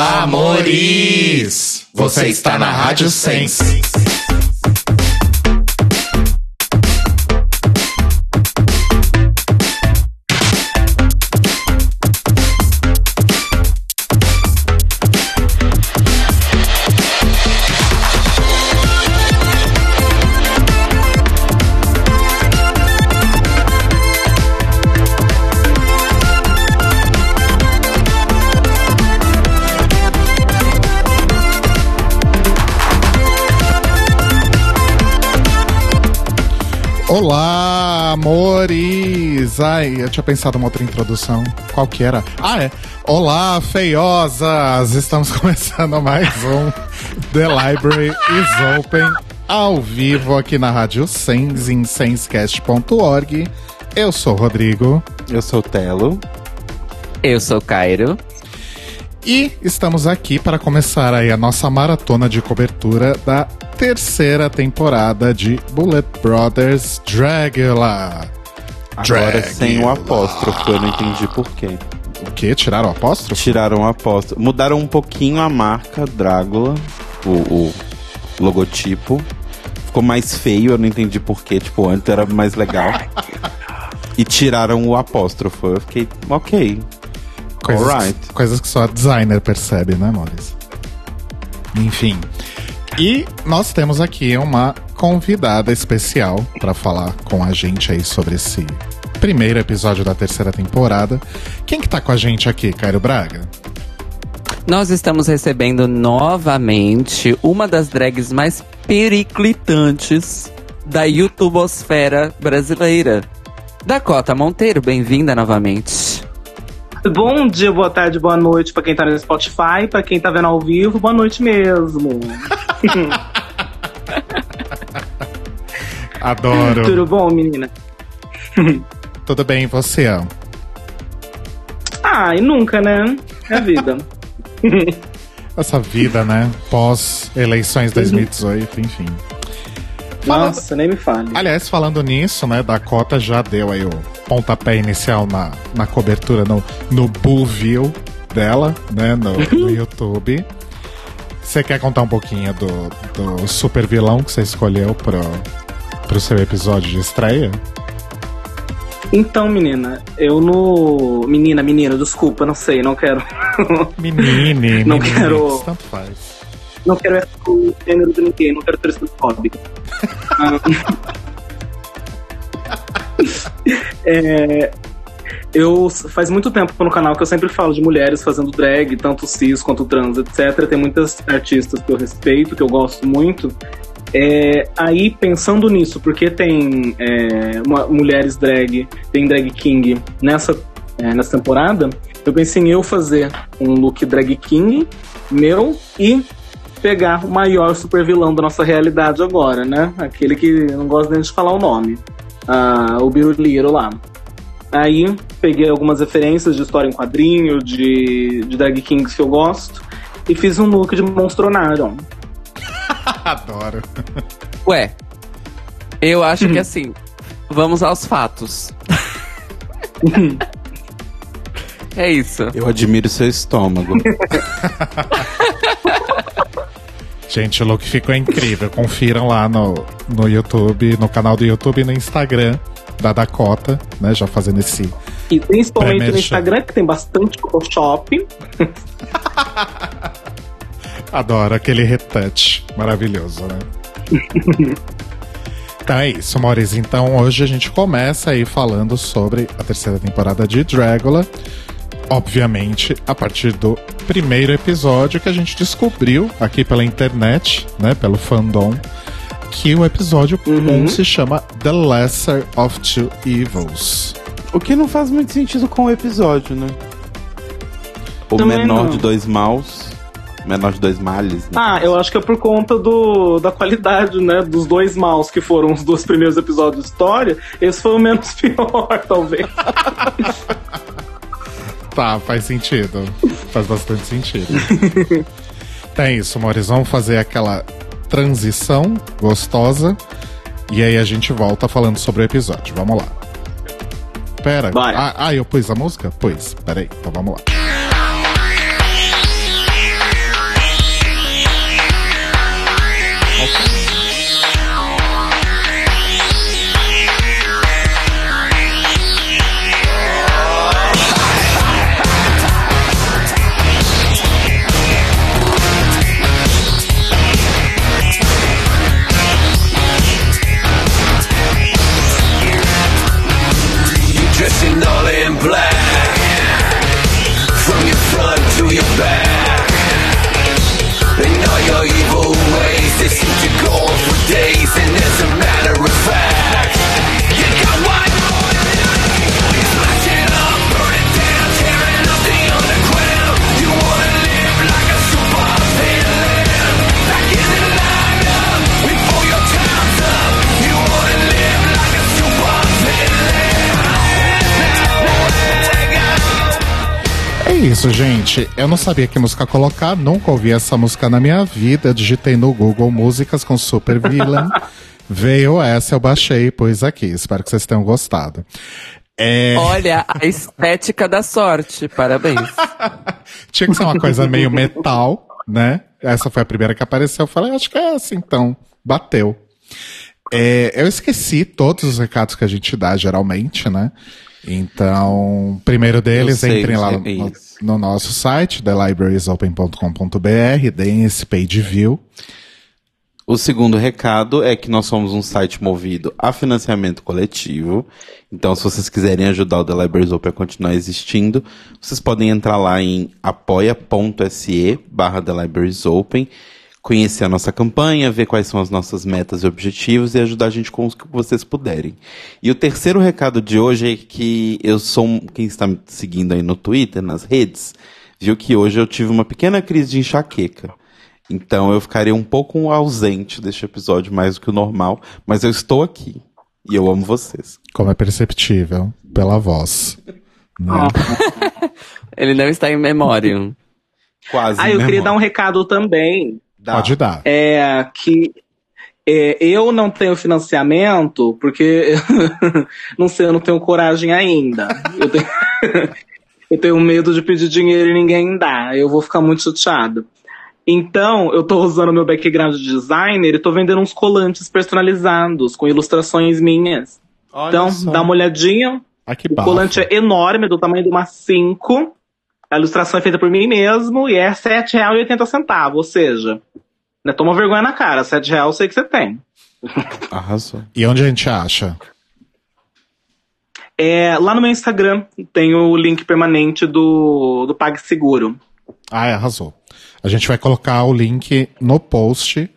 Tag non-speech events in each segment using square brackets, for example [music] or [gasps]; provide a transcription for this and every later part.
Amores! Você está na Rádio Sense. Olá, amores! Ai, eu tinha pensado uma outra introdução. Qual que era? Ah, é. Olá, feiosas! Estamos [laughs] começando mais um The Library is Open ao vivo aqui na Rádio Sense em sensecast.org. Eu sou o Rodrigo. Eu sou o Telo. Eu sou o Cairo. E estamos aqui para começar aí a nossa maratona de cobertura da terceira temporada de Bullet Brothers Dragula. Agora Dragula. sem o apóstrofo, eu não entendi por quê. O quê? Tiraram o apóstrofo? Tiraram o apóstrofo. Mudaram um pouquinho a marca Drácula, o, o logotipo. Ficou mais feio, eu não entendi por quê. Tipo, antes era mais legal. [laughs] e tiraram o apóstrofo. Eu fiquei, ok. Coisas, Alright. coisas que só a designer percebe, né, Maurício? Enfim. E nós temos aqui uma convidada especial para falar com a gente aí sobre esse primeiro episódio da terceira temporada. Quem que tá com a gente aqui, Cairo Braga? Nós estamos recebendo novamente uma das drags mais periclitantes da YouTubosfera brasileira. Dakota Monteiro, bem-vinda novamente. Bom dia, boa tarde, boa noite pra quem tá no Spotify, pra quem tá vendo ao vivo, boa noite mesmo. [laughs] Adoro. Tudo bom, menina? Tudo bem, e você? Ah, e nunca, né? É a vida. [laughs] Essa vida, né? Pós eleições 2018, enfim. Fala- Nossa, nem me fale. Aliás, falando nisso, né, Dakota já deu aí o pontapé inicial na, na cobertura no, no Bullville dela, né, no, no YouTube. Você quer contar um pouquinho do, do super vilão que você escolheu pro, pro seu episódio de estreia? Então, menina, eu no. Menina, menina, desculpa, não sei, não quero. Menine, [laughs] Não menine, quero- tanto faz. Não quero essa com o gênero de ninguém, não quero ter esse hobby. [laughs] é, eu faz muito tempo no canal que eu sempre falo de mulheres fazendo drag, tanto cis quanto trans, etc. Tem muitas artistas que eu respeito, que eu gosto muito. É, aí pensando nisso, porque tem é, uma- mulheres drag, tem drag king nessa, é, nessa temporada, eu pensei em eu fazer um look drag king meu e pegar o maior super vilão da nossa realidade agora, né? Aquele que eu não gosto nem de falar o nome. Ah, o Biruliro lá. Aí peguei algumas referências de história em quadrinho, de, de drag kings que eu gosto, e fiz um look de Monstronarion. [laughs] Adoro. Ué, eu acho que assim, vamos aos fatos. [laughs] é isso. Eu admiro seu estômago. [laughs] Gente, o look ficou incrível. Confiram lá no, no YouTube, no canal do YouTube e no Instagram da Dakota, né? Já fazendo esse E principalmente no Instagram, que tem bastante Photoshop. [laughs] Adoro aquele retouch maravilhoso, né? [laughs] então é isso, Maurício. Então hoje a gente começa aí falando sobre a terceira temporada de Dragula. Obviamente, a partir do primeiro episódio que a gente descobriu aqui pela internet, né? Pelo fandom, que o episódio 1 Uhum. se chama The Lesser of Two Evils. o que não faz muito sentido com o episódio, né? O Também menor não. de dois maus. Menor de dois males. Né? Ah, eu acho que é por conta do, da qualidade, né? Dos dois maus que foram os dois primeiros episódios de história. Esse foi o menos [laughs] pior, talvez. Tá, faz sentido. Faz bastante sentido. então [laughs] é isso, Maurício. Vamos fazer aquela transição gostosa. E aí a gente volta falando sobre o episódio. Vamos lá. Pera. Ah, ah, eu pus a música? Pus. Pera aí. Então vamos lá. Isso, gente. Eu não sabia que música colocar, nunca ouvi essa música na minha vida. Digitei no Google músicas com Super Villain. [laughs] Veio essa, eu baixei e pus aqui. Espero que vocês tenham gostado. É... Olha, a estética da sorte. Parabéns. [laughs] Tinha que ser uma coisa meio metal, né? Essa foi a primeira que apareceu. Eu falei, acho que é essa, então. Bateu. É, eu esqueci todos os recados que a gente dá, geralmente, né? Então, primeiro deles, sei, entrem lá é no, isso. no nosso site, thelibrariesopen.com.br, deem esse page view. O segundo recado é que nós somos um site movido a financiamento coletivo. Então, se vocês quiserem ajudar o The Libraries Open a continuar existindo, vocês podem entrar lá em apoia.se barra The Libraries Open, conhecer a nossa campanha, ver quais são as nossas metas e objetivos e ajudar a gente com os que vocês puderem. E o terceiro recado de hoje é que eu sou, quem está me seguindo aí no Twitter, nas redes, viu que hoje eu tive uma pequena crise de enxaqueca. Então eu ficaria um pouco ausente deste episódio mais do que o normal, mas eu estou aqui. E eu amo vocês. Como é perceptível pela voz. Né? [laughs] Ele não está em memória. Quase. Ah, eu né, queria dar um recado também. Dá. Pode dar. É que é, eu não tenho financiamento porque [laughs] não sei, eu não tenho coragem ainda. Eu tenho, [laughs] eu tenho medo de pedir dinheiro e ninguém dá. Eu vou ficar muito chateado. Então, eu tô usando meu background de designer e tô vendendo uns colantes personalizados com ilustrações minhas. Olha então, só. dá uma olhadinha. Ah, que O bafo. colante é enorme, do tamanho de uma 5. A ilustração é feita por mim mesmo e é R$ 7,80. Ou seja, né, toma vergonha na cara. 7 reais eu sei que você tem. [laughs] Arrasou. E onde a gente acha? É, lá no meu Instagram tem o link permanente do, do PagSeguro. Ah, é, arrasou. A gente vai colocar o link no post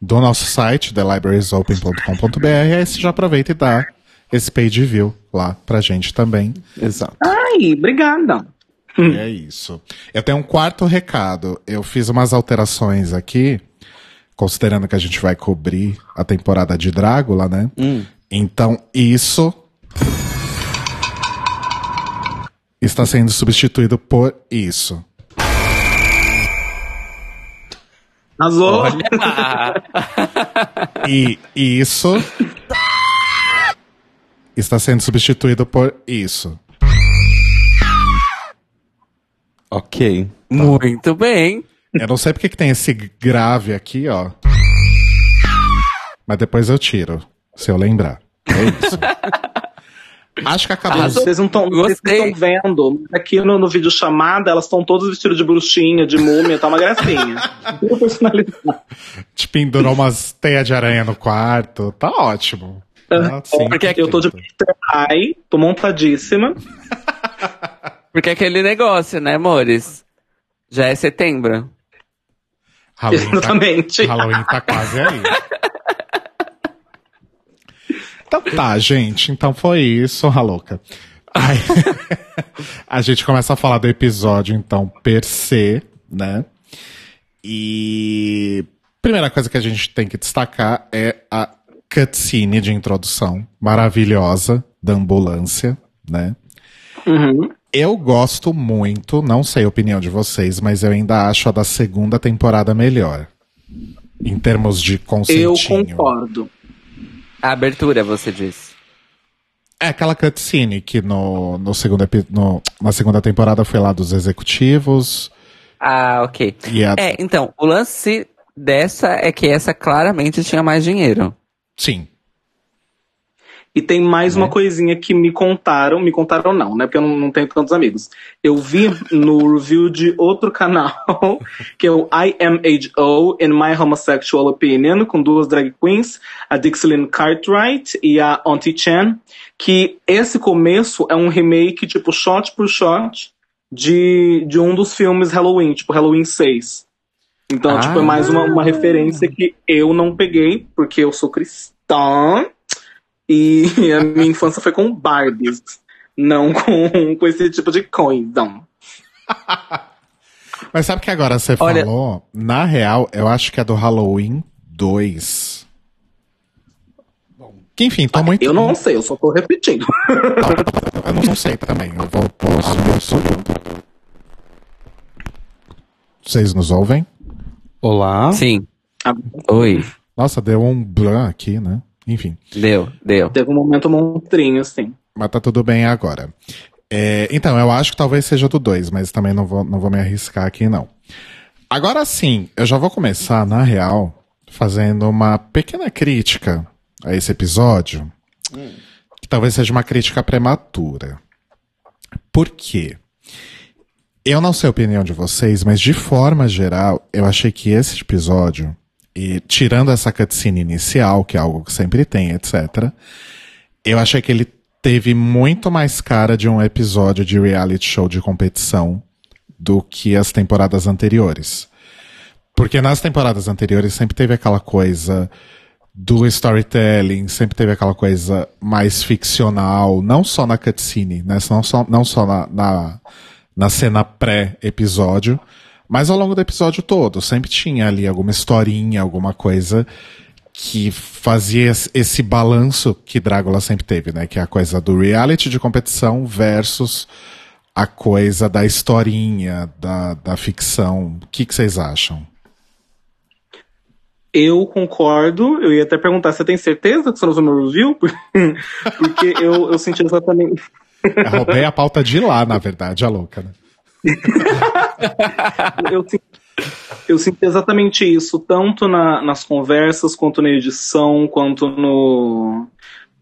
do nosso site, thelibrariesopen.com.br, aí você já aproveita e dá esse page view lá pra gente também. Exato. Ai, obrigada. E é isso. Eu tenho um quarto recado. Eu fiz umas alterações aqui, considerando que a gente vai cobrir a temporada de Drácula, né? Então, isso está sendo substituído por isso. Arrasou. [laughs] E isso [laughs] está sendo substituído por isso. Ok. Muito bem. Eu não sei porque que tem esse grave aqui, ó. Mas depois eu tiro, se eu lembrar. É isso. [laughs] Acho que acabou. Vocês não estão vendo. Aqui no, no vídeo chamada, elas estão todas vestidas de bruxinha, de múmia, tá uma gracinha. [laughs] Tudo personalizado. Te pendurou umas teias de aranha no quarto. Tá ótimo. Tá, sim, Porque Eu tô de Pai, tô montadíssima. [laughs] Porque é aquele negócio, né, amores? Já é setembro. Halloween tá, Exatamente. Halloween tá quase aí. Então tá, gente. Então foi isso, Ralouca. Aí, [laughs] a gente começa a falar do episódio, então, per se, né? E primeira coisa que a gente tem que destacar é a cutscene de introdução maravilhosa da ambulância, né? Uhum. Eu gosto muito, não sei a opinião de vocês, mas eu ainda acho a da segunda temporada melhor. Em termos de Eu conceitinho. concordo. A abertura, você disse. É aquela cutscene que no, no segundo epi- no, na segunda temporada foi lá dos executivos. Ah, ok. E a, É, então, o lance dessa é que essa claramente tinha mais dinheiro. Sim. E tem mais Né? uma coisinha que me contaram, me contaram não, né? Porque eu não, não tenho tantos amigos. Eu vi no review de outro canal, [laughs] que é o IMHO in My Homosexual Opinion, com duas drag queens, a Dixieline Cartwright e a Auntie Chan, que esse começo é um remake, tipo, shot por shot, de, de um dos filmes Halloween, tipo Halloween 6. Então, Ah. tipo, é mais uma, uma referência que eu não peguei, porque eu sou cristã. E [laughs] a minha infância foi com Barbies, não com, com esse tipo de coisa. [laughs] Mas sabe que agora você Olha- falou? Na real, eu acho que é do Halloween 2. Que enfim, tô muito. Eu não sei, eu só tô repetindo. [laughs] Eu não sei também. Eu vou posso, eu sou Vocês nos ouvem? Olá. Sim. Ah, Oi. Nossa, deu um blan aqui, né? Enfim. Deu, deu. Teve um momento monstrinho, assim. Mas tá tudo bem agora. É, então, eu acho que talvez seja do 2, mas também não vou, não vou me arriscar aqui, não. Agora sim, eu já vou começar, na real, fazendo uma pequena crítica a esse episódio. Que talvez seja uma crítica prematura. Por quê? Eu não sei a opinião de vocês, mas de forma geral, eu achei que esse episódio, e tirando essa cutscene inicial, que é algo que sempre tem, etc., eu achei que ele teve muito mais cara de um episódio de reality show de competição do que as temporadas anteriores. Porque nas temporadas anteriores sempre teve aquela coisa do storytelling, sempre teve aquela coisa mais ficcional, não só na cutscene, né? Não só, não só na, na, na cena pré-episódio, mas ao longo do episódio todo. Sempre tinha ali alguma historinha, alguma coisa que fazia esse- balanço que Drácula sempre teve, né? Que é a coisa do reality de competição versus a coisa da historinha, da, da ficção. O que, que vocês acham? Eu concordo, eu ia até perguntar, você tem certeza que você não usou meu review? [laughs] Porque eu, eu senti exatamente. Eu roubei a pauta de lá, na verdade, a louca, né? [laughs] Eu, sen- eu senti exatamente isso, tanto na- nas conversas, quanto na edição, quanto no.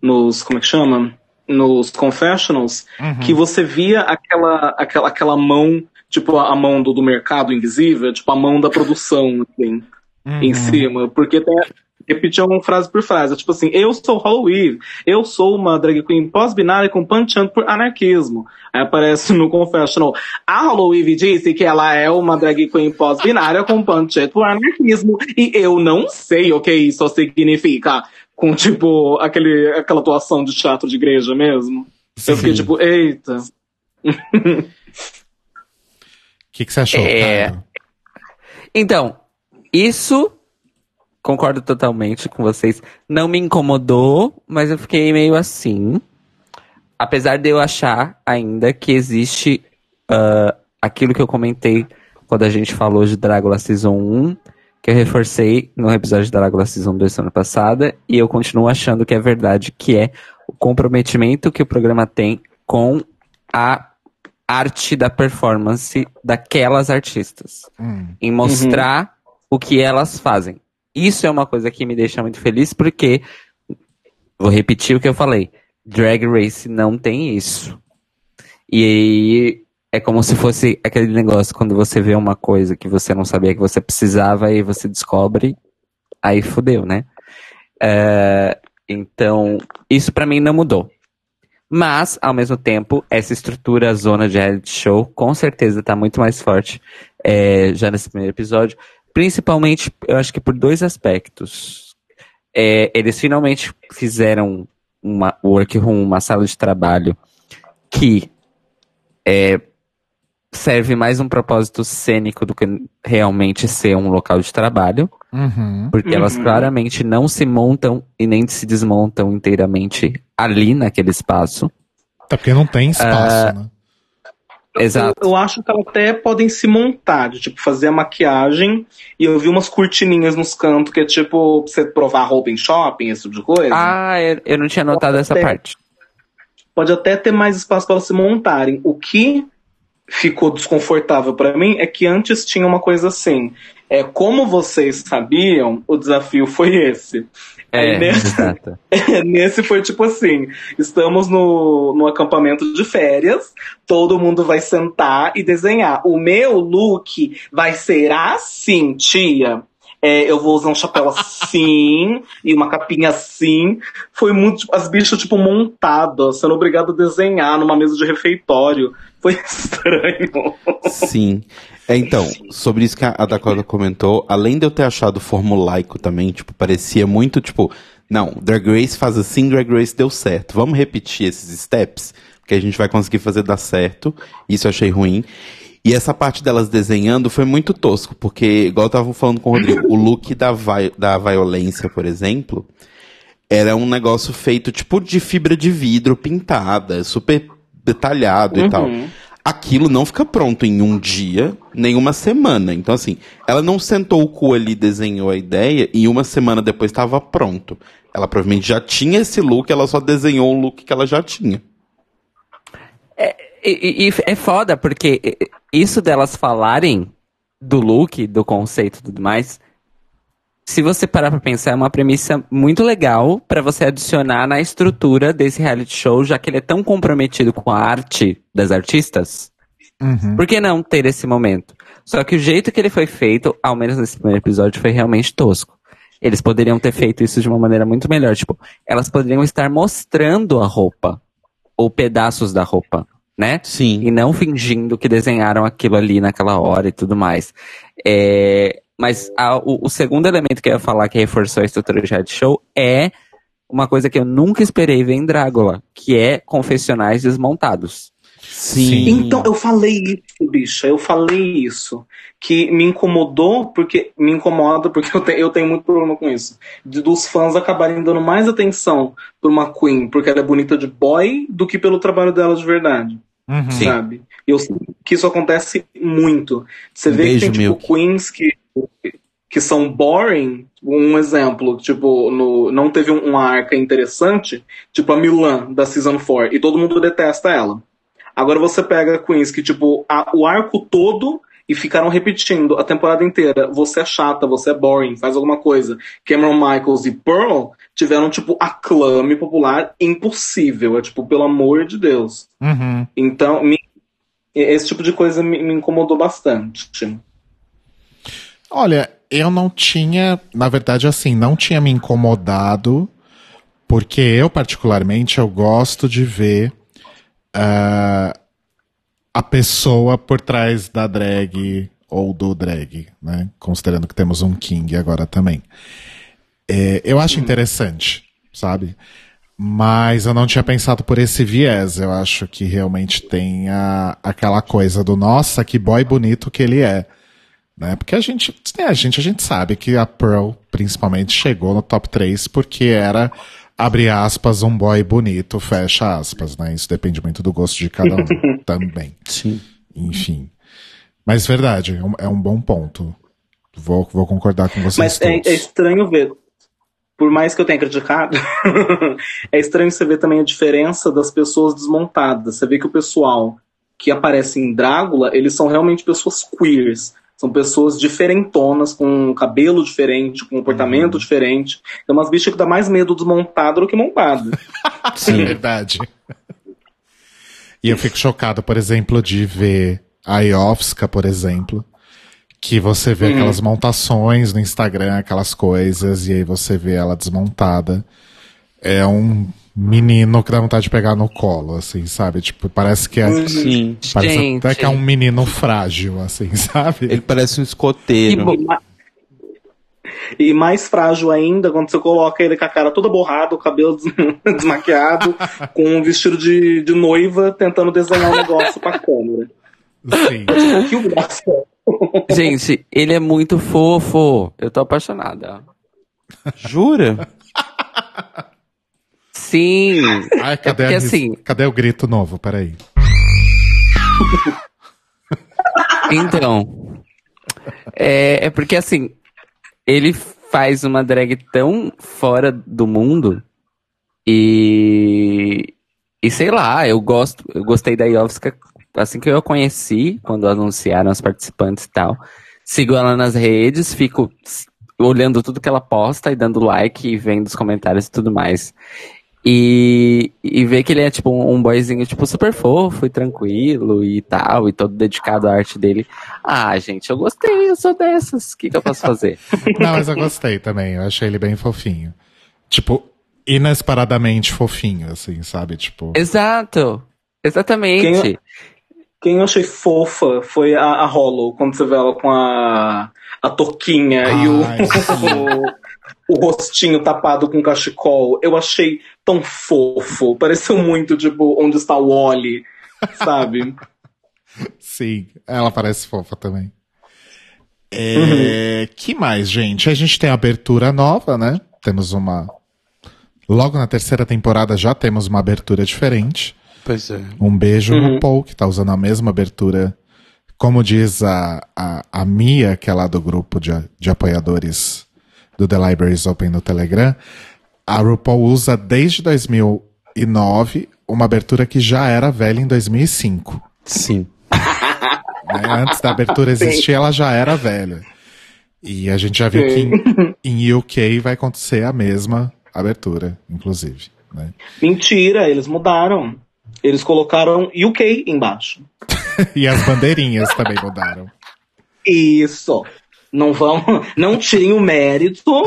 nos. como é que chama? Nos confessionals, que você via aquela, aquela, aquela mão, tipo a mão do, do mercado invisível, tipo a mão da produção, assim, em cima. Porque até repetiam frase por frase, tipo assim, eu sou Halloween, eu sou uma drag queen pós-binária com punch por anarquismo. Aí aparece no confessional, a Halloween disse que ela é uma drag queen pós-binária com punch por anarquismo, e eu não sei o que isso significa. Com, tipo, aquele, aquela atuação de teatro de igreja mesmo. Eu fiquei tipo, eita. O [laughs] que, que você achou, É. Então, isso concordo totalmente com vocês. Não me incomodou, mas eu fiquei meio assim. Apesar de eu achar ainda que existe ah, aquilo que eu comentei quando a gente falou de Drácula Season 1, que eu reforcei no episódio de Drácula Season 2 semana passada, e eu continuo achando que é verdade, que é o comprometimento que o programa tem com a arte da performance daquelas artistas Hum. em mostrar o que elas fazem. Isso é uma coisa que me deixa muito feliz porque vou repetir o que eu falei. Drag Race não tem isso. E é como se fosse aquele negócio quando você vê uma coisa que você não sabia que você precisava e você descobre, aí fodeu, né? É, então, isso pra mim não mudou. Mas, ao mesmo tempo, essa estrutura zona de reality show com certeza tá muito mais forte é, já nesse primeiro episódio. Principalmente, eu acho que por dois aspectos. É, eles finalmente fizeram uma workroom, uma sala de trabalho que é, serve mais um propósito cênico do que realmente ser um local de trabalho. Uhum. Porque elas Uhum. claramente não se montam e nem se desmontam inteiramente ali naquele espaço. Até porque não tem espaço, Ah, né? Exato. Eu, eu acho que elas até podem se montar, de tipo, fazer a maquiagem. E eu vi umas cortininhas nos cantos, que é tipo, pra você provar roupa em shopping, esse tipo de coisa. Ah, eu, não tinha notado essa Tem. parte. Pode até ter mais espaço para elas se montarem. O que ficou desconfortável para mim é que antes tinha uma coisa assim. É, como vocês sabiam, o desafio foi esse. É, Aí nesse, exato. [laughs] nesse foi tipo assim: estamos no, no acampamento de férias, todo mundo vai sentar e desenhar. O meu look vai ser assim, tia. É, eu vou usar um chapéu assim [laughs] e uma capinha assim. Foi muito. As bichas, tipo, montadas, sendo obrigado a desenhar numa mesa de refeitório. Foi [laughs] estranho. Sim. É, então, sobre isso que a a Dakota comentou, além de eu ter achado formulaico também, tipo, parecia muito, tipo, não, Drag Race faz assim, Drag Race deu certo. Vamos repetir esses steps, porque a gente vai conseguir fazer dar certo. Isso eu achei ruim. E essa parte delas desenhando foi muito tosco, porque, igual eu tava falando com o Rodrigo, o look da, vai, da violência, por exemplo, era um negócio feito tipo de fibra de vidro pintada, super detalhado e tal. Uhum. aquilo não fica pronto em um dia, nem uma semana. Então, assim, ela não sentou o cu ali, desenhou a ideia e uma semana depois estava pronto. Ela provavelmente já tinha esse look, ela só desenhou o look que ela já tinha. E, e- é foda, porque isso delas falarem do look, do conceito e tudo mais, se você parar pra pensar, é uma premissa muito legal pra você adicionar na estrutura desse reality show, já que ele é tão comprometido com a arte das artistas. Uhum. Por que não ter esse momento? Só que o jeito que ele foi feito, ao menos nesse primeiro episódio, foi realmente tosco. Eles poderiam ter feito isso de uma maneira muito melhor. Tipo, elas poderiam estar mostrando a roupa. Ou pedaços da roupa, né? Sim. E não fingindo que desenharam aquilo ali naquela hora e tudo mais. É, mas a- o, o segundo elemento que eu ia falar que reforçou a estrutura de reality show é uma coisa que eu nunca esperei ver em Drácula, que é confessionais desmontados. Sim. Então, eu falei isso, bicha, eu falei isso. Que me incomodou, porque me incomoda, porque eu, te- eu tenho muito problema com isso. De, dos fãs acabarem dando mais atenção por uma Queen, porque ela é bonita de boy, do que pelo trabalho dela de verdade. Uhum. Sabe? Eu sinto que isso acontece muito. Você vê beijo, que tem, tipo, Milk. queens que, que são boring. Um exemplo, tipo, no, não teve um- uma arca interessante, tipo a Milan, da Season 4, e todo mundo detesta ela. Agora você pega queens que, tipo, a- o arco todo e ficaram repetindo a temporada inteira. Você é chata, você é boring, faz alguma coisa. Cameron Michaels e Pearl tiveram, tipo, aclame popular impossível. É tipo, pelo amor de Deus. Uhum. Então, me- esse tipo de coisa me, me incomodou bastante. Olha, eu não tinha, na verdade, assim, não tinha me incomodado, porque eu, particularmente, eu gosto de ver ah, a pessoa por trás da drag ou do drag, né? Considerando que temos um King agora também. É, eu acho interessante, sabe? Mas eu não tinha pensado por esse viés. Eu acho que realmente tem a, aquela coisa do nossa, que boy bonito que ele é né? Porque a gente, né, a gente, a gente sabe que a Pearl, principalmente, chegou no top 3 porque era, abre aspas, um boy bonito, fecha aspas, né? Isso depende muito do gosto de cada um [laughs] também. Sim. Enfim. Mas verdade, é um, é um bom ponto. Vou, vou concordar com vocês Mas é, é estranho ver. Por mais que eu tenha criticado, [laughs] é estranho você ver também a diferença das pessoas desmontadas. Você vê que o pessoal que aparece em Drácula, eles são realmente pessoas queers. São pessoas diferentonas, com cabelo diferente, com comportamento diferente. Tem umas bichas que dá mais medo desmontada do que montada. [laughs] Sim. Verdade. E eu fico chocado, por exemplo, de ver a Iovska, por exemplo, que você vê aquelas montações no Instagram, aquelas coisas, e aí você vê ela desmontada. É um menino que dá vontade de pegar no colo, assim, sabe? Tipo, parece que é. Sim. Parece Gente. até que é um menino frágil, assim, [laughs] sabe? Ele parece um escoteiro. E E mais frágil ainda quando você coloca ele com a cara toda borrada, o cabelo des- [laughs] desmaquiado, [laughs] com um vestido de, de noiva tentando desenhar um negócio pra câmera. Sim. Que graça. Gente, ele é muito fofo. Eu tô apaixonada. Jura? Sim. Ai, cadê, É porque a assim- cadê o grito novo? Peraí. [laughs] Então. É, é porque assim, ele faz uma drag tão fora do mundo e. E sei lá, eu gosto, eu gostei da Iovska assim que eu a conheci, quando anunciaram os participantes e tal. Sigo ela nas redes, fico olhando tudo que ela posta e dando like e vendo os comentários e tudo mais. E, e ver que ele é tipo um, um boyzinho tipo super fofo e tranquilo e tal, e todo dedicado à arte dele. Ah, gente, eu gostei, eu sou dessas. O que, que eu posso fazer? [laughs] Não, mas eu gostei também. Eu achei ele bem fofinho. Tipo, inesperadamente fofinho, assim, sabe? Tipo. Exato. Exatamente. Quem- Quem eu achei fofa foi a, a Hollow, quando você vê ela com a, a toquinha e o, Ai, sim. [laughs] o, o rostinho tapado com cachecol. Eu achei tão fofo. Pareceu muito, tipo, onde está o Wally, sabe? Sim, ela parece fofa também. É, Que mais, gente? A gente tem a abertura nova, né? Temos uma. Logo na terceira temporada já temos uma abertura diferente. Pois é. Um beijo Uhum. no Paul, que tá usando a mesma abertura. Como diz a, a, a Mia, que é lá do grupo de, de apoiadores do The Libraries Open no Telegram, a RuPaul usa desde 2009 uma abertura que já era velha em 2005. Sim. né? Antes da abertura existir, ela já era velha. E a gente já viu que em, em UK vai acontecer a mesma abertura, inclusive. Né? Mentira, eles mudaram. Eles colocaram UK embaixo. [laughs] E as bandeirinhas também mudaram. Isso. Não vão, [laughs] não tirem o mérito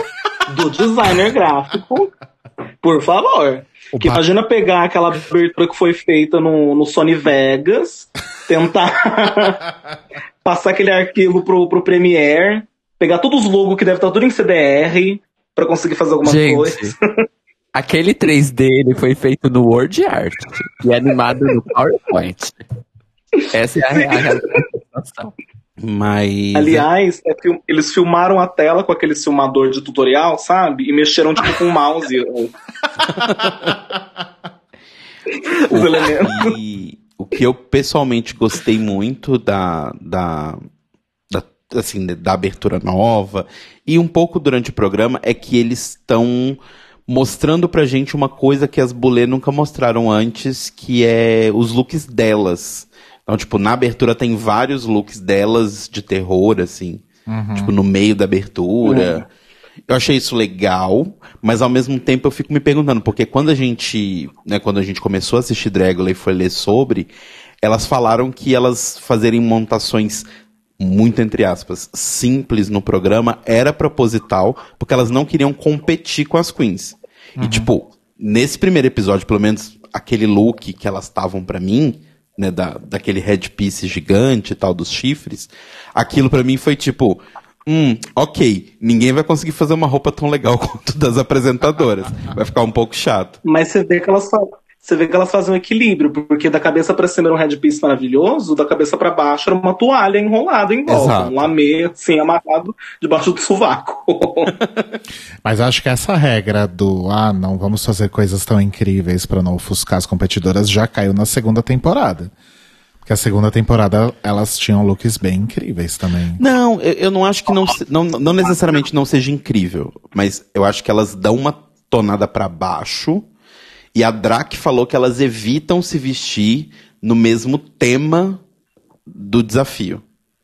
do designer gráfico, por favor. Que imagina pegar aquela abertura que foi feita no, no Sony Vegas, tentar [laughs] passar aquele arquivo pro, pro Premiere, pegar todos os logos que deve estar tudo em CDR pra conseguir fazer alguma Gente, coisa. [laughs] Aquele 3D ele foi feito no Word Art e animado no PowerPoint. Essa é a real real situação. Mas. Aliás, é eles filmaram a tela com aquele filmador de tutorial, sabe? E mexeram tipo com o mouse. [laughs] Os o, elementos. que, o que eu pessoalmente gostei muito da, da, da, assim, da abertura nova e um pouco durante o programa é que eles estão mostrando pra gente uma coisa que as bulê nunca mostraram antes, que é os looks delas. Então, tipo, na abertura tem vários looks delas de terror, assim. Tipo, no meio da abertura. Eu achei isso legal, mas ao mesmo tempo eu fico me perguntando, porque quando a gente, né, quando a gente começou a assistir Dragula e foi ler sobre, elas falaram que elas fazerem montações muito entre aspas, simples no programa era proposital, porque elas não queriam competir com as queens. E tipo, nesse primeiro episódio, pelo menos aquele look que elas estavam pra mim, né, da, daquele headpiece gigante e tal dos chifres, aquilo pra mim foi tipo, hum, ok, ninguém vai conseguir fazer uma roupa tão legal [laughs] quanto das apresentadoras. Vai ficar um pouco chato. Mas você vê que elas você vê que elas fazem um equilíbrio, porque da cabeça pra cima era um headpiece maravilhoso, da cabeça pra baixo era uma toalha enrolada em volta, Exato. um lamê assim amarrado debaixo do sovaco. [laughs] Mas acho que essa regra do ah, não vamos fazer coisas tão incríveis pra não ofuscar as competidoras já caiu na segunda temporada. Porque a segunda temporada elas tinham looks bem incríveis também. Não, eu, eu não acho que não, não, não necessariamente não seja incrível, mas eu acho que elas dão uma tonada pra baixo. E a Drac falou que elas evitam se vestir no mesmo tema do desafio.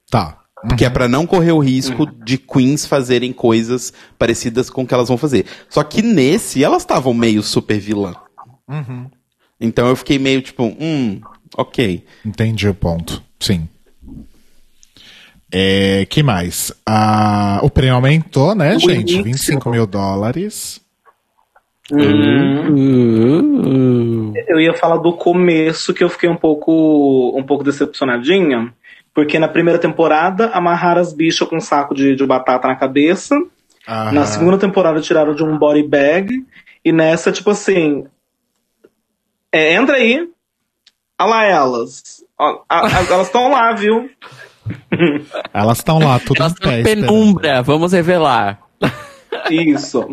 Tá. Que é pra não correr o risco de queens fazerem coisas parecidas com o que elas vão fazer. Só que nesse, elas estavam meio super vilã. Então eu fiquei meio tipo, hum, ok. Entendi o ponto. Sim. É, que mais? Ah, o prêmio aumentou, né, O gente? início. 25 mil dólares. Uh, Eu ia falar do começo que eu fiquei um pouco um pouco decepcionadinha, porque na primeira temporada amarraram as bichas com um saco de, de batata na cabeça. Aham. Na segunda temporada tiraram de um body bag. E nessa, tipo assim. É, entra aí. Olha lá elas. Ó, a- a- elas estão lá, viu? Elas estão lá, tudo Elas em pé. estão esperando. penumbra, vamos revelar. Isso.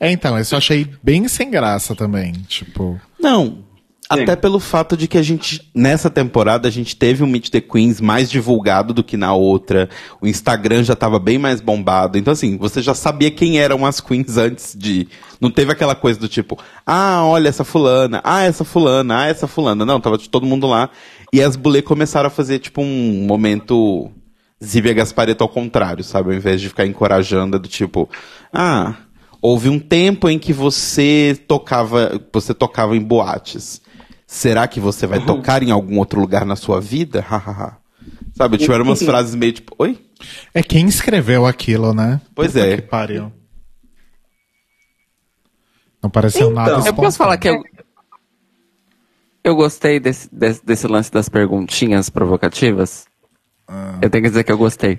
É, então, isso eu achei bem sem graça também. Tipo, Não. Até pelo fato de que a gente, nessa temporada, a gente teve um Meet the Queens mais divulgado do que na outra. O Instagram já tava bem mais bombado. Então, assim, você já sabia quem eram as queens antes de. Não teve aquela coisa do tipo, ah, olha essa fulana, ah, essa fulana, ah, essa fulana. Não, tava todo mundo lá. E as bulê começaram a fazer, tipo, um momento Zívia Gaspareto ao contrário, sabe? Ao invés de ficar encorajando, do tipo, ah, houve um tempo em que você tocava, você tocava em boates. Será que você vai tocar em algum outro lugar na sua vida? Hahaha. Sabe, tiveram umas frases meio tipo, oi? é quem escreveu aquilo, né? Pois Puta é. Que pariu. Não pareceu nada Então. Eu posso falar que espontâneo. eu. Eu gostei desse, desse, desse lance das perguntinhas provocativas. Eu tenho que dizer que eu gostei.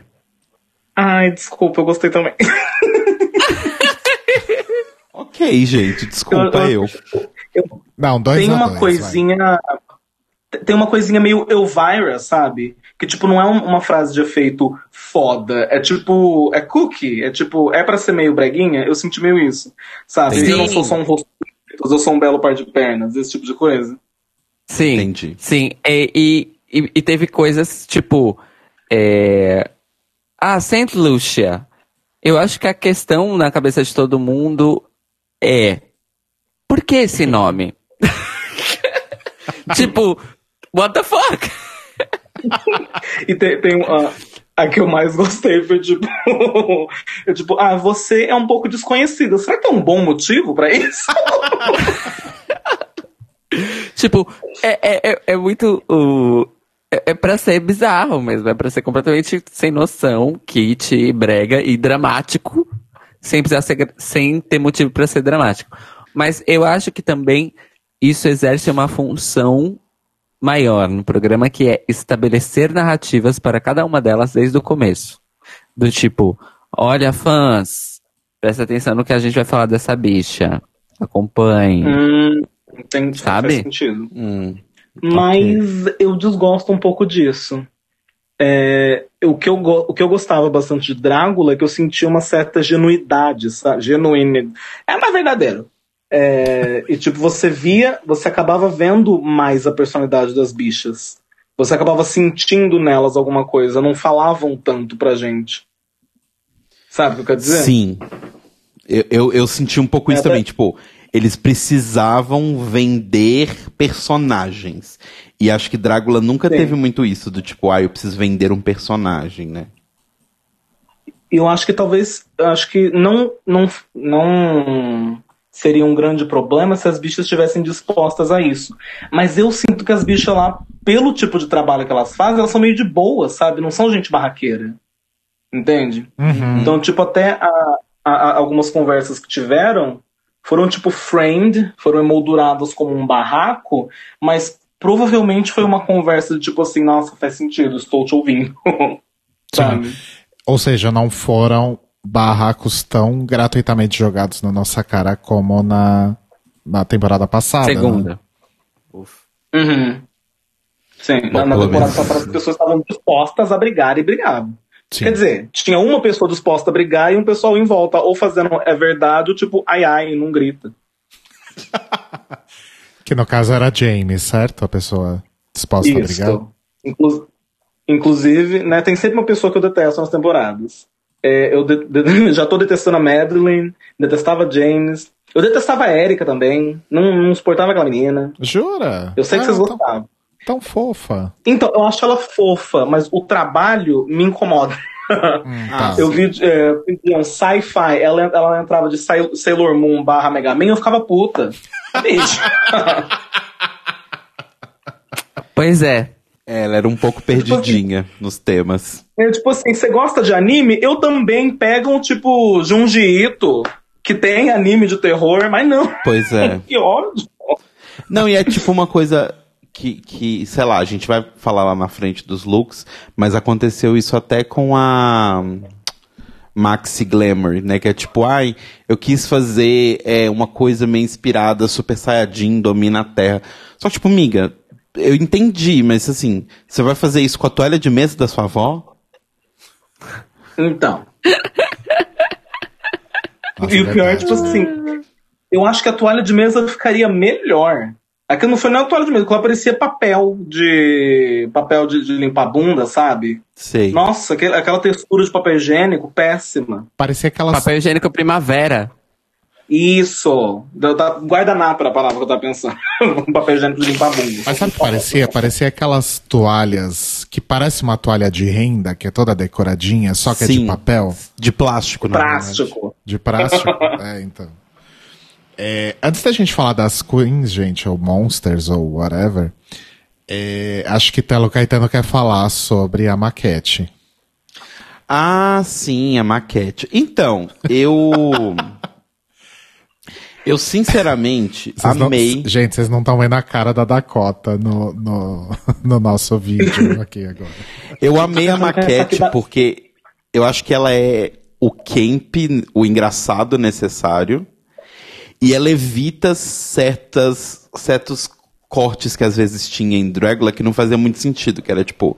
Ai, desculpa, eu gostei também. [laughs] Ok, gente, desculpa eu. Eu- Não, dois tem uma dois, coisinha. Tem uma coisinha meio Elvira, sabe? Que, tipo, não é um- uma frase de efeito foda. É tipo. É cookie. É tipo. É pra ser meio breguinha. Eu senti meio isso. Sabe? Sim. Eu não sou só um rosto. Eu sou um belo par de pernas. Esse tipo de coisa. Sim. Entendi. Sim. E, e, e- e teve coisas tipo. É... Ah, Saint Lucia. Eu acho que a questão na cabeça de todo mundo é. Por que esse nome? [laughs] tipo, what the fuck? [laughs] E tem, tem uma. A que eu mais gostei foi tipo. [laughs] eu, tipo, ah, você é um pouco desconhecida. Será que é um bom motivo pra isso? Tipo, é, é, é, é muito. o é, é pra ser bizarro mesmo. É pra ser completamente sem noção, kit, brega e dramático. Sem, precisar ser, sem ter motivo pra ser dramático. Mas eu acho que também isso exerce uma função maior no programa, que é estabelecer narrativas para cada uma delas desde o começo. Do tipo, olha, fãs, presta atenção no que a gente vai falar dessa bicha. Acompanhe. hum, tem, Sabe? Faz sentido. Hum. Mas eu desgosto um pouco disso. É, o, que eu, o que eu gostava bastante de Drácula é que eu sentia uma certa genuidade, sabe? Genuína. É mais verdadeiro. É, e tipo, você via, você acabava vendo mais a personalidade das bichas. Você acabava sentindo nelas alguma coisa, não falavam tanto pra gente. Sabe o que eu quero dizer? Sim. Eu, eu, eu senti um pouco isso É, também, tipo, eles precisavam vender personagens. E acho que Drácula nunca Sim. teve muito isso, do tipo, ah, eu preciso vender um personagem, né? eu acho que talvez eu acho que não não não seria um grande problema se as bichas estivessem dispostas a isso. Mas eu sinto que as bichas lá, pelo tipo de trabalho que elas fazem, elas são meio de boa, sabe? Não são gente barraqueira. Entende? Uhum. Então, tipo, até a- a- a- algumas conversas que tiveram foram, tipo, framed, foram emolduradas como um barraco, mas provavelmente foi uma conversa de tipo assim, nossa, faz sentido, estou te ouvindo. [laughs] sabe? Ou seja, não foram barracos tão gratuitamente jogados na nossa cara como na, na temporada passada. né? Segunda. Uhum. Sim, Bom, na, na temporada passada as pessoas estavam dispostas a brigar e brigavam. Sim. Quer dizer, tinha uma pessoa disposta a brigar e um pessoal em volta, ou fazendo é verdade, tipo, ai ai, e não grita. [laughs] Que no caso era a Jamie, certo? A pessoa disposta a brigar. Isso. Inclu- inclusive, né, tem sempre uma pessoa que eu detesto nas temporadas. É, eu [laughs] já tô detestando a Madeline, detestava a James, eu detestava a Erika também, não, não suportava aquela menina. Jura? Eu sei que Ah, vocês tão, gostavam. Tão fofa. Então, eu acho ela fofa, mas o trabalho me incomoda. [laughs] Hum, tá. Eu vi, é, um sci-fi, ela, ela entrava de Sail- Sailor Moon barra Mega Man, eu ficava puta. Beijo. [laughs] Pois é. É, ela era um pouco perdidinha nos temas. É, tipo assim, você gosta de anime? Eu também pego um tipo Junji Ito, que tem anime de terror, mas não. Pois é. [laughs] Que ódio. Não, e é tipo uma coisa que, que, sei lá, a gente vai falar lá na frente dos looks, mas aconteceu isso até com a Maxi Glamour, né? Que é tipo, ai, eu quis fazer é, uma coisa meio inspirada, Super Saiyajin, domina a Terra. Só que, tipo, miga, eu entendi, mas assim, você vai fazer isso com a toalha de mesa da sua avó? Então. Nossa, e o pior é, tipo assim, eu acho que a toalha de mesa ficaria melhor. Aquilo não foi nem a toalha de mesa, aquilo parecia papel de. papel de, de limpar bunda, sabe? Sei. Nossa, aquele- aquela textura de papel higiênico, péssima. Parecia aquelas. Papel higiênico primavera. Isso. Guardanapo era a palavra que eu tava pensando. [laughs] um papel higiênico de limpar bunda. Mas sabe o que parecia? Parecia aquelas toalhas que parece uma toalha de renda, que é toda decoradinha, só que é de Sim. papel. De plástico, verdade. Plástico. De plástico. [laughs] é, então. É, antes da gente falar das Queens, gente, ou Monsters, ou whatever, é, acho que Telo Caetano quer falar sobre a maquete. Ah, sim, a maquete. Então, eu. [laughs] eu sinceramente Vocês não- amei. gente, vocês não estão vendo a cara da Dakota no, no, [laughs] no nosso vídeo [laughs] aqui agora. Eu amei a maquete porque eu acho que ela é o camp, o engraçado necessário. E ela evita certas, certos cortes que às vezes tinha em Dragula que não fazia muito sentido, que era tipo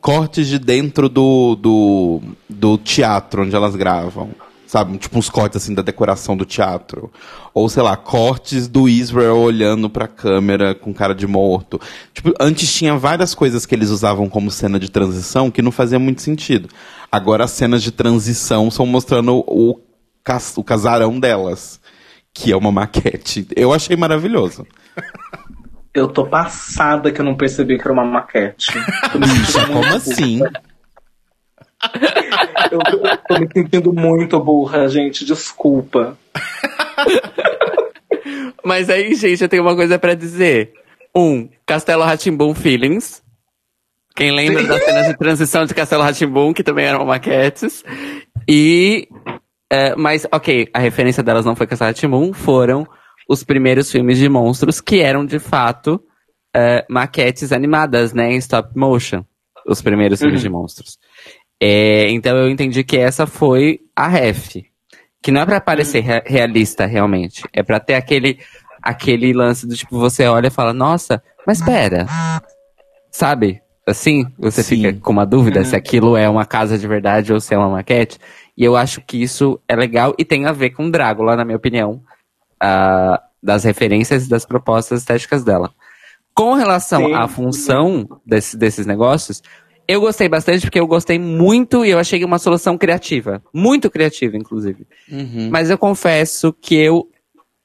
cortes de dentro do, do, do teatro onde elas gravam. sabe? Tipo uns cortes assim da decoração do teatro. Ou sei lá, cortes do Israel olhando pra câmera com cara de morto. Tipo, antes tinha várias coisas que eles usavam como cena de transição que não fazia muito sentido. Agora as cenas de transição são mostrando o, cas o casarão delas, que é uma maquete. Eu achei maravilhoso. [laughs] Eu tô passada que eu não percebi que era uma maquete. Como assim? [laughs] Eu, eu tô me sentindo muito burra, gente. Desculpa. [laughs] Mas aí, gente, eu tenho uma coisa pra dizer. Um, Castelo Ratimbum Feelings. Quem lembra das cenas de transição de Castelo Ratimbum, que também eram maquetes. E. é, mas, ok, a referência delas não foi Castelo Ratimbum, foram os primeiros filmes de monstros, que eram de fato é, maquetes animadas, né, em stop motion. Os primeiros filmes de monstros. É, então eu entendi que essa foi a ref. Que não é pra parecer rea- realista, realmente. É pra ter aquele, aquele lance do tipo, você olha e fala, nossa, mas pera. Sabe? Assim, você Sim. fica com uma dúvida se aquilo é uma casa de verdade ou se é uma maquete. E eu acho que isso é legal e tem a ver com Drácula, na minha opinião. ah, das referências e das propostas estéticas dela. Com relação Sim. à função desse- desses negócios, eu gostei bastante porque eu gostei muito e eu achei uma solução criativa. Muito criativa, inclusive. Uhum. Mas eu confesso que eu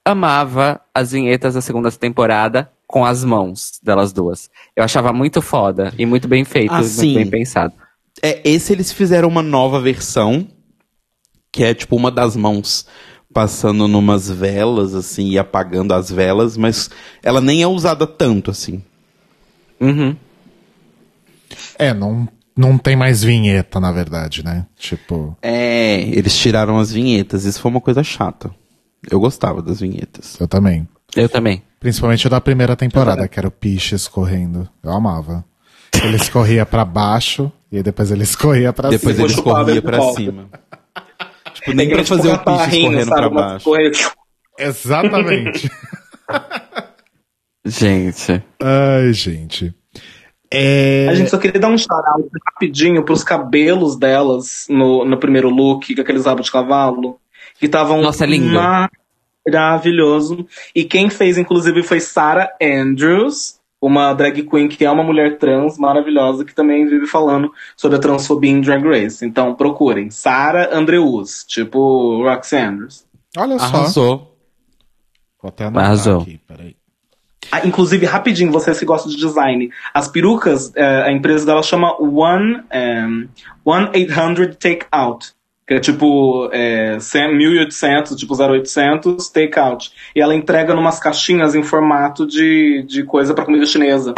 amava as vinhetas da segunda temporada com as mãos delas duas. Eu achava muito foda e muito bem feito, Ah, muito sim. bem pensado. É, esse eles fizeram uma nova versão, que é tipo uma das mãos passando numas velas, assim, e apagando as velas, mas ela nem é usada tanto, assim. Uhum. É, não, não tem mais vinheta, na verdade, né? Tipo. É, eles tiraram as vinhetas, isso foi uma coisa chata. Eu gostava das vinhetas. Eu também. Eu também. Principalmente o da primeira temporada, que era o Piches correndo. Eu amava. Ele escorria pra baixo e aí depois ele [laughs] escorria pra Depois cima. corriam ele pra de volta. cima. Tipo, nem pra Tem que, fazer o piche carrinho, correndo pra Uma baixo. corrida. Exatamente. [laughs] Gente. Ai, gente. É... A gente só queria dar um shout rapidinho pros cabelos delas no, no primeiro look, com aqueles rabos de cavalo, que estavam Nossa, é lindo. maravilhoso. E quem fez, inclusive, foi Sarah Andrews, uma drag queen que é uma mulher trans maravilhosa, que também vive falando sobre a transfobia em Drag Race. Então procurem, Sarah Andrews, tipo Roxy Andrews. Olha só. Arrasou. Vou até anotar Arrasou. aqui, peraí. Ah, inclusive, rapidinho, você se gosta de design. As perucas, eh, a empresa dela chama One, em, One 800 Takeout. Que é tipo é, 100, 1800, tipo 0800 Takeout. E ela entrega numas caixinhas em formato de, de coisa pra comida chinesa.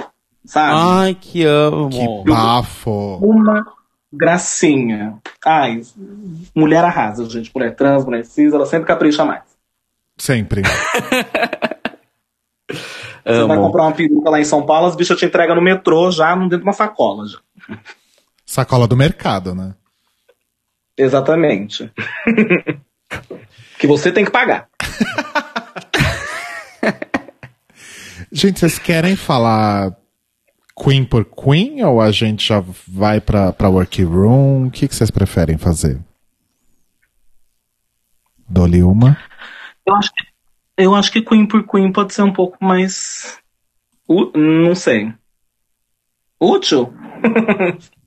Sabe? Ai, que amo. Que bafo. Uma gracinha. Ai, mulher arrasa, gente. Mulher trans, mulher cis, ela sempre capricha mais. Sempre. [laughs] Você vai Amo. comprar uma peruca lá em São Paulo, as bichas te entregam no metrô já, dentro de uma sacola. Já. Sacola do mercado, né? Exatamente. [laughs] que você tem que pagar. Gente, vocês querem falar Queen por Queen ou a gente já vai pra, pra workroom? O que, que vocês preferem fazer? Dou-lhe uma. Eu acho, que, eu acho que Queen por Queen pode ser um pouco mais. ú- não sei. Útil? [laughs]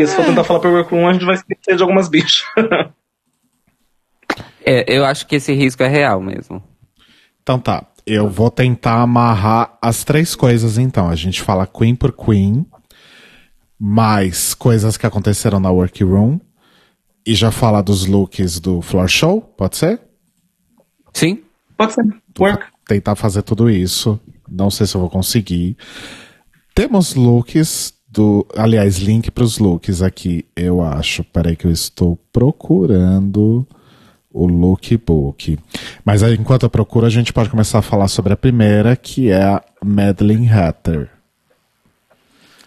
Porque se for tentar falar Workroom, a gente vai esquecer de algumas bichas. [laughs] É, eu acho que esse risco é real mesmo. Então tá. Eu vou tentar amarrar as três coisas então. A gente fala Queen por Queen, mais coisas que aconteceram na workroom, e já fala dos looks do floor show, pode ser? Sim? Pode ser. Work. tentar fazer tudo isso. Não sei se eu vou conseguir. Temos looks do. Aliás, link para os looks aqui, eu acho. Peraí que eu estou procurando o lookbook. Mas aí, enquanto eu procuro, a gente pode começar a falar sobre a primeira, que é a Madeline Hatter.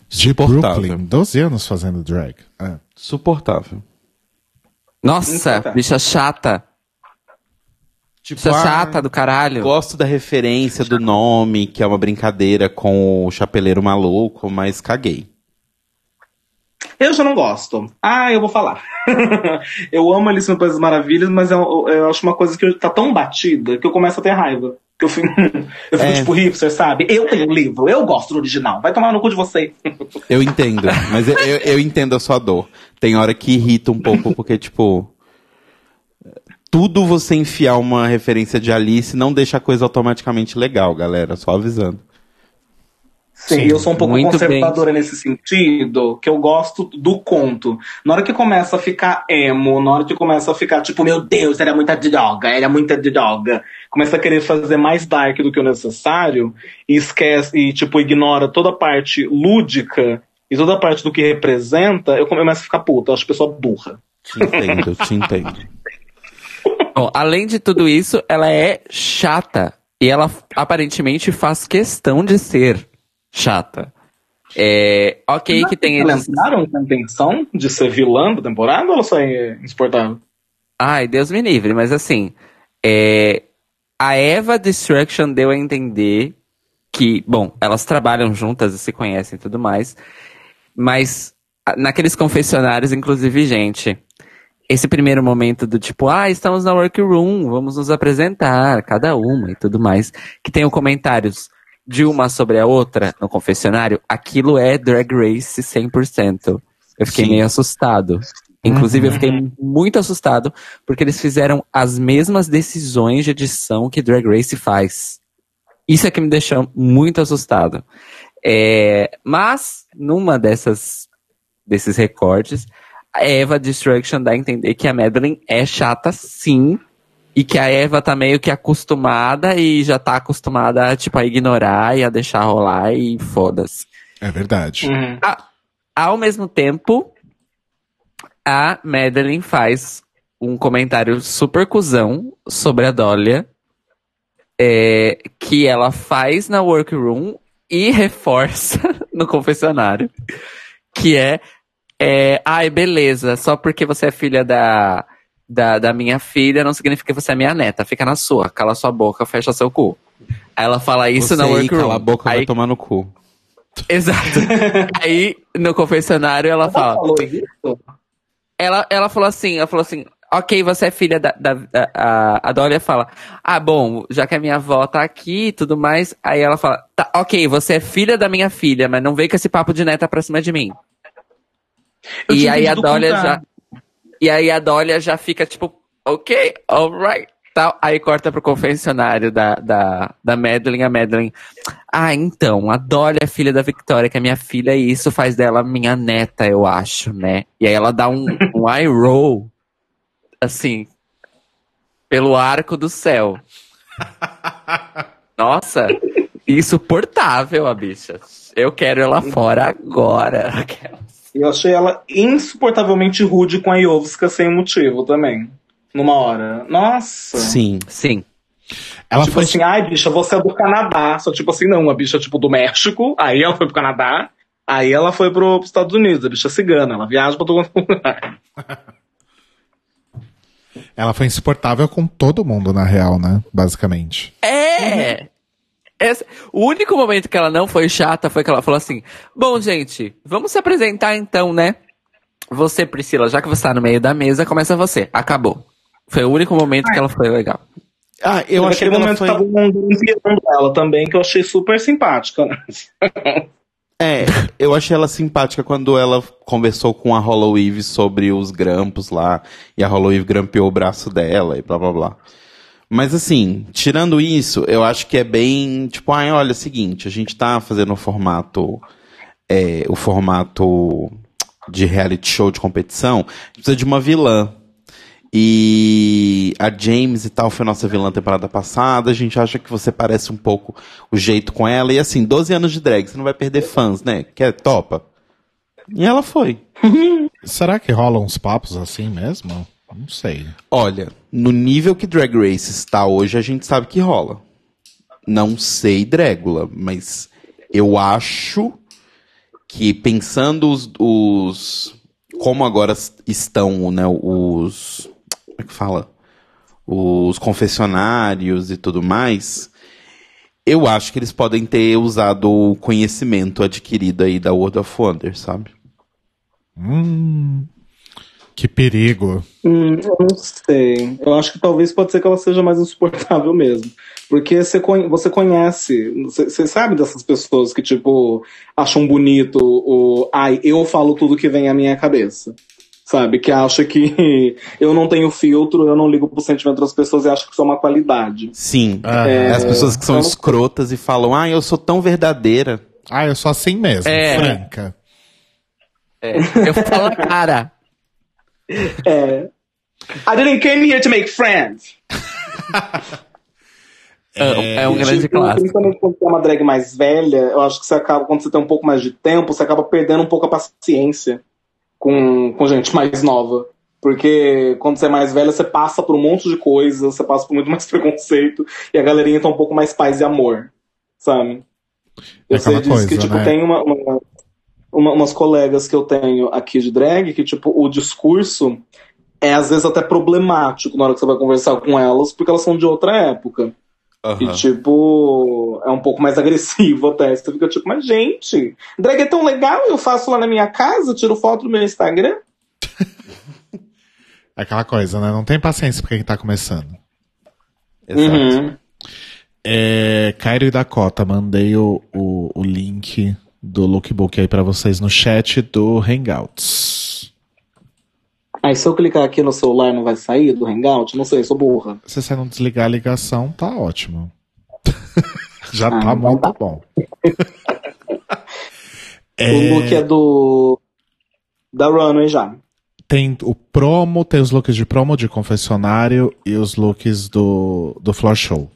De Suportável. Brooklyn, 12 anos fazendo drag. É. Suportável. Nossa, Então tá. bicha chata. Tipo, Bicha ah, chata do caralho. Gosto da referência do nome, que é uma brincadeira com o chapeleiro maluco, mas caguei. Eu já não gosto. Ah, eu vou falar. [laughs] eu amo Alice no País das Maravilhas, mas eu, eu acho uma coisa que tá tão batida que eu começo a ter raiva. Eu fico, [laughs] eu fico É. tipo hipster, sabe? Eu tenho livro, eu gosto do original. Vai tomar no cu de você. [laughs] Eu entendo, mas eu, eu, eu entendo a sua dor. Tem hora que irrita um pouco, porque, tipo. Tudo você enfiar uma referência de Alice não deixa a coisa automaticamente legal, galera. Só avisando. Sim, Sim, eu sou um pouco conservadora nesse sentido, que eu gosto do conto. Na hora que começa a ficar emo, na hora que começa a ficar tipo, meu Deus, era muita droga, era muita droga. Começa a querer fazer mais dark do que o necessário e esquece, e tipo, ignora toda a parte lúdica e toda a parte do que representa, eu começo a ficar puta, eu acho pessoa burra. Te entendo, te entendo. [laughs] Bom, além de tudo isso, ela é chata. E ela aparentemente faz questão de ser chata. É, ok que tem Eles eles. com a intenção de ser vilã da temporada ou ela só é insuportável? Ai, Deus me livre, mas assim. é, a Eva Destruction deu a entender que, bom, elas trabalham juntas e se conhecem e tudo mais. Mas naqueles confessionários, inclusive, gente, esse primeiro momento do tipo, ah, estamos na workroom, vamos nos apresentar, cada uma e tudo mais, que tem comentários de uma sobre a outra no confessionário, aquilo é Drag Race 100%. Eu fiquei Sim. meio assustado. Inclusive, eu fiquei muito assustado porque eles fizeram as mesmas decisões de edição que Drag Race faz. Isso é que me deixou muito assustado. É, mas, numa dessas desses recortes, a Eva Destruction dá a entender que a Madeline é chata sim. E que a Eva tá meio que acostumada e já tá acostumada a, tipo, a ignorar e a deixar rolar e foda-se. É verdade. Uhum. Ao mesmo tempo, a Madeline faz um comentário super cuzão sobre a Dólia, é, que ela faz na workroom e reforça [laughs] no confessionário, que é, é ai, beleza, só porque você é filha da, da, da minha filha não significa que você é minha neta, fica na sua, cala sua boca, fecha seu cu. Aí ela fala isso Você na workroom. cala a boca, Aí vai tomar no cu. Exato. [laughs] Aí, no confessionário, ela Ela fala. falou isso? Ela, ela falou assim, ela falou assim, ok, você é filha da. da, da- a, a Dólia fala, ah, bom, já que a minha avó tá aqui e tudo mais. Aí ela fala, tá, ok, você é filha da minha filha, mas não vem com esse papo de neta pra cima de mim. Eu e aí a Dólia já. E aí a Dólia já fica tipo, ok, alright. Tal. Aí corta pro confessionário da, da, da Madeline, a Madeline. Ah, então, a Dólia é filha da Victoria, que é minha filha, e isso faz dela minha neta, eu acho, né? E aí ela dá um, um [laughs] eye roll, assim, pelo arco do céu. [laughs] Nossa, insuportável a bicha. Eu quero ela fora agora. [laughs] Eu achei ela insuportavelmente rude com a Iovska sem motivo também. Numa hora. Nossa. Sim. Sim. Ela tipo foi. assim, ai, bicha, você é do Canadá. Só tipo assim, não, a bicha é tipo do México. Aí ela foi pro Canadá. Aí ela foi pro, pros Estados Unidos. A bicha é cigana. Ela viaja pra todo [laughs] lugar. Ela foi insuportável com todo mundo, na real, né? Basicamente. É! Essa- o único momento que ela não foi chata foi que ela falou assim: Bom, gente, vamos se apresentar então, né? Você, Priscila, já que você tá no meio da mesa, começa você. Acabou. Foi o único momento que ela foi legal. Ah, eu achei que ela momento foi... tava um ela também, que eu achei super simpática. Né? É, eu achei ela simpática quando ela conversou com a Hollow Eve sobre os grampos lá, e a Hollow Eve grampeou o braço dela e blá blá blá. Mas assim, tirando isso, eu acho que é bem, tipo, ai, olha, é o seguinte, a gente tá fazendo o formato, é, o formato de reality show de competição, a gente precisa de uma vilã. E a James e tal foi nossa vilã temporada passada. A gente acha que você parece um pouco o jeito com ela. E assim, 12 anos de drag, você não vai perder fãs, né? Quer topa? E ela foi. [laughs] Será que rolam uns papos assim mesmo? Não sei. Olha, no nível que Drag Race está hoje, a gente sabe que rola. Não sei Drégula, mas eu acho que pensando os, os como agora estão, né, os como é que fala? Os confessionários e tudo mais, eu acho que eles podem ter usado o conhecimento adquirido aí da World of Wonder, sabe? Hum, que perigo. Hum, eu não sei. Eu acho que talvez pode ser que ela seja mais insuportável mesmo. Porque você, conhe- você conhece, você, sabe dessas pessoas que, tipo, acham bonito o. Ai, eu falo tudo que vem à minha cabeça. Sabe? Que acha que [laughs] eu não tenho filtro, eu não ligo pro sentimento das pessoas e acho que isso é uma qualidade. Sim. Ah, É, As pessoas que são então- escrotas e falam, ah, eu sou tão verdadeira. Ah, eu sou assim mesmo, É. franca. É, eu falo na cara. É. I didn't came here to make friends. [laughs] É, é um E, grande tipo, clássico. Principalmente quando você é uma drag mais velha, eu acho que você acaba, quando você tem um pouco mais de tempo, você acaba perdendo um pouco a paciência com, com gente mais nova. Porque quando você é mais velha, você passa por um monte de coisa, você passa por muito [laughs] mais preconceito, e a galerinha tá um pouco mais paz e amor, sabe? É Eu sei aquela disso que, coisa, tipo, né? tem uma, uma- uma- umas colegas que eu tenho aqui de drag que, tipo, o discurso é às vezes até problemático na hora que você vai conversar com elas, porque elas são de outra época. E, tipo, é um pouco mais [laughs] agressivo até. Você fica tipo, mas gente, drag é tão legal, eu faço lá na minha casa, tiro foto no meu Instagram. [laughs] É aquela coisa, né? Não tem paciência pra quem tá começando. Exato. Uhum. É, Cairo e Dakota, mandei o, o, o link do lookbook aí pra vocês no chat do Hangouts. Aí se eu clicar aqui no celular não vai sair do Hangout? Não sei, sou burra. Se você não desligar a ligação, tá ótimo. [laughs] Já Ah, tá muito tá. bom. [laughs] O look é do. Da Runway já. Tem o promo, tem os looks de promo de confessionário e os looks do, do floor show.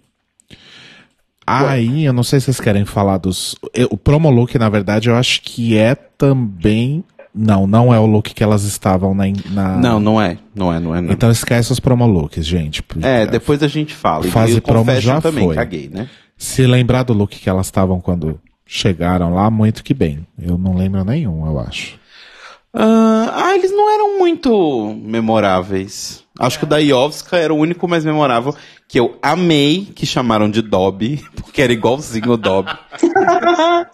Aí, eu não sei se vocês querem falar dos. eu- O promo look, na verdade, eu acho que é também. Não, não é o look que elas estavam na. na- Não, não é. Não é, não é. Não. Então esquece os promo looks, gente. é, depois a gente fala. Fase o promo já também, foi. caguei, né? Se lembrar do look que elas estavam quando chegaram lá, muito que bem. Eu não lembro nenhum, eu acho. Ah, ah, eles não eram muito memoráveis. Acho que o da Iovska era o único mais memorável que eu amei, que chamaram de Dobby, [laughs] porque era igualzinho o Dobby. [laughs]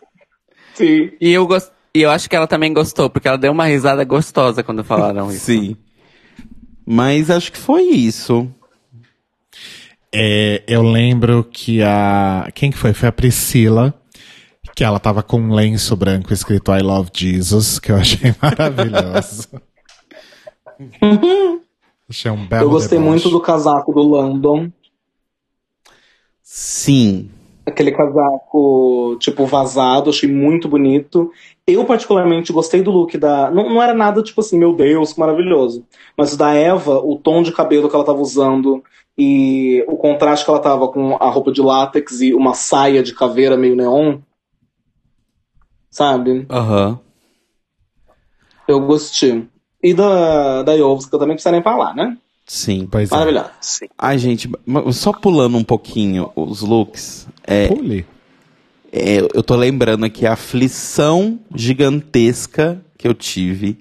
Sim. E eu, e eu acho que ela também gostou, porque ela deu uma risada gostosa quando falaram isso. Sim. Mas acho que foi isso. É, eu lembro que a. Quem que foi? Foi a Priscila. Que ela tava com um lenço branco escrito I Love Jesus, que eu achei [laughs] maravilhoso. achei um belo Eu gostei deboche. muito do casaco do London. Sim. Aquele casaco, tipo, vazado, achei muito bonito. Eu, particularmente, gostei do look da. Não, não era nada, tipo assim, meu Deus, que maravilhoso. Mas o da Eva, o tom de cabelo que ela tava usando e o contraste que ela tava com a roupa de látex e uma saia de caveira meio neon. Sabe? Aham. Eu gostei. E da, da Yovska também precisa nem falar, né? Sim. Pois é. Maravilhosa. Sim. Ai, gente, só pulando um pouquinho os looks. É, Pule. é, eu tô lembrando aqui a aflição gigantesca que eu tive.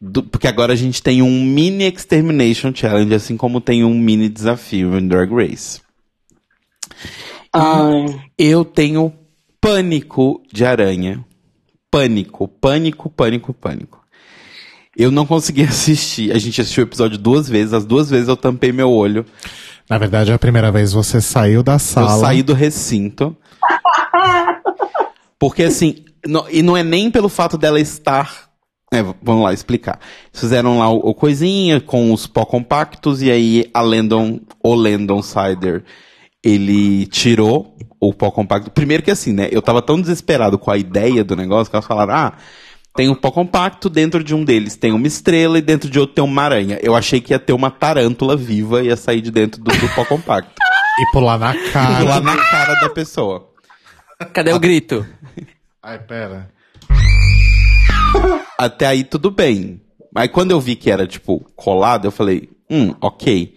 do- porque agora a gente tem um mini Extermination Challenge, assim como tem um mini desafio em Drag Race. Ai, Eu tenho pânico de aranha. Pânico, pânico, pânico, pânico. Eu não consegui [laughs] assistir. A gente assistiu o episódio duas vezes. As duas vezes eu tampei meu olho. Na verdade, é a primeira vez você saiu da sala. Eu saí do recinto. Porque assim, não- e não é nem pelo fato dela estar. É, vamos lá explicar. Eles fizeram lá o, o coisinha com os pó compactos e aí a Landon, o Landon Cider, ele tirou o pó compacto. Primeiro que assim, né? Eu tava tão desesperado com a ideia do negócio que elas falaram, ah, tem um pó compacto, dentro de um deles tem uma estrela e dentro de outro tem uma aranha. Eu achei que ia ter uma tarântula viva e ia sair de dentro do, do pó compacto. E pular na cara. lá na cara da pessoa. Cadê o grito? Ai, pera. Até aí tudo bem. Mas quando eu vi que era, tipo, colado, eu falei, hum, ok.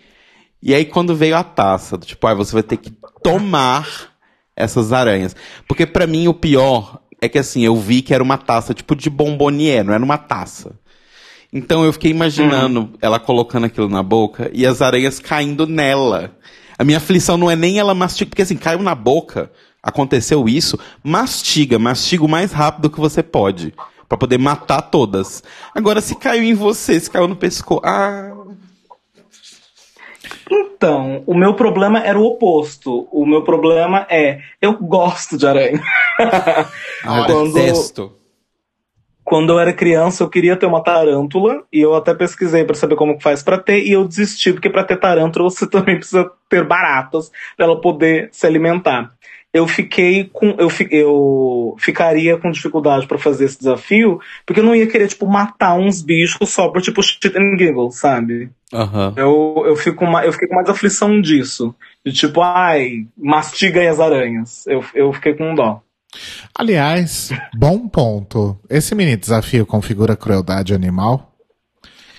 E aí quando veio a taça, do tipo, ah, você vai ter que tomar essas aranhas. Porque pra mim o pior é que assim, eu vi que era uma taça, tipo de bombonier, não era uma taça. Então eu fiquei imaginando ela colocando aquilo na boca e as aranhas caindo nela. A minha aflição não é nem ela mastigar, porque assim, caiu na boca, aconteceu isso, mastiga, mastiga o mais rápido que você pode. Pra poder matar todas. Agora, se caiu em você, se caiu no pescoço. Ah. Então, o meu problema era o oposto. O meu problema é, eu gosto de aranha. [laughs] Ah, Quando- detesto. Quando eu era criança, eu queria ter uma tarântula, e eu até pesquisei pra saber como que faz pra ter, e eu desisti, porque pra ter tarântula você [laughs] também precisa ter baratas pra ela poder se alimentar. Eu fiquei com. Eu, fi- eu ficaria com dificuldade pra fazer esse desafio, porque eu não ia querer, tipo, matar uns bichos só por, tipo, shit and giggle, sabe? Aham. Eu, eu, fico eu fiquei com mais aflição disso. De tipo, ai, mastiga aí as aranhas. Eu, eu fiquei com dó. Aliás, bom ponto. Esse mini desafio configura crueldade animal?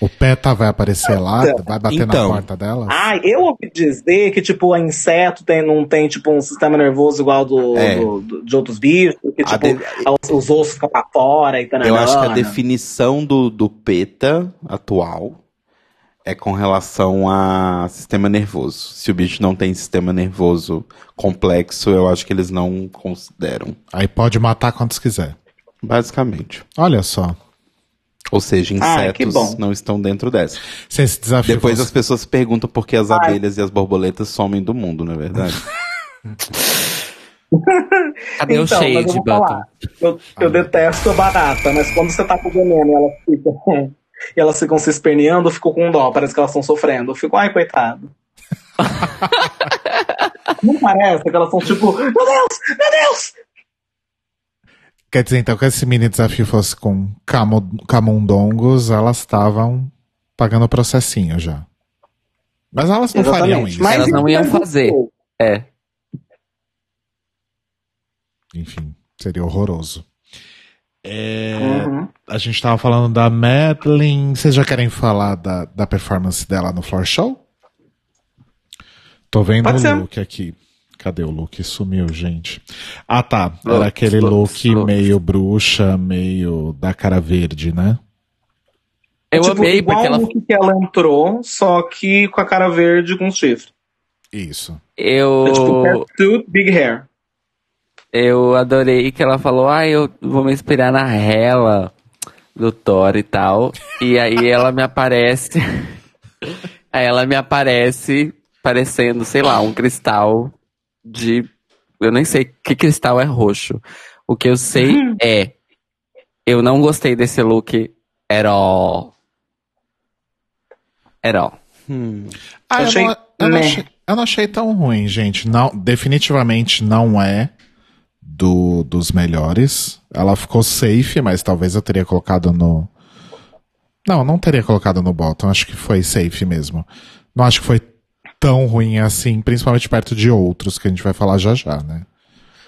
O PETA vai aparecer lá, vai bater Então. na porta dela? Ai, eu ouvi dizer que, tipo, a inseto tem, não tem, tipo, um sistema nervoso igual do, É. do- do- de outros bichos, que, A tipo, de- os, os ossos ficam pra fora e tal. Eu acho que a definição do, do PETA atual é com relação a sistema nervoso. Se o bicho não tem sistema nervoso complexo, eu acho que eles não consideram. Aí pode matar quantos quiser. Basicamente. Olha só. Ou seja, que insetos bom. não estão dentro dessa. Se esse desafio Depois as fosse... pessoas se perguntam por que as Ai. abelhas e as borboletas somem do mundo, não é verdade? [laughs] Cadê o [laughs] Então, eu shade, falar. Eu, eu detesto a barata, mas quando você tá com veneno e elas ficam, [laughs] e elas ficam se esperneando, eu fico com dó, parece que elas estão sofrendo. Eu fico, ai, coitado. Não parece que elas são tipo, meu Deus, meu Deus! Quer dizer, então, que esse mini desafio fosse com camundongos, elas estavam pagando o processinho já. Mas elas não fariam Exatamente. isso. Mas Elas não iam fazer. É. Enfim, seria horroroso. É, Uhum. A gente tava falando da Madeline. Vocês já querem falar da, da performance dela no Floor Show? Tô vendo Pode o ser. look aqui. Cadê o look? Sumiu, gente. Ah, tá. Era Looks, aquele looks, look looks. meio bruxa, meio da cara verde, né? Eu tipo, amei igual porque ela. o look que ela entrou, só que com a cara verde e com os chifres. Isso. Eu. É tipo, catsuit, big hair. Eu adorei que ela falou, ah, eu vou me inspirar na Hela do Thor e tal. E aí ela me aparece. [laughs] aí ela me aparece parecendo, sei lá, um cristal de. Eu nem sei que cristal é roxo. O que eu sei [laughs] é. Eu não gostei desse look at all. At all. Hum. Ah, eu, Achei não, eu, não achei, eu não achei tão ruim, gente. Não, definitivamente não é do, dos melhores. Ela ficou safe, mas talvez eu teria colocado no. Não, não teria colocado no bottom. Acho que foi safe mesmo. Não acho que foi tão ruim assim, principalmente perto de outros que a gente vai falar já já, né?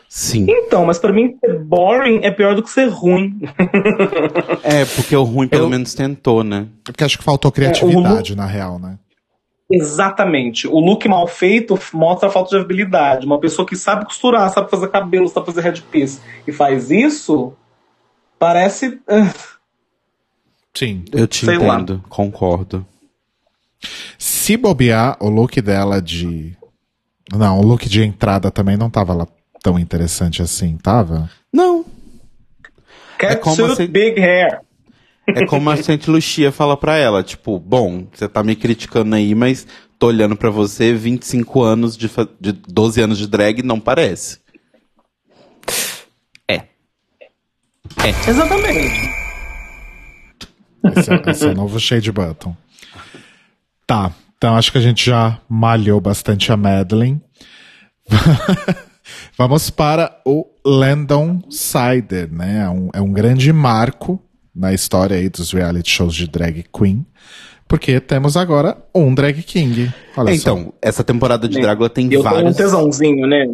Sim. Então, mas pra mim ser boring é pior do que ser ruim. [laughs] É, porque o ruim pelo Eu- menos tentou, né? Porque acho que faltou criatividade, na real, né? Exatamente. O look mal feito mostra a falta de habilidade. Uma pessoa que sabe costurar, sabe fazer cabelo, sabe fazer headpiece e faz isso, parece. ah, Sim. Eu te Sei lá. entendo, concordo. Se bobear, o look dela de. Não, o look de entrada também não tava lá tão interessante assim, tava? Não. É como Catsuit, você- big hair. É como a [laughs] Saint Lucia fala pra ela, tipo, bom, você tá me criticando aí, mas tô olhando pra você, 25 anos de, fa- de 12 anos de drag, não parece. Exatamente. Esse é, esse é o novo Shade Button. Tá, então acho que a gente já malhou bastante a Madeline. [laughs] Vamos para o Landon Sider, né? É um, é um grande marco na história aí dos reality shows de drag queen, porque temos agora um drag king. Olha É, só. então, essa temporada de Drácula tem eu tenho um vários, tesãozinho, né?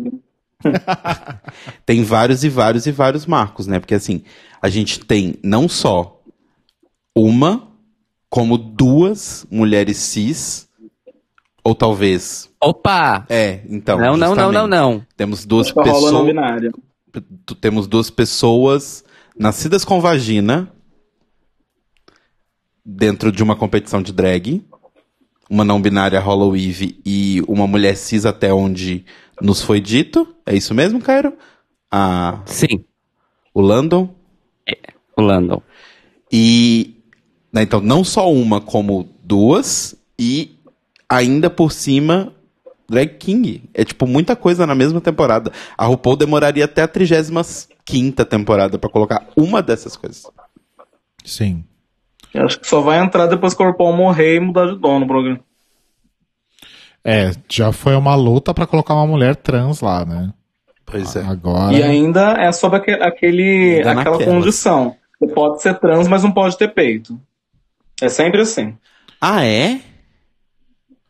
[laughs] tem vários e vários e vários marcos, né? Porque assim, a gente tem não só uma, como duas mulheres cis, ou talvez, Opa! é, então, não, não, não, não, não. Temos duas não pessoas, temos duas pessoas nascidas com vagina dentro de uma competição de drag. Uma não binária Hollow Eve e uma mulher cis até onde nos foi dito. É isso mesmo, Cairo? Ah, Sim. o Landon? O Landon. E. né, então, não só uma, como duas. E ainda por cima, Drag King. É tipo muita coisa na mesma temporada. A RuPaul demoraria até a 35 temporada pra colocar uma dessas coisas. Sim. Eu acho que só vai entrar depois que o RuPaul morrer e mudar de dono o programa. É, já foi uma luta pra colocar uma mulher trans lá, né? Pois é. Agora. E ainda é sobre aque- aquele, Ainda aquela naquelas. condição. Você pode ser trans, mas não pode ter peito. É sempre assim. Ah, é?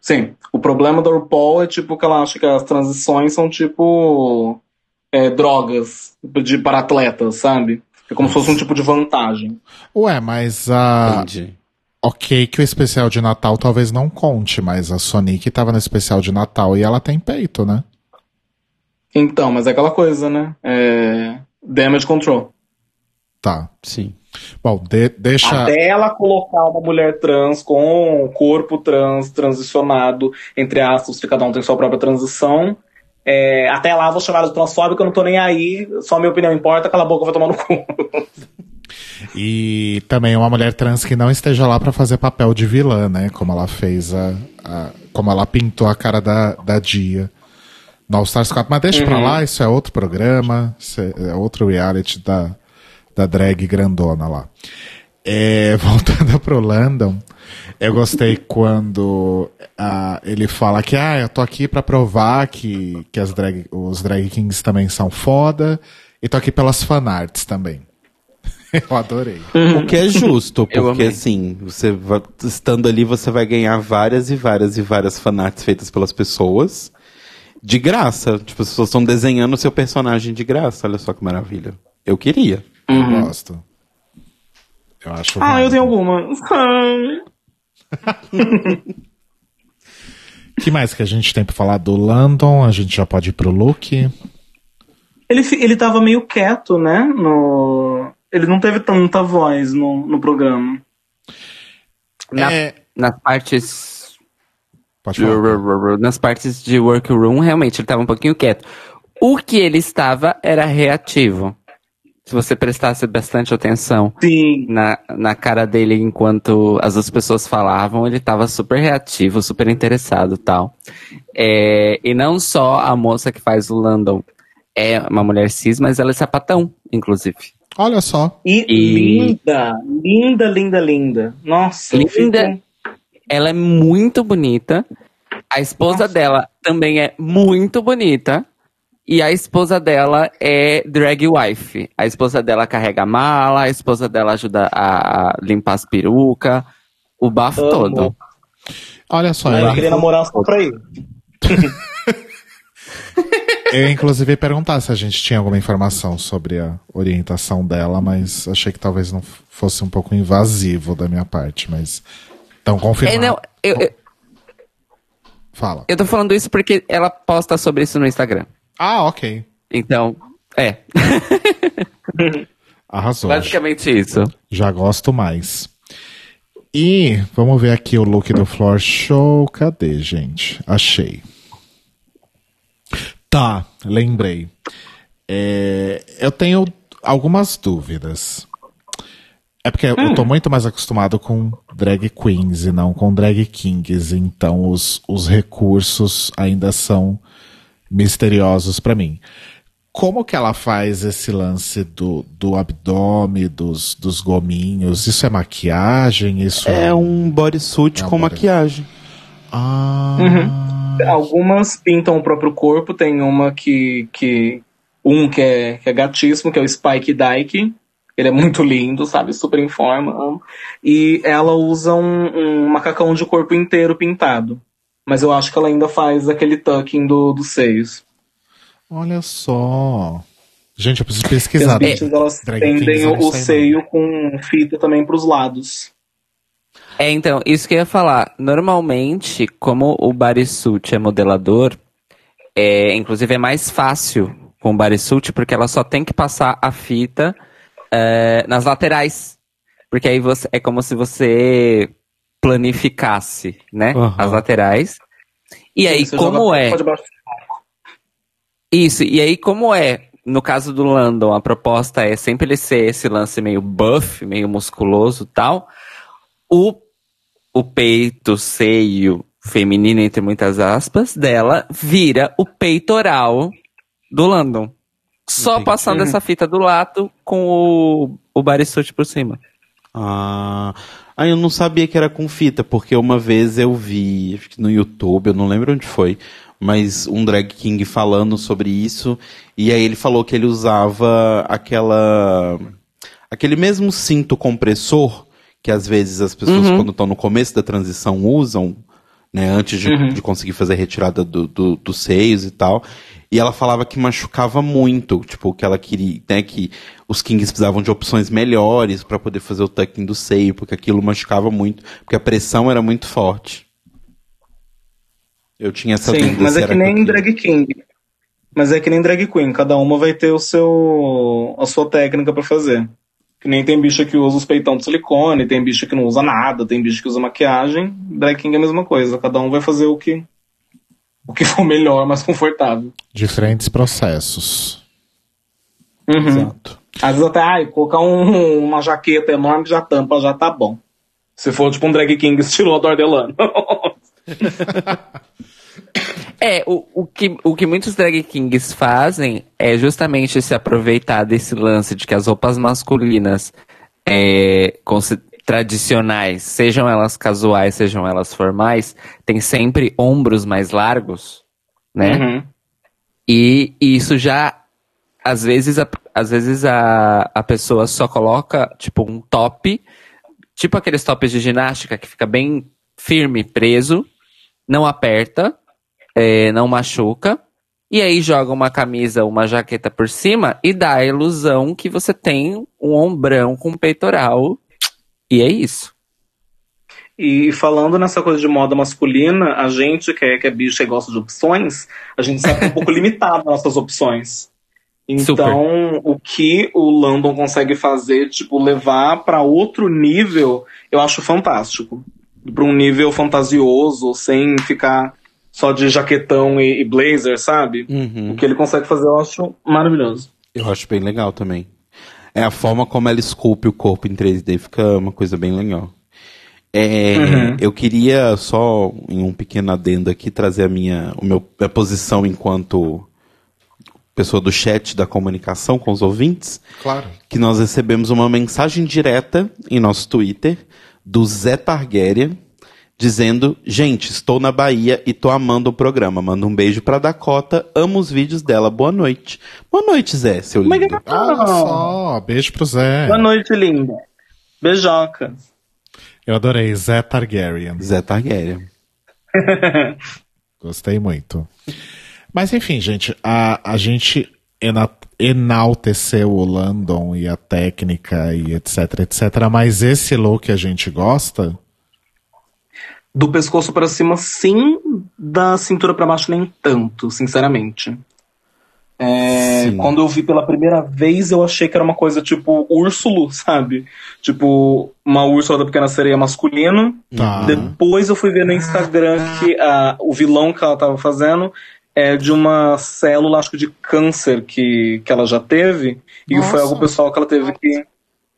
Sim. O problema da RuPaul é tipo que ela acha que as transições são tipo é, drogas de, para atletas, sabe? É como se fosse um tipo de vantagem. Ué, mas a. Entendi. Ok, que o especial de Natal talvez não conte, mas a Sonic tava no especial de Natal e ela tem peito, né? Então, mas é aquela coisa, né? É... Damage control. Tá. Sim. Bom, de- deixa. Até ela colocar uma mulher trans com corpo trans, transicionado, entre aspas, que cada um tem sua própria transição. é, até lá eu vou chamar de transfóbica, eu não tô nem aí, só minha opinião importa, cala a boca, vai tomar no cu. [laughs] E também uma mulher trans que não esteja lá pra fazer papel de vilã, né? Como ela fez a. a- como ela pintou a cara da, da Dia no All Stars 4. Mas deixa pra lá, isso é outro programa, isso é, é outro reality da, da drag grandona lá. É, [laughs] voltando pro Landon, eu gostei quando ah, ele fala que ah, eu tô aqui pra provar que, que as drag, os drag kings também são foda e tô aqui pelas fanarts também. [laughs] Eu adorei. O que é justo, [laughs] porque assim, você vai- estando ali, você vai ganhar várias e várias e várias fanarts feitas pelas pessoas de graça. Tipo, as pessoas estão desenhando o seu personagem de graça. Olha só que maravilha. Eu queria. Eu gosto. Eu acho. ah, eu tenho algumas. [laughs] que mais que a gente tem pra falar do Landon? A gente já pode ir pro Luke. Ele, ele tava meio quieto, né? No... Ele não teve tanta voz no, no programa. Na- É, Nas partes. pode falar. Nas partes de workroom, realmente, ele tava um pouquinho quieto. O que ele estava era reativo. Se você prestasse bastante atenção Sim. na, na cara dele enquanto as outras pessoas falavam, ele tava super reativo, super interessado tal. É, e não só a moça que faz o Landon é uma mulher cis, mas ela é sapatão, inclusive. Olha só. E, E- linda, linda, linda, linda. Nossa, Linda. fico- Ela é muito bonita. A esposa Nossa. dela também é muito bonita. E a esposa dela é drag wife. A esposa dela carrega a mala, a esposa dela ajuda a, a limpar as perucas, o bafo Amo. todo. Olha só. Eu, eu queria namorar só pra ir. [laughs] eu ia inclusive perguntar se a gente tinha alguma informação sobre a orientação dela, mas achei que talvez não fosse um pouco invasivo da minha parte, mas. Então, É, confirmado. não, eu, eu, Fala. eu tô falando isso porque ela posta sobre isso no Instagram. Ah, ok. Então, é, [laughs] Arrasou. basicamente isso. Já gosto mais. E vamos ver aqui o look do Floor Show. Cadê, gente? Achei. Tá, lembrei. É, eu tenho algumas dúvidas. É porque eu tô muito mais acostumado com drag queens e não com drag kings, então os, os recursos ainda são misteriosos pra mim. Como que ela faz esse lance do, do abdômen, dos, dos gominhos? Isso é maquiagem? Isso É um bodysuit É um com body- maquiagem. Ah, Algumas pintam o próprio corpo, tem uma que. que um que é, que é gatíssimo, que é o Spike Dyke. Ele é muito lindo, sabe? Super em forma. E ela usa um, um macacão de corpo inteiro pintado. Mas eu acho que ela ainda faz aquele tucking do, dos seios. olha só. Gente, eu preciso pesquisar. as bitches, elas tendem o, o sei não. seio com fita também pros lados. É, então, isso que eu ia falar. Normalmente, como o bodysuit é modelador, é, inclusive é mais fácil com o bodysuit, porque ela só tem que passar a fita é, nas laterais. Porque aí você, é como se você planificasse, né? Aham. As laterais. E aí, Você como é? Isso, e aí como é no caso do Landon, a proposta é sempre ele ser esse lance meio buff, meio musculoso tal. O, o peito, seio feminino, entre muitas aspas, dela vira o peitoral do Landon. Só Entendi. passando essa fita do lado com o, o bodysuit por cima. Ah, ah, eu não sabia que era com fita, porque uma vez eu vi, acho que no YouTube, eu não lembro onde foi, mas um drag king falando sobre isso, e aí ele falou que ele usava aquela aquele mesmo cinto compressor que às vezes as pessoas Uhum. quando estão no começo da transição usam, né, antes de, Uhum. de conseguir fazer a retirada do, do- dos seios e tal. E ela falava que machucava muito, tipo, que ela queria, né, que os kings precisavam de opções melhores pra poder fazer o tucking do seio, porque aquilo machucava muito, porque a pressão era muito forte. Eu tinha essa Sim, mas é que nem com- drag king. Mas é que nem drag queen, cada uma vai ter o seu a sua técnica pra fazer. Que nem tem bicha que usa os peitão de silicone, tem bicha que não usa nada, tem bicha que usa maquiagem. Drag king é a mesma coisa, cada um vai fazer o que o que [laughs] for melhor, mais confortável. Diferentes processos. Uhum. Exato. Às vezes até, ai, colocar um- uma jaqueta enorme que já tampa, já tá bom. Se for tipo um drag king estilo Ador Delano. [laughs] [laughs] É, o, o, que, o que muitos drag kings fazem é justamente se aproveitar desse lance de que as roupas masculinas é, tradicionais, sejam elas casuais, sejam elas formais, tem sempre ombros mais largos, né? Uhum. E isso já, às vezes, a, às vezes a, a pessoa só coloca, tipo, um top, tipo aqueles tops de ginástica que fica bem firme, preso, não aperta, é, não machuca, e aí joga uma camisa, uma jaqueta por cima e dá a ilusão que você tem um ombrão com peitoral, e é isso. E falando nessa coisa de moda masculina, a gente que é, que é bicha e gosta de opções, a gente sabe que é um pouco [laughs] limitado nas nossas opções. Então, o que o Landon consegue fazer, tipo, levar pra outro nível, eu acho fantástico. Pra um nível fantasioso, sem ficar só de jaquetão e, e blazer, sabe? Uhum. O que ele consegue fazer, eu acho maravilhoso. Eu acho bem legal também. É a forma como ela esculpe o corpo em 3D, fica uma coisa bem legal. É, Uhum. Eu queria só, em um pequeno adendo aqui, trazer a minha, o meu, minha posição enquanto pessoa do chat da comunicação com os ouvintes, Claro. que nós recebemos uma mensagem direta em nosso Twitter do Zé Targaryen, dizendo: Gente, estou na Bahia e tô amando o programa. Manda um beijo pra Dakota, amo os vídeos dela. Boa noite. Boa noite, Zé, seu lindo. Olha só, beijo pro Zé. Boa noite, linda. Beijoca. Eu adorei, Zé Targaryen. Zé Targaryen. [laughs] Gostei muito. Mas enfim, gente, a, a gente ena- enalteceu o Landon e a técnica e etc, etc. Mas esse look a gente gosta? Do pescoço pra cima, sim. Da cintura pra baixo, nem tanto, sinceramente. É, quando eu vi pela primeira vez, eu achei que era uma coisa tipo Úrsulo, [laughs] sabe? Tipo, uma Úrsula da Pequena Sereia masculino. Tá. Depois eu fui ver no Instagram que a, o vilão que ela tava fazendo é de uma célula, acho que de câncer que, que ela já teve. E Nossa. foi algo pessoal que ela teve que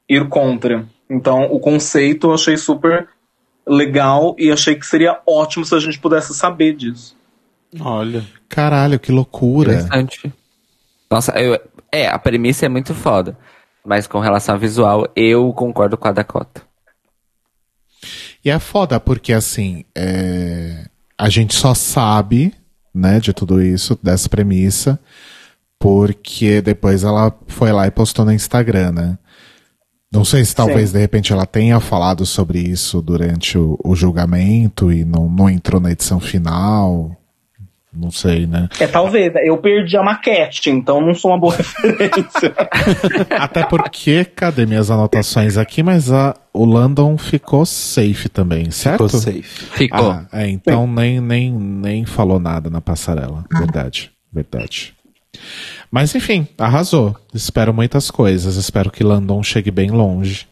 ir contra. Então, o conceito eu achei super legal e achei que seria ótimo se a gente pudesse saber disso. Olha. Caralho, que loucura. Interessante. Nossa, eu, é, a premissa é muito foda. Mas com relação ao visual, eu concordo com a Dakota. E é foda porque, assim, é, a gente só sabe, né, de tudo isso, dessa premissa, porque depois ela foi lá e postou no Instagram, né? Não sei se talvez, de repente, ela tenha falado sobre isso durante o, o julgamento e não, não entrou na edição final. Não sei, né? É, talvez. Eu perdi a maquete, então não sou uma boa [laughs] referência. Até porque, cadê minhas anotações aqui? Mas a, o Landon ficou safe também, certo? Ficou safe. Ficou. Ah, é, então nem, nem, nem falou nada na passarela. Verdade, verdade. Mas enfim, arrasou. Espero muitas coisas. Espero que Landon chegue bem longe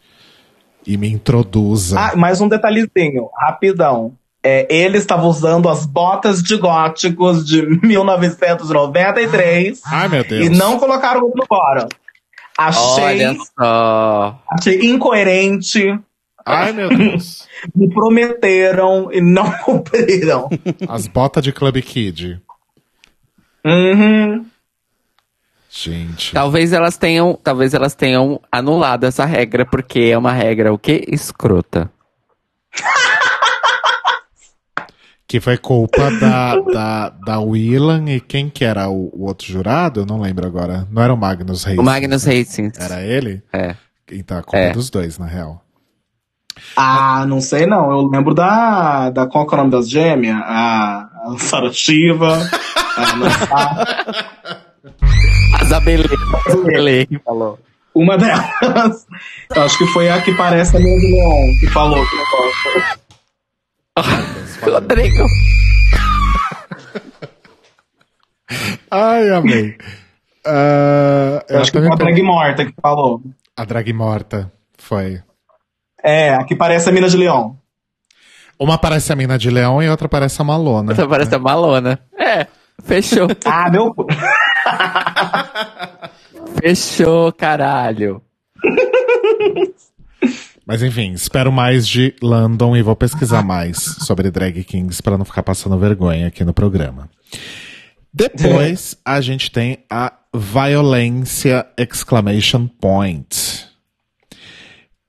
e me introduza. ah, mais um detalhezinho, rapidão. é, ele estava usando as botas de góticos de [laughs] 1993 Ai, meu Deus. e não colocaram ele no bórum. Achei, Olha só. achei incoerente, Ai, meu Deus. [laughs] me prometeram e não [laughs] cumpriram. As botas de Club Kid. Uhum. Gente. Talvez elas tenham, talvez elas tenham anulado essa regra porque é uma regra o quê? Escrota. [laughs] Que foi culpa da, da, da Willan e quem que era o, o outro jurado? Eu não lembro agora. Não era o Magnus Reis. O Magnus Hastings. Era ele? É. Então a culpa É. é dos dois, na real. Ah, não sei não. Eu lembro da. da qual que é o nome das gêmeas? A, a Sarah Shiva. [laughs] a As Abelê falou. Uma delas. Eu acho que foi a que parece a minha de Leon, que falou que não gosta. Rodrigo. Ai, amei. Eu eu acho que foi a drag morta que falou. A drag morta. Foi. É, a que parece a mina de Leon. Uma parece a mina de leão e outra parece a Malona. Essa parece a Malona. É, fechou. [laughs] Ah, meu. [laughs] fechou, caralho. Mas enfim, espero mais de London e vou pesquisar [laughs] mais sobre drag kings para não ficar passando vergonha aqui no programa. Depois a gente tem a violência exclamation point.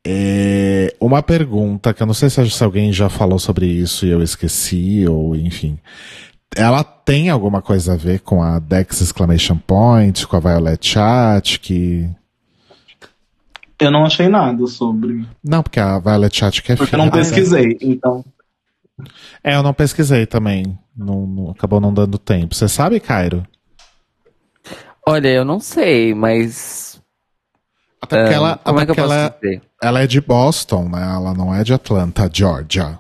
É, uma pergunta que eu não sei se, se alguém já falou sobre isso e eu esqueci ou enfim. Ela tem alguma coisa a ver com a Dex exclamation point, com a Violet Chat, que Eu não achei nada sobre. não, porque a Violet Chat que é Porque eu não da- pesquisei, então. É, eu não pesquisei também. Não, não- acabou não dando tempo. Você sabe, Cairo? Olha, eu não sei, mas. Até porque, é, ela, como é até que eu porque posso ela, dizer? ela é de Boston, né? Ela não é de Atlanta, Georgia.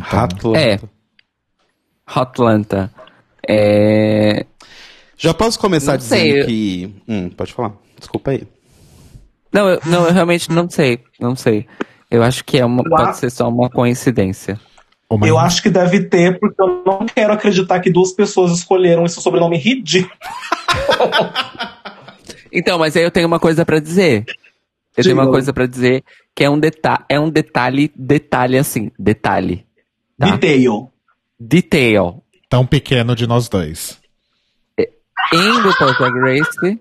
Atlanta. É. Hotlanta. É. Já posso começar Não dizendo sei, eu- que. Hum, pode falar. Desculpa aí. Não, eu, não, eu realmente não sei. Não sei. Eu acho que é uma, pode ser só uma coincidência. Uma- Eu acho que deve ter, porque eu não quero acreditar que duas pessoas escolheram esse sobrenome ridículo. [laughs] Então, mas aí eu tenho uma coisa pra dizer. Eu tenho uma Diga. coisa pra dizer que é um, deta é um detalhe, detalhe assim, detalhe. Tá. Detail. Detail. Tão pequeno de nós dois. Em RuPaul's Drag Race,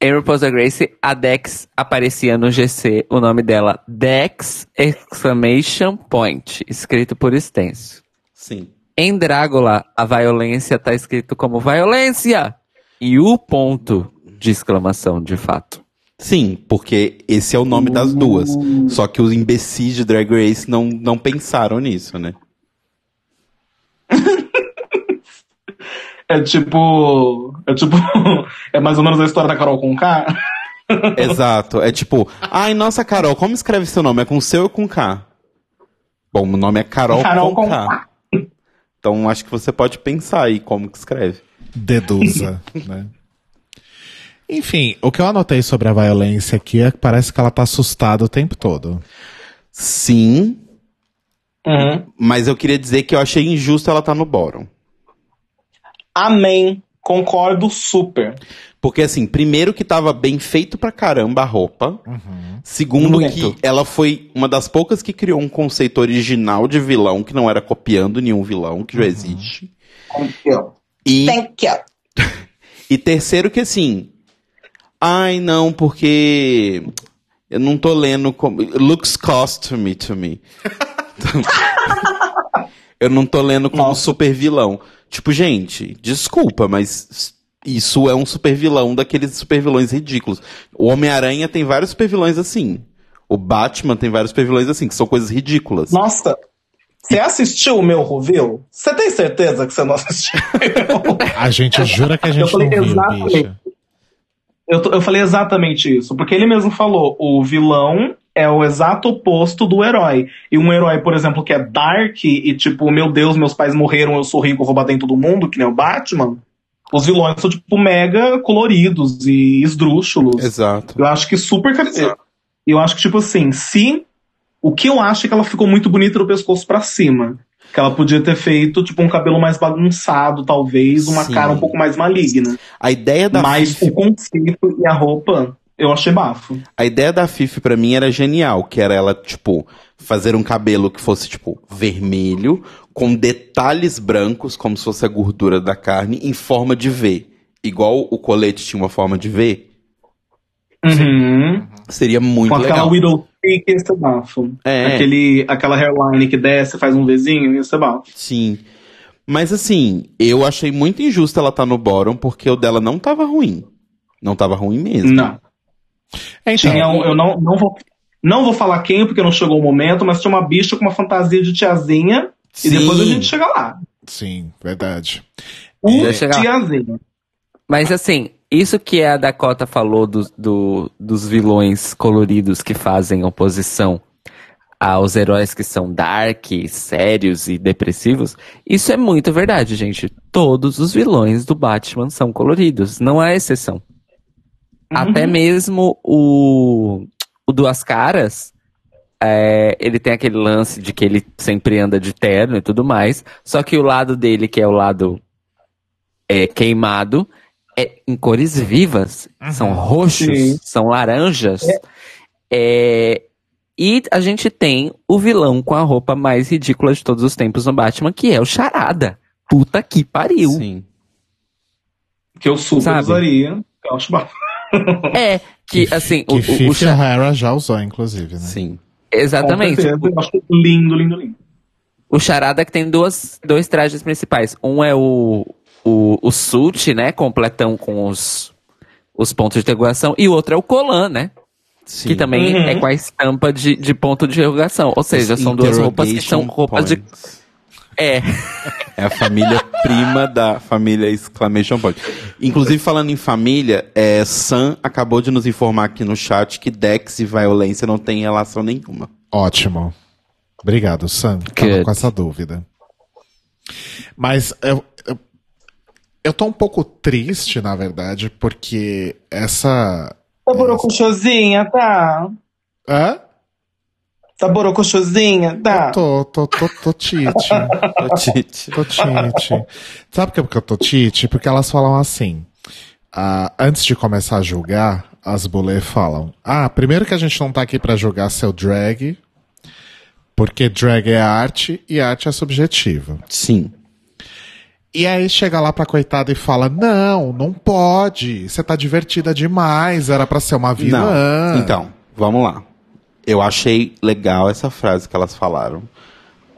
em RuPaul's Drag Race, a Dex aparecia no GC, o nome dela, Dex Exclamation Point, escrito por extenso. Sim. Em Drácula, a violência tá escrito como violência! E o ponto de exclamação, de fato. Sim, porque esse é o nome das duas. Só que os imbecis de Drag Race não, não pensaram nisso, né? [laughs] É tipo. É tipo. [laughs] É mais ou menos a história da Carol com K. [laughs] Exato. É tipo, ai, nossa, Carol, como escreve seu nome? É com C ou com K? Bom, o nome é Carol, Carol com, com K. Então acho que você pode pensar aí como que escreve. Deduza, né? Enfim, o que eu anotei sobre a violência aqui é que parece que ela tá assustada o tempo todo. Sim, Uhum. mas eu queria dizer que eu achei injusto ela estar no bórum. Amém. Concordo super. Porque, assim, primeiro que tava bem feito pra caramba a roupa. Segundo Muito. que ela foi uma das poucas que criou um conceito original de vilão, que não era copiando nenhum vilão, que já existe. Thank you. E, Thank you. [laughs] e terceiro que, assim... Ai, não, porque... Eu não tô lendo como... Looks costume to me. [laughs] [laughs] eu não tô lendo como Nossa. super vilão. Tipo, gente, desculpa, mas isso é um super vilão daqueles super vilões ridículos. O Homem-Aranha tem vários super vilões assim. O Batman tem vários super vilões assim, que são coisas ridículas. Nossa. Você assistiu o meu review? Você tem certeza que você não assistiu? [laughs] A gente jura que a gente Eu falei não viu, exatamente. bicha. eu, eu falei exatamente isso, porque ele mesmo falou: o vilão é o exato oposto do herói. E um herói, por exemplo, que é dark e tipo, meu Deus, meus pais morreram, eu sou rico, vou bater em todo mundo, que nem o Batman. Os vilões são, tipo, mega coloridos e esdrúxulos. Exato. Eu acho que super. Eu, eu acho que, tipo assim, se. O que eu acho é que ela ficou muito bonita do pescoço pra cima. Que ela podia ter feito, tipo, um cabelo mais bagunçado, talvez, uma Sim. cara um pouco mais maligna. A ideia da Mas Fifi, o conceito e a roupa, eu achei bafo. a ideia da Fifi pra mim era genial, que era ela, tipo, fazer um cabelo que fosse, tipo, vermelho, com detalhes brancos, como se fosse a gordura da carne, em forma de V. Igual o colete tinha uma forma de V, Uhum. seria muito Com aquela legal. widow peak, ser bafo. É. Aquele, aquela hairline que desce, faz um Vzinho, ser bafo. Sim. Mas assim, eu achei muito injusto ela estar no bottom, porque o dela não tava ruim. Não tava ruim mesmo. Não. Então, Tinha um, eu não, não vou. Não vou falar quem, porque não chegou o momento, mas tinha uma bicha com uma fantasia de tiazinha. Sim. E depois a gente chega lá. sim, verdade. Eu chegar. tiazinha. Mas assim, isso que a Dakota falou do, do- dos vilões coloridos que fazem oposição aos heróis que são dark, sérios e depressivos, isso é muito verdade, gente. Todos os vilões do Batman são coloridos, não há exceção. Até mesmo o, o Duas Caras, é, ele tem aquele lance de que ele sempre anda de terno e tudo mais, só que o lado dele, que é o lado é, queimado, é em cores vivas. São roxos, Sim. são laranjas. É, e a gente tem o vilão com a roupa mais ridícula de todos os tempos no Batman, que é o Charada. Puta que pariu. Sim. Que eu super Sabe? usaria. Eu acho bafo. É, que assim, Que o, o, Fifi o Cha- O'Hara já usou, inclusive, né? Sim. Exatamente. Eu acho lindo, lindo, lindo. O Charada que tem duas, dois trajes principais. Um é o, o, o suit, né? Completão com os, os pontos de interrogação. E o outro é o colan, né? Sim. Que também Uhum. é com a estampa de, de ponto de interrogação. Ou seja, são duas roupas que são roupas de. É. É a família prima da família Exclamation Point. Inclusive, falando em família, é, Sam acabou de nos informar aqui no chat que Dex e violência não têm relação nenhuma. Ótimo. Obrigado, Sam. Tava Good. com essa dúvida. Mas eu, eu, eu tô um pouco triste, na verdade, porque essa. Tá borocochosinha, tá? Hã? Tá borocochosinha, tá? Tô, tô, tô, tô tite. [laughs] Ô, Tite. Tô tite. Sabe por que eu tô tite? Porque elas falam assim. ah, antes de começar a julgar, as bulê falam: Ah, primeiro que a gente não tá aqui pra julgar seu drag, porque drag é arte e arte é subjetiva. Sim. E aí chega lá pra coitada e fala: Não, não pode. Você tá divertida demais. Era pra ser uma vilã. Não. Então, vamos lá. Eu achei legal essa frase que elas falaram.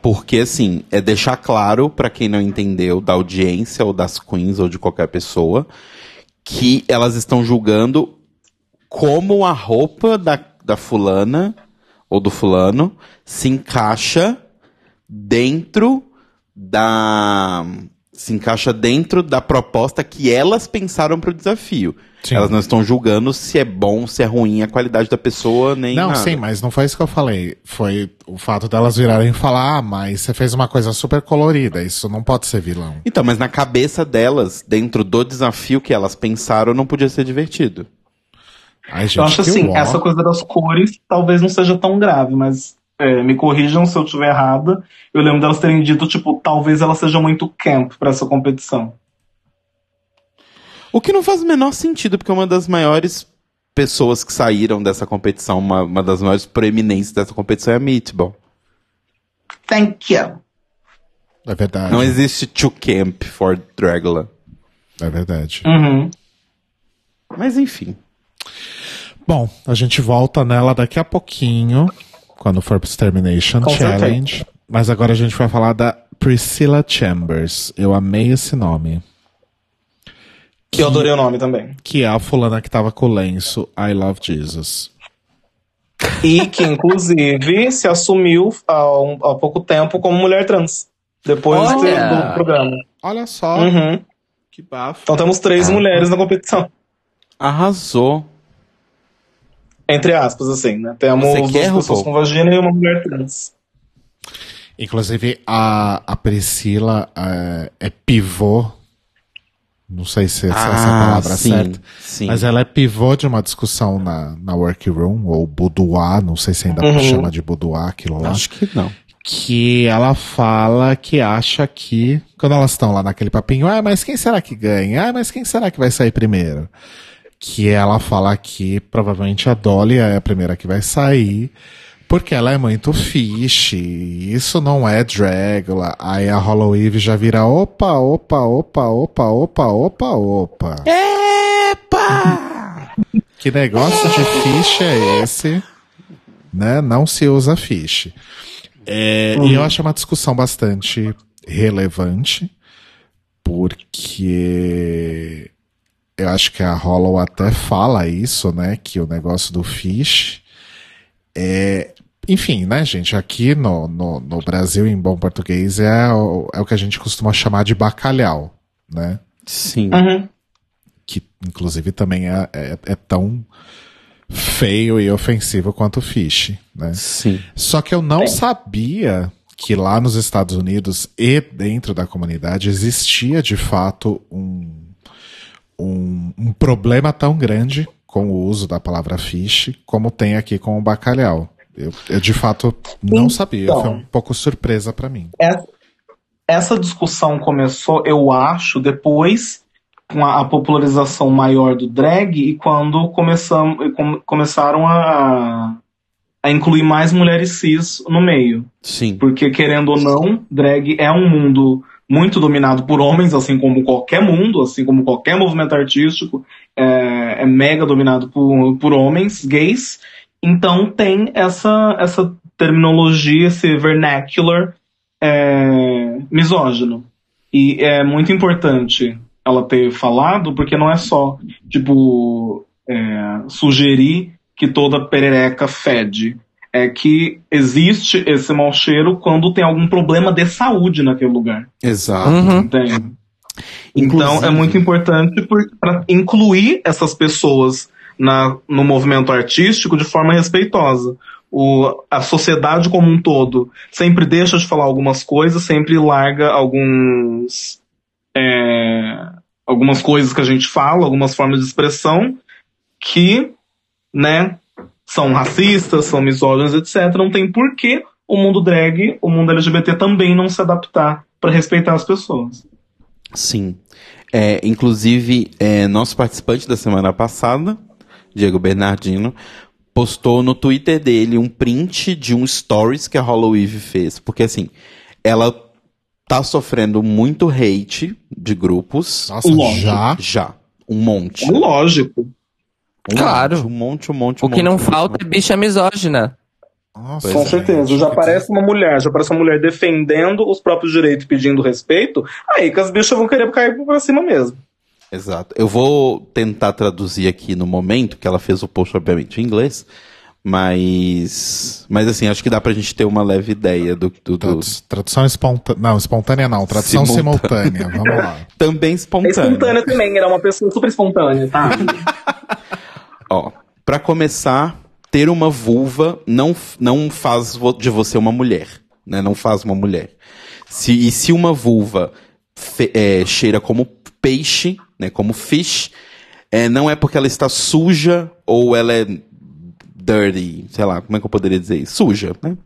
Porque, assim, é deixar claro pra quem não entendeu, da audiência ou das queens ou de qualquer pessoa, que elas estão julgando como a roupa da, da fulana ou do fulano se encaixa dentro da. Se encaixa dentro da proposta que elas pensaram pro desafio. Sim. Elas não estão julgando se é bom, se é ruim a qualidade da pessoa, nem Não, nada. sim, mas não foi isso que eu falei. Foi o fato delas virarem e falar: Ah, mas você fez uma coisa super colorida. Isso não pode ser vilão. Então, mas na cabeça delas, dentro do desafio que elas pensaram, não podia ser divertido. Ai, gente, Eu acho que assim, uó. essa coisa das cores talvez não seja tão grave, mas é, me corrijam se eu estiver errada. Eu lembro delas terem dito, tipo, talvez ela seja muito camp pra essa competição. O que não faz o menor sentido, porque uma das maiores pessoas que saíram dessa competição, uma, uma das maiores proeminências dessa competição é a Meatball. Thank you. É verdade. Não existe to camp for Dragula. É verdade. Uhum. Mas enfim. Bom, a gente volta nela daqui a pouquinho, quando for pro Extermination Com certeza. Challenge. Mas agora a gente vai falar da Priscilla Chambers. Eu amei esse nome. Que eu adorei o nome também. Que é a fulana que tava com o lenço I Love Jesus. E que, inclusive, se assumiu há, um- há pouco tempo como mulher trans. Depois do, Olha! do programa. Olha só, Uhum. que bafo. Então temos três Ah. mulheres na competição. Arrasou. Entre aspas, assim, né? Temos Você duas quer, pessoas com vagina e uma mulher trans. Inclusive, a, a Priscila é, é pivô. Não sei se, essa é a palavra Ah, sim, certa. sim. Mas ela é pivô de uma discussão na, na workroom, ou boudoir, não sei se ainda Uhum. chama de boudoir aquilo lá. Acho que não. que ela fala que acha que, quando elas estão lá naquele papinho, ah, mas quem será que ganha? Ah, mas quem será que vai sair primeiro? Que ela fala que provavelmente a Dolly é a primeira que vai sair, porque ela é muito fish, isso não é Dragula. Aí a Hollow Eve já vira opa, opa, opa, opa, opa, opa, opa. Epa! Que negócio de fish é esse? Né? Não se usa fish. É, E eu acho uma discussão bastante relevante, porque eu acho que a Hollow até fala isso, né? Que o negócio do fish é. Enfim, né, gente? Aqui no, no, no Brasil, em bom português, é o, é o que a gente costuma chamar de bacalhau, né? Sim. Uhum. que inclusive também é, é, é tão feio e ofensivo quanto o fish, né? Sim. Só que eu não sabia que lá nos Estados Unidos e dentro da comunidade existia de fato um, um, um problema tão grande com o uso da palavra fish como tem aqui com o bacalhau. Eu, eu de fato não sabia, Então. foi um pouco surpresa pra mim. Essa, essa discussão começou, eu acho, depois com a, a popularização maior do drag e quando começam, com- começaram a, a incluir mais mulheres cis no meio. Sim. Porque, querendo ou não, drag é um mundo muito dominado por homens, assim como qualquer mundo, assim como qualquer movimento artístico, é, é mega dominado por, por homens gays. Então tem essa, essa terminologia, esse vernacular é, misógino. E é muito importante ela ter falado, porque não é só, tipo, é, sugerir que toda perereca fede. É que existe esse mau cheiro quando tem algum problema de saúde naquele lugar. Exato. Uhum. Entende? Inclusive- Então é muito importante para incluir essas pessoas na, no movimento artístico de forma respeitosa. O, a sociedade como um todo sempre deixa de falar algumas coisas, sempre larga alguns é, algumas coisas que a gente fala, algumas formas de expressão que, né, são racistas, são misóginas, etc. Não tem por que o mundo drag, o mundo LGBT também não se adaptar para respeitar as pessoas. Sim. É, inclusive, é, nosso participante da semana passada, Diego Bernardino, postou no Twitter dele um print de um stories que a Hollow Eve fez. Porque assim, ela tá sofrendo muito hate de grupos. Nossa, Lógico. já? Já. Um monte. É lógico. Um Claro. monte, um monte, um monte. um O que monte, não um monte, falta é bicha misógina. Nossa, Com é. certeza. Já aparece uma mulher, já aparece uma mulher defendendo os próprios direitos, pedindo respeito, aí que as bichas vão querer cair pra cima mesmo. Exato. Eu vou tentar traduzir aqui no momento, que ela fez o post, obviamente, em inglês. Mas. Mas assim, acho que dá pra gente ter uma leve ideia do. do, do- Tradu- Tradução espontânea. Não, espontânea não. Tradução Simultânea. simultânea. Vamos lá. [laughs] Também É espontâneo. espontânea também, era uma pessoa super espontânea, tá? [laughs] Ó, pra começar, ter uma vulva não, não faz de você uma mulher, né? Não faz uma mulher. Se, e se uma vulva fe- é, cheira como peixe, né? Como fish, é, não é porque ela está suja ou ela é dirty, sei lá, como é que eu poderia dizer isso? Suja, né?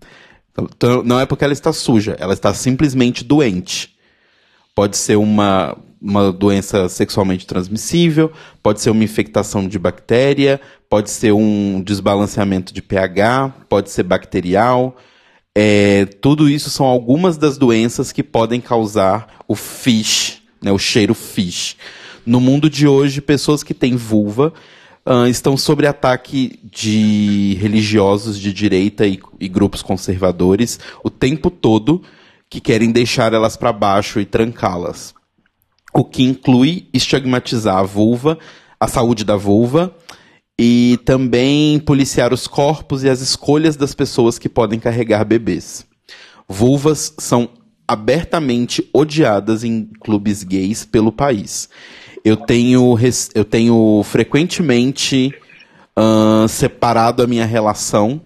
Então, Então, não é porque ela está suja, ela está simplesmente doente. Pode ser uma, uma doença sexualmente transmissível, pode ser uma infectação de bactéria, pode ser um desbalanceamento de pH, pode ser bacterial. É, tudo isso são algumas das doenças que podem causar o fish, né, o cheiro fish. No mundo de hoje, pessoas que têm vulva ah, estão sob ataque de religiosos de direita e, e grupos conservadores o tempo todo que querem deixar elas para baixo e trancá-las. O que inclui estigmatizar a vulva, a saúde da vulva e também policiar os corpos e as escolhas das pessoas que podem carregar bebês. Vulvas são abertamente odiadas em clubes gays pelo país. Eu tenho, eu tenho frequentemente ahn, separado a minha relação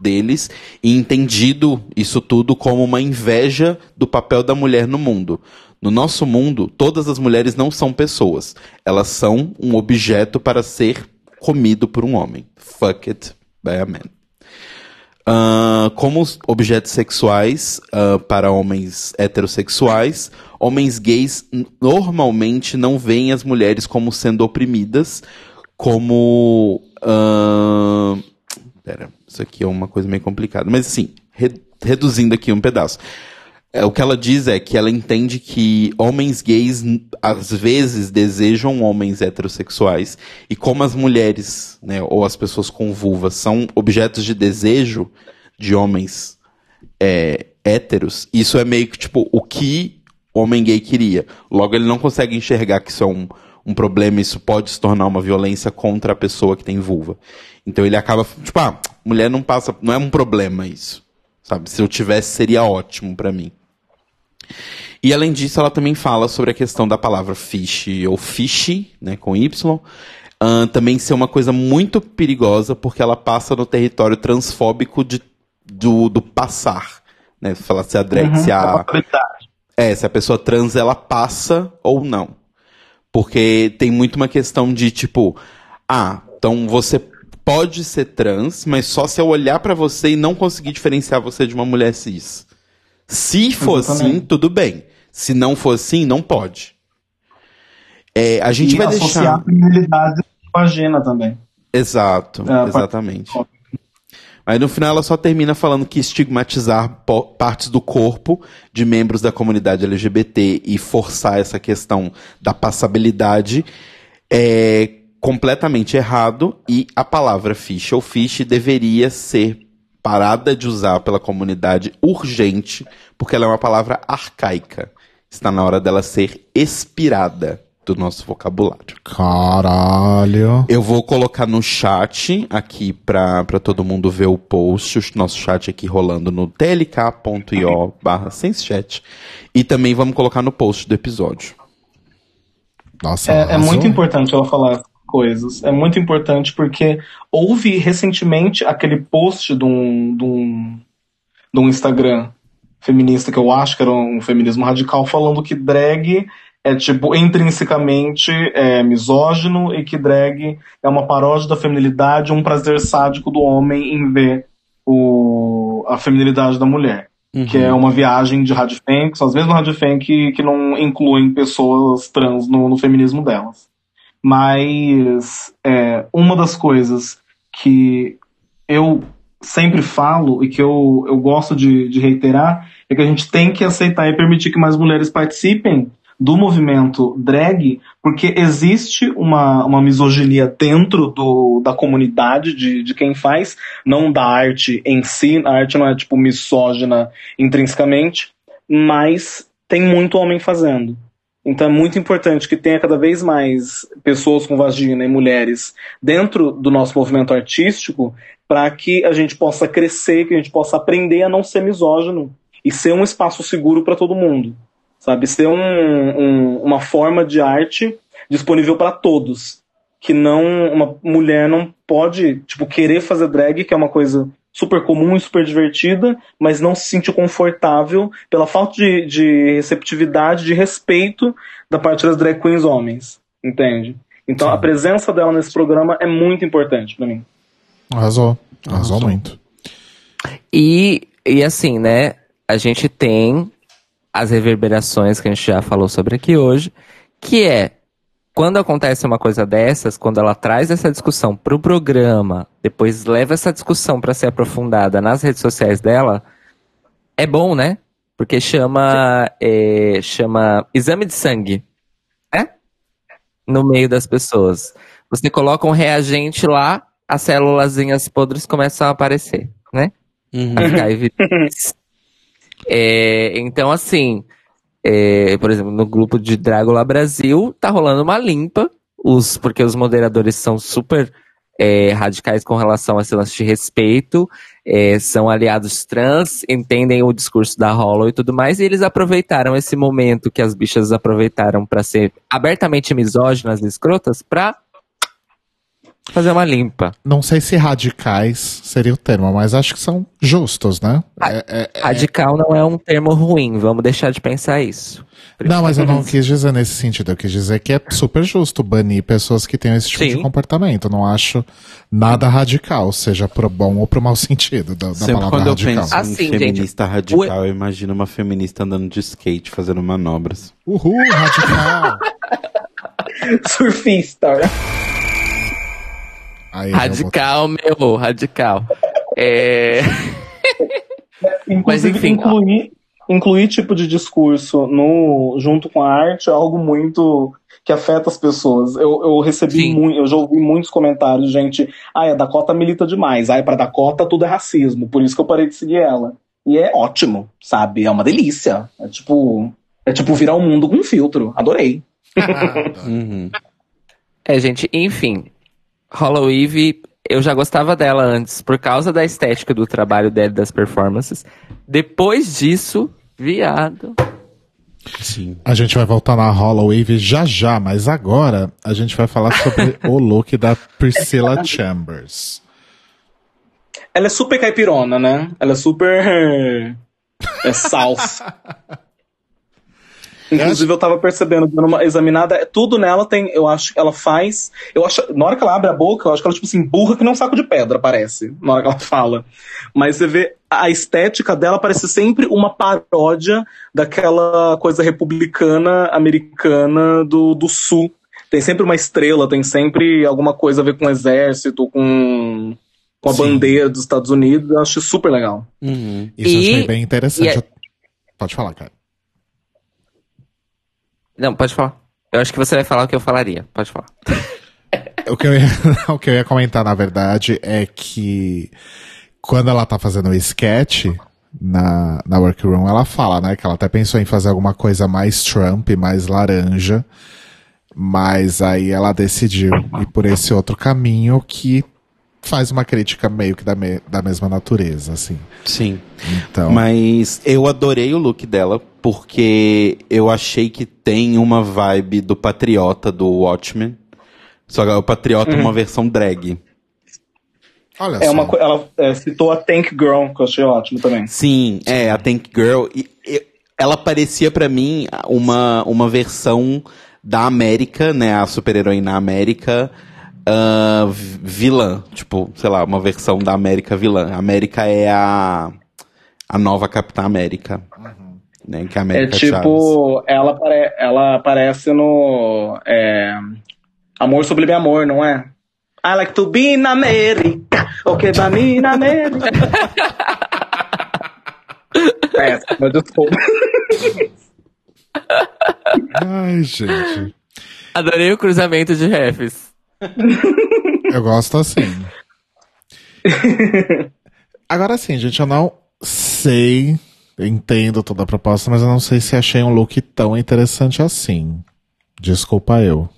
deles e entendido isso tudo como uma inveja do papel da mulher no mundo. No nosso mundo, todas as mulheres não são pessoas. Elas são um objeto para ser comido por um homem. Fuck it by a man. Ah, como os objetos sexuais ah, para homens heterossexuais, homens gays normalmente não veem as mulheres como sendo oprimidas, como. ah, pera, isso aqui é uma coisa meio complicada. Mas assim, re- reduzindo aqui um pedaço. É, o que ela diz é que ela entende que homens gays às vezes desejam homens heterossexuais e como as mulheres, né, ou as pessoas com vulva são objetos de desejo de homens é, héteros, isso é meio que tipo o que o homem gay queria. Logo ele não consegue enxergar que isso é um, um problema, isso pode se tornar uma violência contra a pessoa que tem vulva. Então ele acaba tipo, ah, mulher não passa, não é um problema isso. Sabe, se eu tivesse seria ótimo pra mim. E além disso, ela também fala sobre a questão da palavra fish ou fish, né, com Y, ahn, também ser uma coisa muito perigosa porque ela passa no território transfóbico de, do, do passar. Né, falar se a drag, se a, Probabilidade. é, se a pessoa trans ela passa ou não. Porque tem muito uma questão de tipo, ah, então você pode ser trans, mas só se eu olhar pra você e não conseguir diferenciar você de uma mulher cis. Se for assim, tudo bem. Se não for assim, não pode. É, a gente e vai associar deixar. a criminalidade com vagina também. Exato, É, exatamente. Aí no final ela só termina falando que estigmatizar partes do corpo de membros da comunidade LGBT e forçar essa questão da passabilidade é completamente errado e a palavra fish ou fish deveria ser parada de usar pela comunidade urgente, porque ela é uma palavra arcaica. Está na hora dela ser expirada do nosso vocabulário. Caralho. Eu vou colocar no chat aqui pra, pra todo mundo ver o post, o nosso chat aqui rolando no tlk.io barra chat. E também vamos colocar no post do episódio. Nossa, É, é muito importante ela falar coisas. É muito importante porque houve recentemente aquele post de um, de um, de um Instagram feminista que eu acho que era um feminismo radical falando que drag é tipo intrinsecamente é, misógino e que drag é uma paródia da feminilidade, um prazer sádico do homem em ver o, a feminilidade da mulher que é uma viagem de Radifem, que são as mesmas Radifem que, que não incluem pessoas trans no, no feminismo delas. Mas é, uma das coisas que eu sempre falo e que eu, eu gosto de, de reiterar é que a gente tem que aceitar e permitir que mais mulheres participem do movimento drag, porque existe uma, uma misoginia dentro do, da comunidade de, de quem faz, não da arte em si, a arte não é tipo misógina intrinsecamente, mas tem muito homem fazendo. Então é muito importante que tenha cada vez mais pessoas com vagina e mulheres dentro do nosso movimento artístico para que a gente possa crescer, que a gente possa aprender a não ser misógino e ser um espaço seguro para todo mundo sabe? Ser um, um, uma forma de arte disponível para todos. Que não. Uma mulher não pode, tipo, querer fazer drag, que é uma coisa super comum e super divertida, mas não se sentir confortável pela falta de, de receptividade, de respeito da parte das drag queens homens. Entende? Então a presença dela nesse programa é muito importante para mim. Arrasou. Arrasou muito. E, e assim, né? A gente tem as reverberações que a gente já falou sobre aqui hoje, que é quando acontece uma coisa dessas, quando ela traz essa discussão pro programa, depois leva essa discussão para ser aprofundada nas redes sociais dela, é bom, né? Porque chama é, chama exame de sangue, né? No meio das pessoas. Você coloca um reagente lá, as célulazinhas podres começam a aparecer, né? Pra ficar evidentes. É, então, assim, é, por exemplo, no grupo de Drácula Brasil, tá rolando uma limpa, os, porque os moderadores são super é, radicais com relação a esse lance de respeito, é, são aliados trans, entendem o discurso da Hollow e tudo mais, e eles aproveitaram esse momento que as bichas aproveitaram para ser abertamente misóginas e escrotas pra fazer uma limpa. Não sei se radicais seria o termo, mas acho que são justos, né? É- é- Radical não é um termo ruim, vamos deixar de pensar isso. Não, mas eu não quis dizer nesse sentido. Eu quis dizer que é super justo banir pessoas que tenham esse tipo Sim. de comportamento. Não acho nada radical, seja pro bom ou pro mau [laughs] sentido da, da Sempre palavra quando eu radical. penso em Assim, gente, feminista radical, eu imagino uma feminista andando de skate, fazendo manobras. Uhul, radical! [laughs] Surfista. Aí, eu Radical, meu, radical. É. [laughs] Inclusive, enfim, ó. incluir, incluir tipo de discurso no, junto com a arte é algo muito que afeta as pessoas. Eu, eu recebi muito, eu já ouvi muitos comentários, gente, ah, a Dakota milita demais, ah, pra Dakota tudo é racismo, por isso que eu parei de seguir ela. E é ótimo, sabe? É uma delícia. É tipo, é tipo virar o mundo com um filtro. Adorei. [laughs] Uhum. É, gente, enfim. Hollow Eve, eu já gostava dela antes, por causa da estética do trabalho dela e das performances. Depois disso, viado. Sim. A gente vai voltar na Hollow Wave já já, mas agora a gente vai falar sobre [laughs] o look da Priscilla Chambers. Ela é super caipirona, né? Ela é super. É South. [laughs] Inclusive, eu tava percebendo, dando uma examinada, tudo nela tem, eu acho que ela faz. Eu acho, na hora que ela abre a boca, eu acho que ela, tipo assim, burra que nem um saco de pedra, parece, na hora que ela fala. Mas você vê, a estética dela parece sempre uma paródia daquela coisa republicana americana do, do sul. Tem sempre uma estrela, tem sempre alguma coisa a ver com o exército, com, com a Sim. bandeira dos Estados Unidos. Eu acho super legal. Uhum. Isso eu E- achei bem interessante. e é- Pode falar, cara. Não, pode falar. Eu acho que você vai falar o que eu falaria. Pode falar. [laughs] O que, eu ia, [laughs] o que eu ia comentar, na verdade, é que quando ela tá fazendo o sketch na, na workroom, ela fala, né, que ela até pensou em fazer alguma coisa mais Trump, mais laranja, mas aí ela decidiu ir por esse outro caminho que faz uma crítica meio que da, me- da mesma natureza, assim. Sim. Então, Mas eu adorei o look dela, porque eu achei que tem uma vibe do Patriota do Watchmen. Só que o Patriota é uma versão drag. olha É só. uma, ela é, citou a Tank Girl, que eu achei ótimo também. Sim, é, a Tank Girl. E, e- ela parecia pra mim uma, uma versão da América, né? A super-heroína América ah, vi- vilã. Tipo, sei lá, uma versão da América vilã. A América é a, a nova Capitã América. Né, que é a É América Chaves. tipo, ela, apare, ela aparece no é, Amor Sublime Amor, não é? I like to be in America, okay, pra mim na América. [laughs] é, meu desculpa. Ai, gente. Adorei o cruzamento de refs. Eu gosto assim. [laughs] Agora sim, gente, eu não sei, entendo toda a proposta, mas eu não sei se achei um look tão interessante assim. Desculpa eu.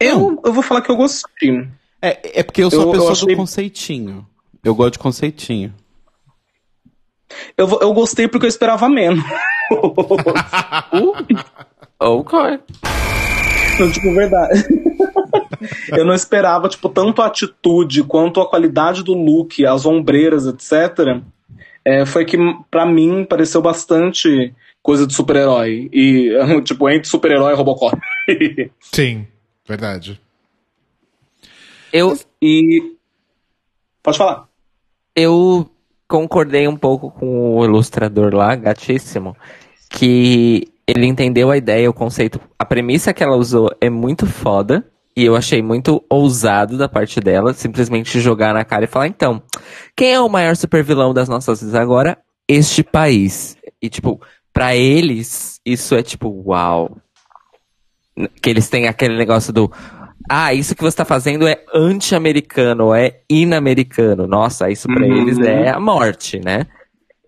Eu, eu vou falar que eu gostei. É, é porque eu sou Eu- a pessoa eu achei- do conceitinho. Eu gosto de conceitinho. Eu, eu gostei porque eu esperava menos. [laughs] Ok. Não, tipo, verdade. eu não esperava, tipo, tanto a atitude quanto a qualidade do look, as ombreiras, etc. É, foi que, pra mim, pareceu bastante coisa de super-herói. E, [laughs] tipo, entre super-herói e Robocop. [laughs] Sim, verdade. Eu, e. Pode falar. eu concordei um pouco com o ilustrador lá, gatíssimo, que ele entendeu a ideia, o conceito. A premissa que ela usou é muito foda. E eu achei muito ousado da parte dela, simplesmente jogar na cara e falar, então, quem é o maior supervilão das nossas vidas agora? Este país. E, tipo, pra eles, isso é tipo, uau. Que eles têm aquele negócio do. Ah, isso que você tá fazendo é anti-americano, é in-americano. Nossa, isso pra Uhum. eles é a morte, né?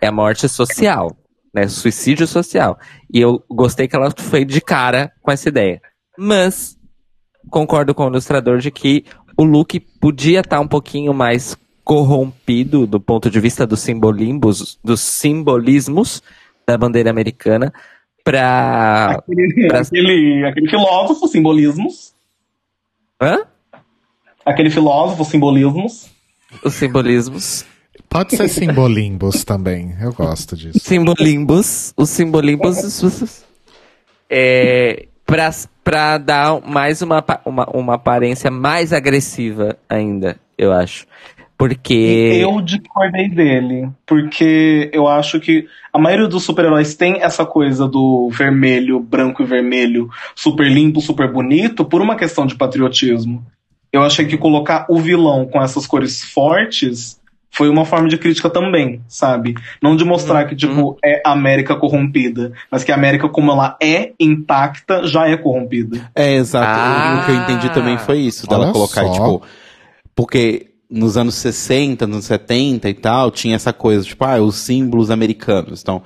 É a morte social, né? Suicídio social. E eu gostei que ela foi de cara com essa ideia. Mas concordo com o ilustrador de que o look podia estar um pouquinho mais corrompido do ponto de vista dos simbolismos, dos simbolismos da bandeira americana pra. Aquele, pra- aquele, aquele filósofo, simbolismos. Hã? aquele filósofo, simbolismos. Os simbolismos. Pode ser simbolimbus também. Eu gosto disso. Simbolimbus. Os simbolimbus. é, pra, pra dar mais uma, uma, uma aparência mais agressiva ainda, eu acho. Porque. Eu discordei dele, porque eu acho que a maioria dos super-heróis tem essa coisa do vermelho, branco e vermelho, super limpo, super bonito, por uma questão de patriotismo. Eu achei que colocar o vilão com essas cores fortes foi uma forma de crítica também, sabe? Não de mostrar que, tipo, é a América corrompida, mas que a América, como ela é intacta, já é corrompida. É, exato. Ah. O que eu entendi também foi isso, dela Olha colocar, só. tipo. Porque nos anos 60, nos anos 70 e tal, tinha essa coisa, tipo, ah, os símbolos americanos. Então,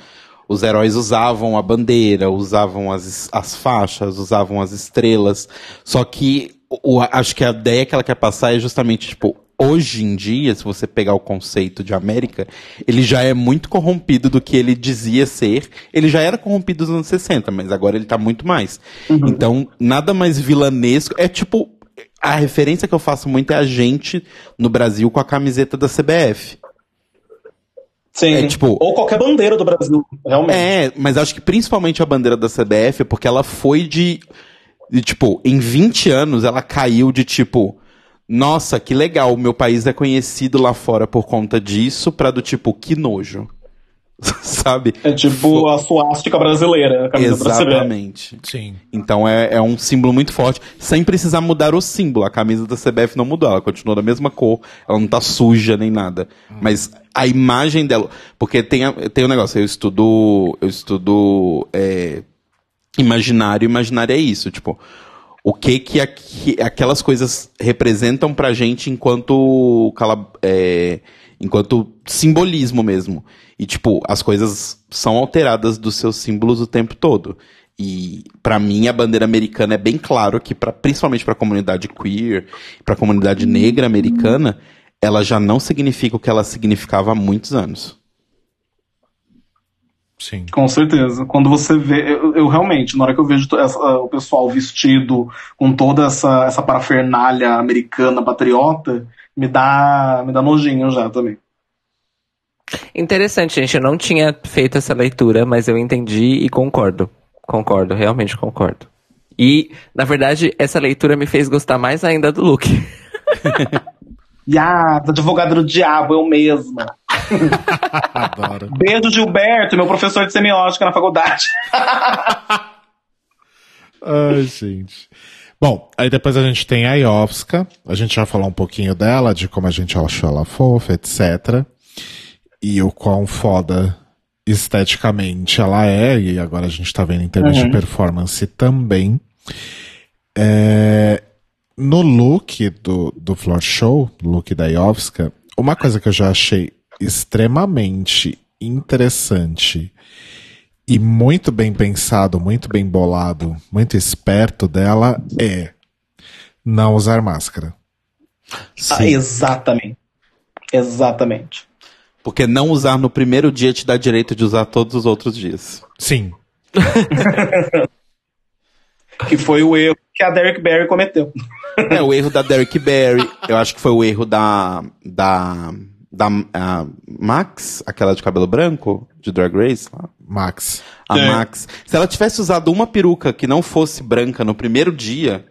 os heróis usavam a bandeira, usavam as, as faixas, usavam as estrelas. Só que o, o- acho que a ideia que ela quer passar é justamente, tipo, hoje em dia, se você pegar o conceito de América, ele já é muito corrompido do que ele dizia ser. Ele já era corrompido nos anos 60, mas agora ele tá muito mais. Então, nada mais vilanesco. É tipo. A referência que eu faço muito é a gente no Brasil com a camiseta da CBF. Sim. É, tipo- Ou qualquer bandeira do Brasil, realmente. É, mas acho que principalmente a bandeira da CBF, porque ela foi de, de, tipo, em 20 anos ela caiu de tipo, nossa, que legal, meu país é conhecido lá fora por conta disso, pra do tipo, que nojo. [laughs] Sabe? É tipo a suástica brasileira, a camisa da CBF. Exatamente. Sim. Então é, é um símbolo muito forte, sem precisar mudar o símbolo. A camisa da CBF não mudou, ela continua da mesma cor, ela não tá suja nem nada. Mas a imagem dela. Porque tem, tem um negócio, eu estudo. Eu estudo. é, imaginário, imaginário é isso, tipo. O que que aqui- aquelas coisas representam pra gente enquanto. é, enquanto simbolismo mesmo. E, tipo, as coisas são alteradas dos seus símbolos o tempo todo. E, pra mim, a bandeira americana é bem claro que, pra, principalmente pra comunidade queer, pra comunidade negra americana, ela já não significa o que ela significava há muitos anos. Sim. Com certeza. Quando você vê, eu, eu realmente, na hora que eu vejo essa- o pessoal vestido com toda essa, essa parafernália americana patriota, me dá, me dá nojinho já também. Interessante, gente. Eu não tinha feito essa leitura, mas eu entendi e concordo. Concordo, realmente concordo. E, na verdade, essa leitura me fez gostar mais ainda do look. [laughs] Ah, advogada do diabo, eu mesma. [laughs] Adoro. Beijo, Gilberto, meu professor de semiótica na faculdade. [laughs] Ai, gente. Bom, aí depois a gente tem a Iovska. A gente já falou um pouquinho dela, de como a gente achou ela fofa, etc. E o quão foda esteticamente ela é, e agora a gente tá vendo em termos de performance também. É, no look do, do Floor Show, look da Iovska, uma coisa que eu já achei extremamente interessante e muito bem pensado, muito bem bolado, muito esperto dela é não usar máscara. Ah, exatamente. Exatamente. Porque não usar no primeiro dia te dá direito de usar todos os outros dias. Sim. [laughs] Que foi o erro que a Derek Barry cometeu. É, o erro da Derek Barry, eu acho que foi o erro da. da. Da a Max, aquela de cabelo branco, de Drag Race. lá. Max. A É. Max. Se ela tivesse usado uma peruca que não fosse branca no primeiro dia,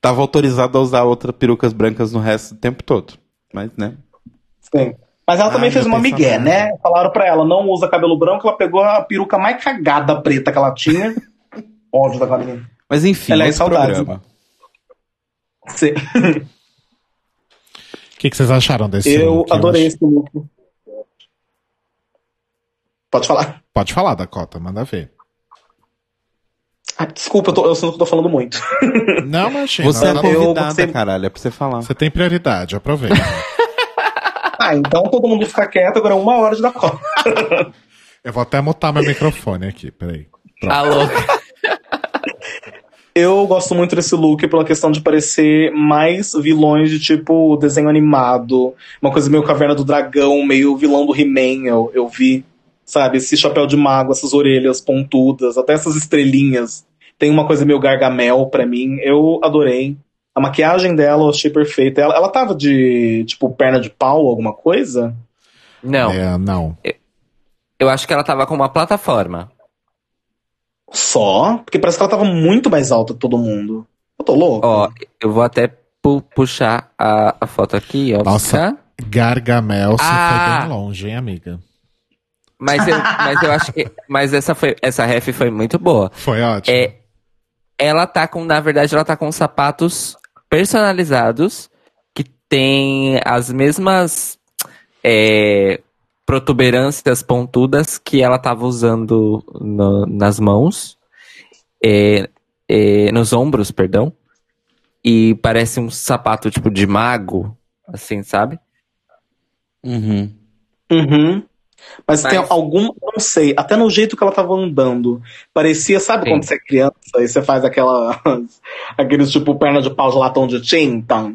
tava autorizado a usar outras perucas brancas no resto do tempo todo. Mas, né? Sim. Mas ela também Ah, fez uma migué, né? Falaram pra ela, não usa cabelo branco, ela pegou a peruca mais cagada preta que ela tinha. Ódio da menina. Mas enfim, Ela é saudades, programa. Sim. [laughs] O que, que vocês acharam desse Eu look? adorei acho- esse look. Pode falar. Pode falar, Dakota, manda ver. Ah, desculpa, eu, tô, eu sinto que eu tô falando muito. [laughs] Não, imagina. Você é não- eu convidada, gostei- caralho, é pra você falar. Você tem prioridade, aproveita. [laughs] Ah, então todo mundo fica quieto, agora é uma hora de dar conta. [laughs] Eu vou até mutar meu microfone aqui, peraí. Pronto. Alô? Eu gosto muito desse look pela questão de parecer mais vilões de tipo desenho animado, uma coisa meio caverna do dragão, meio vilão do He-Man, eu, eu vi, sabe? Esse chapéu de mago, essas orelhas pontudas, até essas estrelinhas. Tem uma coisa meio gargamel pra mim, eu adorei. A maquiagem dela eu achei perfeita. Ela, ela tava de, tipo, perna de pau, alguma coisa? Não, É, não. eu acho que ela tava com uma plataforma. Só? Porque parece que ela tava muito mais alta que todo mundo. Eu tô louco? Ó, eu vou até pu- puxar a, a foto aqui, ó. Nossa. Gargamel, você Ah! foi bem longe, hein, amiga? Mas eu, [laughs] mas eu acho que. Mas essa, foi, essa ref foi muito boa. Foi ótimo. É, ela tá com, na verdade, ela tá com sapatos personalizados que tem as mesmas é, protuberâncias pontudas que ela tava usando no- nas mãos, é, é, nos ombros, perdão. E parece um sapato tipo de mago, assim, sabe? Uhum. Uhum. Mas, Mas- tem algum, não sei, até no jeito que ela tava andando. Parecia, sabe Sim. quando você é criança e você faz aquela, [laughs] aqueles tipo perna de pau de latão de tinta?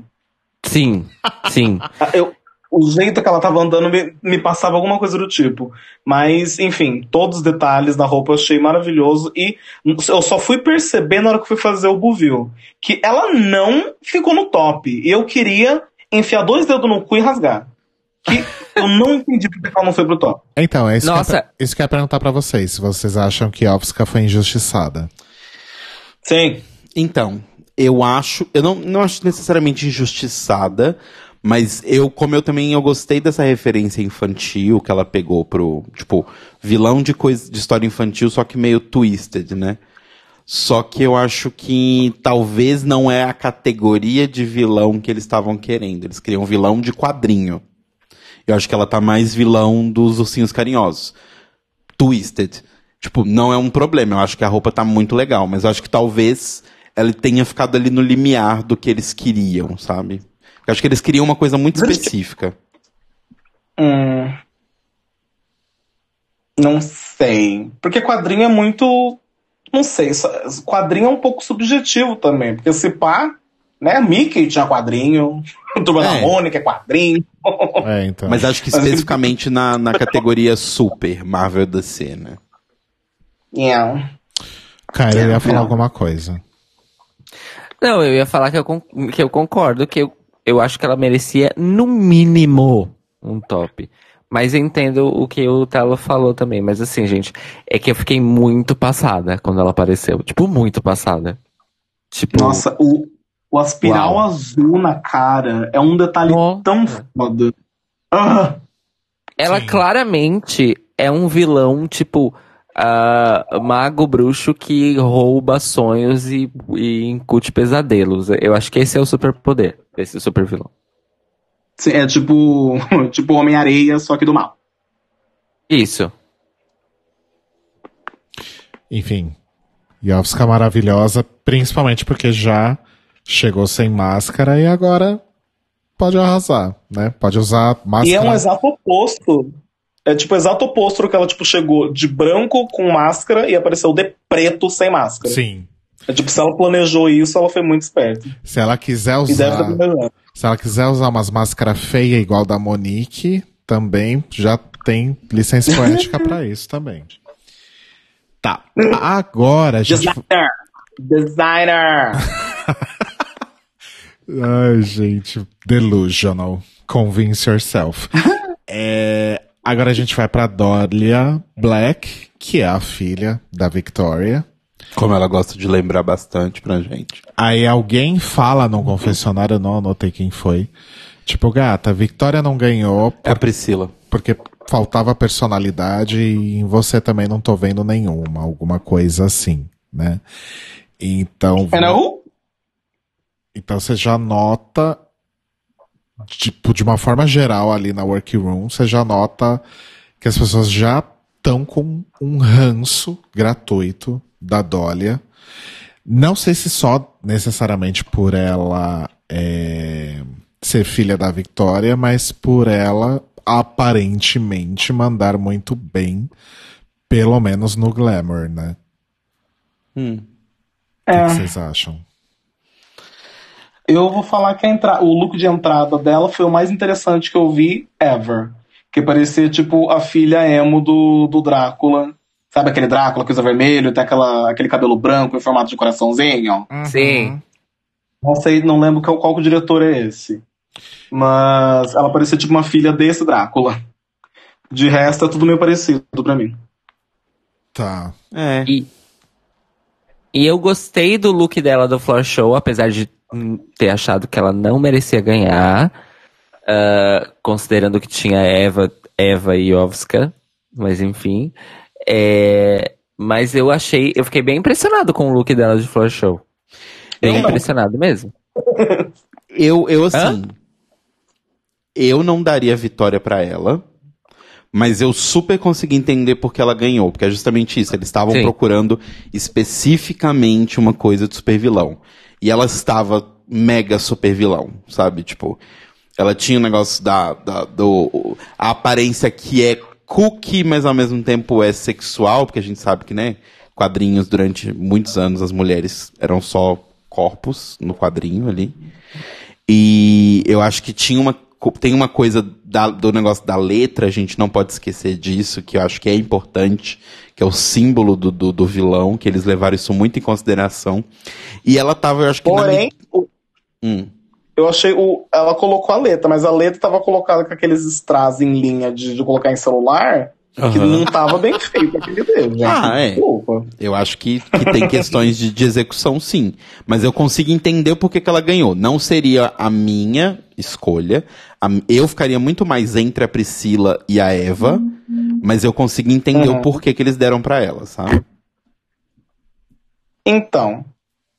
Sim, sim. Eu, o jeito que ela tava andando me, me passava alguma coisa do tipo. Mas, enfim, todos os detalhes da roupa eu achei maravilhoso. E eu só fui perceber na hora que fui fazer o Buvil que ela não ficou no top. E eu queria enfiar dois dedos no cu e rasgar. Que [laughs] eu não entendi porque ela não foi pro top. Então, é isso, Nossa. que eu, ia- isso que eu ia perguntar pra vocês. Se vocês acham que Ofsca foi injustiçada. Sim. Então, eu acho. Eu não, não acho necessariamente injustiçada, mas eu, como eu também eu gostei dessa referência infantil que ela pegou pro. Tipo, vilão de coisa de história infantil, só que meio twisted, né? Só que eu acho que talvez não é a categoria de vilão que eles estavam querendo. Eles queriam vilão de quadrinho. Eu acho que ela tá mais vilão dos ursinhos carinhosos. Twisted. Tipo, não é um problema. Eu acho que a roupa tá muito legal, mas eu acho que talvez ela tenha ficado ali no limiar do que eles queriam, sabe? Eu acho que eles queriam uma coisa muito específica. Hum. Não sei. Porque quadrinho é muito. Não sei. Quadrinho é um pouco subjetivo também. Porque se pá, né? Mickey tinha quadrinho. [laughs] Turma da É. Mônica é quadrinho. É, então. Mas acho que especificamente na, na categoria super Marvel DC, né? Yeah. Cara, eu ia falar alguma coisa. Não, eu ia falar que eu, que eu concordo, que eu, eu acho que ela merecia, no mínimo, um top. Mas eu entendo o que o Telo falou também. Mas assim, gente, é que eu fiquei muito passada quando ela apareceu. Tipo, muito passada. Tipo, Nossa, o, o aspiral Uau. azul na cara é um detalhe Nossa. tão foda. Ah, ela Sim. claramente é um vilão, tipo, ah, mago bruxo que rouba sonhos e, e incute pesadelos. Eu acho que esse é o superpoder desse super vilão. é tipo, [laughs] tipo Homem-Areia, só que do mal. Isso. Enfim. Yovska maravilhosa, principalmente porque já chegou sem máscara e agora pode arrasar, né? Pode usar máscara. E é um exato oposto. É tipo o exato oposto do que ela tipo, chegou de branco com máscara e apareceu de preto sem máscara. Sim. É tipo, se ela planejou isso, ela foi muito esperta. Se ela quiser E deve usar, estar planejando. se ela quiser usar umas máscaras feias igual da Monique, também já tem licença poética pra [laughs] isso também. Tá. Agora a gente Designer! Designer! [laughs] Ai, gente, delusional. Convince yourself. [laughs] É, agora a gente vai pra Dahlia Black, que é a filha da Victoria. Como ela gosta de lembrar bastante pra gente. Aí alguém fala no confessionário, eu não anotei quem foi. Tipo, gata, Victoria não ganhou É a Priscila. porque faltava personalidade e em você também não tô vendo nenhuma, alguma coisa assim, né? Então, É não? Então você já nota, tipo, de uma forma geral ali na workroom, você já nota que as pessoas já estão com um ranço gratuito da Dólia. Não sei se só necessariamente por ela é, ser filha da Victoria, mas por ela aparentemente mandar muito bem, pelo menos no Glamour, né? Hum. O É. que que vocês acham? Eu vou falar que a entra... o look de entrada dela foi o mais interessante que eu vi ever. Que parecia tipo a filha emo do, do Drácula. Sabe aquele Drácula que usa vermelho, tem aquela, aquele cabelo branco em formato de coraçãozinho? Sim. Não sei, não lembro qual, qual o diretor é esse. Mas ela parecia tipo uma filha desse Drácula. De resto, é tudo meio parecido pra mim. Tá. É. E, e eu gostei do look dela do Floor Show, apesar de ter achado que ela não merecia ganhar, ah, considerando que tinha Eva, Eva e Ovska, mas enfim. É, mas eu achei, eu fiquei bem impressionado com o look dela de Floor Show. Bem não. impressionado mesmo. [laughs] Eu, eu assim. Eu não daria vitória pra ela. Mas eu super consegui entender porque ela ganhou. Porque é justamente isso. Eles estavam procurando especificamente uma coisa de super vilão. E ela estava mega super vilão, sabe? Tipo, ela tinha o negócio da, da do, a aparência que é cookie, mas ao mesmo tempo é sexual, porque a gente sabe que, né? Quadrinhos, durante muitos anos, as mulheres eram só corpos no quadrinho ali. E eu acho que tinha uma, tem uma coisa da- do negócio da letra, a gente não pode esquecer disso, que eu acho que é importante, que é o símbolo do, do, do vilão, que eles levaram isso muito em consideração. E ela tava, eu acho que. na Porém, o- Hum. eu achei o. Ela colocou a letra, mas a letra tava colocada com aqueles strass em linha de, de colocar em celular, que Aham. não tava bem feito aquele dedo, gente. Ah, é. Desculpa. Eu acho que, que tem questões de, de execução, sim. Mas eu consigo entender por que que ela ganhou. Não seria a minha escolha. A- eu ficaria muito mais entre a Priscila e a Eva. Mas eu consigo entender Uhum. o porquê que eles deram pra ela, sabe? Então,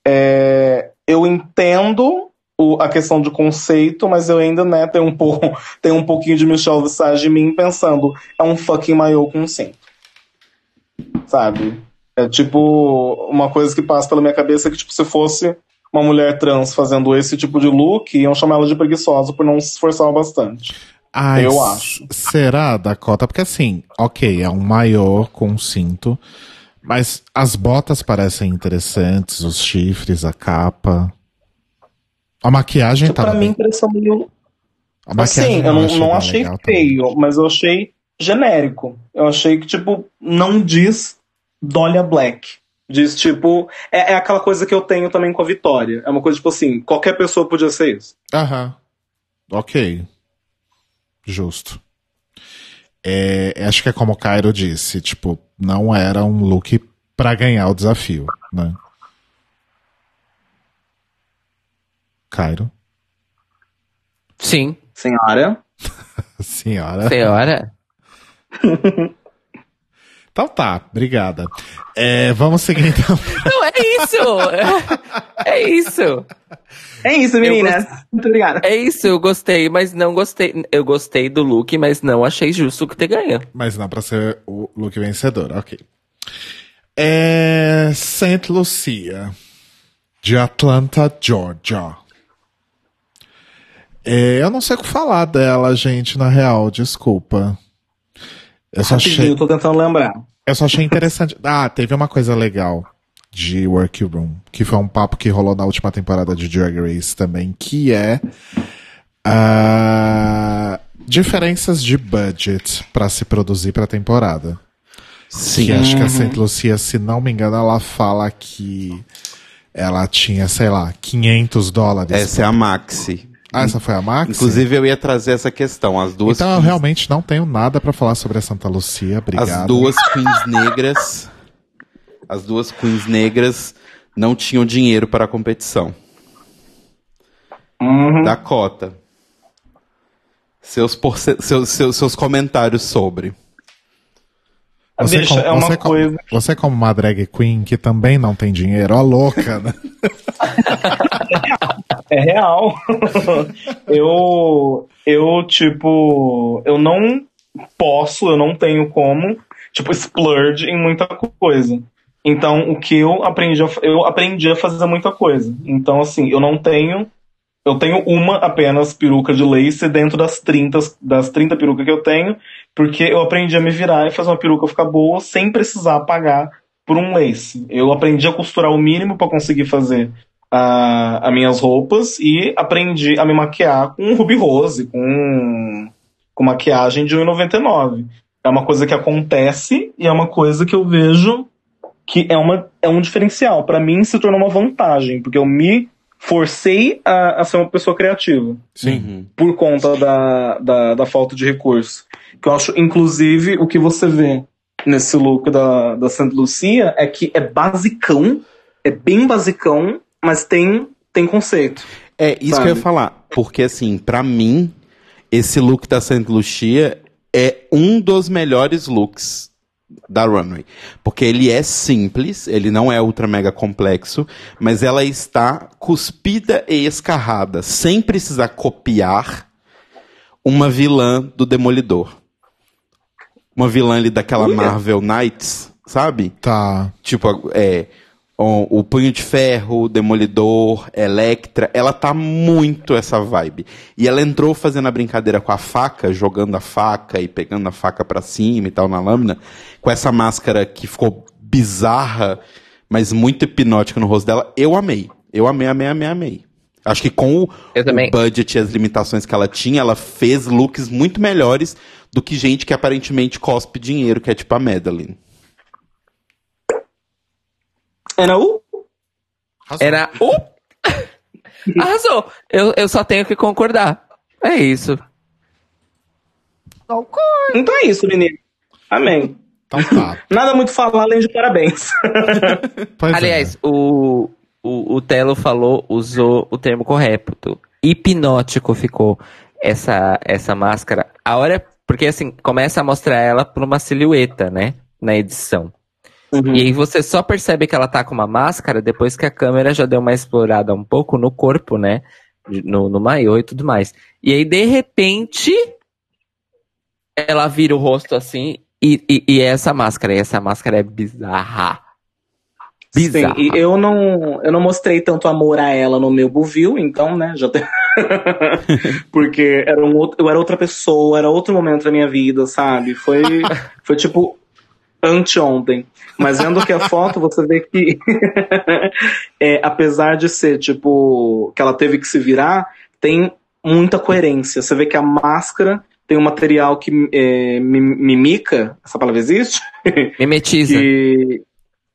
é, eu entendo o- a questão de conceito, mas eu ainda né, tenho, um pouco, [laughs] tenho um pouquinho de Michelle Visage em mim pensando, é um fucking maiô com cinto. Sabe? É tipo uma coisa que passa pela minha cabeça que, tipo, se fosse uma mulher trans fazendo esse tipo de look, iam chamar ela de preguiçosa por não se esforçar bastante. Ai, Eu acho. Será, Dakota? Porque assim, ok, é um maior com cinto, mas as botas parecem interessantes, os chifres, a capa. A maquiagem Tipo, tá pra mim, pareceu meio A maquiagem Assim, eu não, não achei legal também. feio, mas eu achei genérico. Eu achei que, tipo, não diz Dolia Black. Diz, tipo, é, é aquela coisa que eu tenho também com a Vitória. É uma coisa, tipo assim, qualquer pessoa podia ser isso. Aham. Ok. Justo. É, acho que é como o Cairo disse, tipo, não era um look pra ganhar o desafio, né? Cairo? Sim, Senhora. [laughs] Senhora. senhora. [laughs] Então tá, obrigada. É, vamos seguir então. [laughs] Não, é isso! É, é isso! É isso, meninas. Muito obrigada. É isso, eu gostei, mas não gostei. Eu gostei do look, mas não achei justo que ter ganho. Mas não pra ser o look vencedor, ok. É Saint Lucia, de Atlanta, Georgia. É, eu não sei o que falar dela, gente, na real, desculpa. Eu só achei. Rapidinho, tô tentando lembrar. Eu só achei interessante. [laughs] Ah, teve uma coisa legal de Workroom, que foi um papo que rolou na última temporada de Drag Race também, que é ah, diferenças de budget pra se produzir pra temporada. Sim. Que acho que a Saint Lucia, se não me engano, ela fala que ela tinha, sei lá, 500 dólares. Essa é a Maxi. Ah, essa foi a Max? Inclusive, eu ia trazer essa questão. As duas, Então eu queens, realmente não tenho nada pra falar sobre a Santa Lucia, obrigado. as duas queens negras. As duas queens negras não tinham dinheiro para a competição. Uhum. Dakota. Seus, porce- seus, seus, seus comentários sobre. Você, Deixa, como, é uma você, como- coisa. você como uma drag queen que também não tem dinheiro, ó louca, né? [laughs] É real. [laughs] eu, eu, tipo, eu não posso, eu não tenho como, tipo, splurge em muita coisa. Então, o que eu aprendi, a, eu aprendi a fazer muita coisa. Então, assim, eu não tenho, eu tenho uma apenas peruca de lace dentro das 30, das 30 perucas que eu tenho, porque eu aprendi a me virar e fazer uma peruca ficar boa sem precisar pagar por um lace. Eu aprendi a costurar o mínimo para conseguir fazer a, as minhas roupas e aprendi a me maquiar com Ruby Rose, com, com maquiagem de 1,99. É uma coisa que acontece e é uma coisa que eu vejo que é, uma, é um diferencial. Para mim se tornou uma vantagem, porque eu me forcei a, a ser uma pessoa criativa Sim. Uhum. por conta da, da, da falta de recurso. Que eu acho, inclusive, o que você vê nesse look da, da Santa Lucia é que é basicão, é bem basicão, mas tem, tem conceito. É, isso Sabe? que eu ia falar. Porque, assim, pra mim, esse look da Saint Lucia é um dos melhores looks da Runway. Porque ele é simples, ele não é ultra mega complexo, mas ela está cuspida e escarrada, sem precisar copiar uma vilã do Demolidor. Uma vilã ali daquela Olha. Marvel Knights, sabe? Tá. Tipo, é. O, Punho de Ferro, o Demolidor, Electra, ela tá muito essa vibe. E ela entrou fazendo a brincadeira com a faca, jogando a faca e pegando a faca pra cima e tal na lâmina, com essa máscara que ficou bizarra, mas muito hipnótica no rosto dela. Eu amei. Eu amei, amei, amei, amei. Acho que com o, o budget e as limitações que ela tinha, ela fez looks muito melhores do que gente que aparentemente cospe dinheiro, que é tipo a Madeline. Era o Era o. Arrasou! Eu, eu só tenho que concordar. É isso. Então é isso, menino. Amém. Então tá. [laughs] Nada muito falar além de parabéns. [laughs] Pois é. Aliás, o, o, o Telo falou, usou o termo correto. Hipnótico ficou essa, essa máscara. A hora. Porque assim, começa a mostrar ela por uma silhueta, né? Na edição. Uhum. E aí você só percebe que ela tá com uma máscara depois que a câmera já deu uma explorada um pouco no corpo, né? No, no maiô e tudo mais. E aí, de repente, ela vira o rosto assim e, e, e é essa máscara. E essa máscara é bizarra. Bizarra. Sim, e eu não, eu não mostrei tanto amor a ela no meu Buvil, então, né, já tem... [laughs] Porque era um outro, eu era outra pessoa, era outro momento da minha vida, sabe? Foi, foi tipo anteontem. Mas vendo aqui a foto, você vê que [laughs] é, apesar de ser, tipo, que ela teve que se virar, tem muita coerência. Você vê que a máscara tem um material que é, mi- mimica, essa palavra existe? [laughs] Mimetiza. que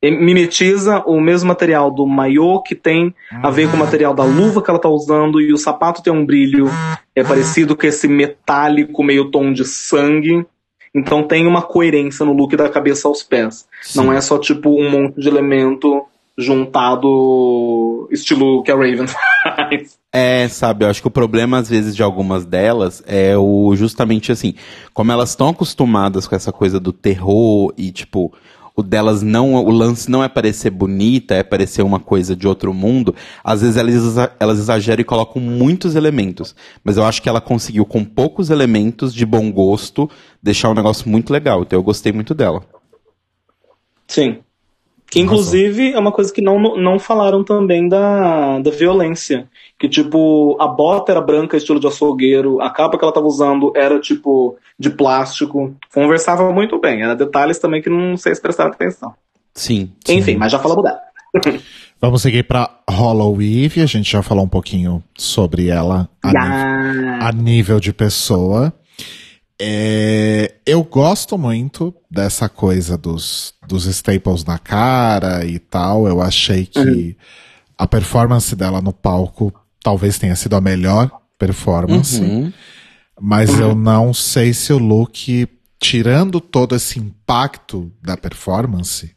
mimetiza o mesmo material do maiô que tem a ver com o material da luva que ela tá usando e o sapato tem um brilho é parecido com esse metálico meio tom de sangue. Então tem uma coerência no look da cabeça aos pés. Não é só tipo um monte de elemento juntado estilo que a Raven [laughs] faz. É, sabe, eu acho que o problema, às vezes, de algumas delas é o justamente assim, como elas estão acostumadas com essa coisa do terror e, tipo, o delas não, o lance não é parecer bonita, é parecer uma coisa de outro mundo, às vezes elas, elas exageram e colocam muitos elementos. Mas eu acho que ela conseguiu, com poucos elementos de bom gosto, deixar um negócio muito legal. Então eu gostei muito dela. Sim. Que inclusive é uma coisa que não, não falaram também da, da violência. Que tipo, a bota era branca, estilo de açougueiro, a capa que ela tava usando era tipo de plástico. Conversava muito bem. Era detalhes também que não sei se prestaram atenção. Sim. Enfim, mas já falamos dela. [laughs] Vamos seguir pra Hollow Eve. A gente já falou um pouquinho sobre ela a, nível, Já. a nível de pessoa. É, eu gosto muito dessa coisa dos, dos staples na cara e tal. Eu achei que a performance dela no palco talvez tenha sido a melhor performance. Uhum. Mas eu não sei se o look, tirando todo esse impacto da performance,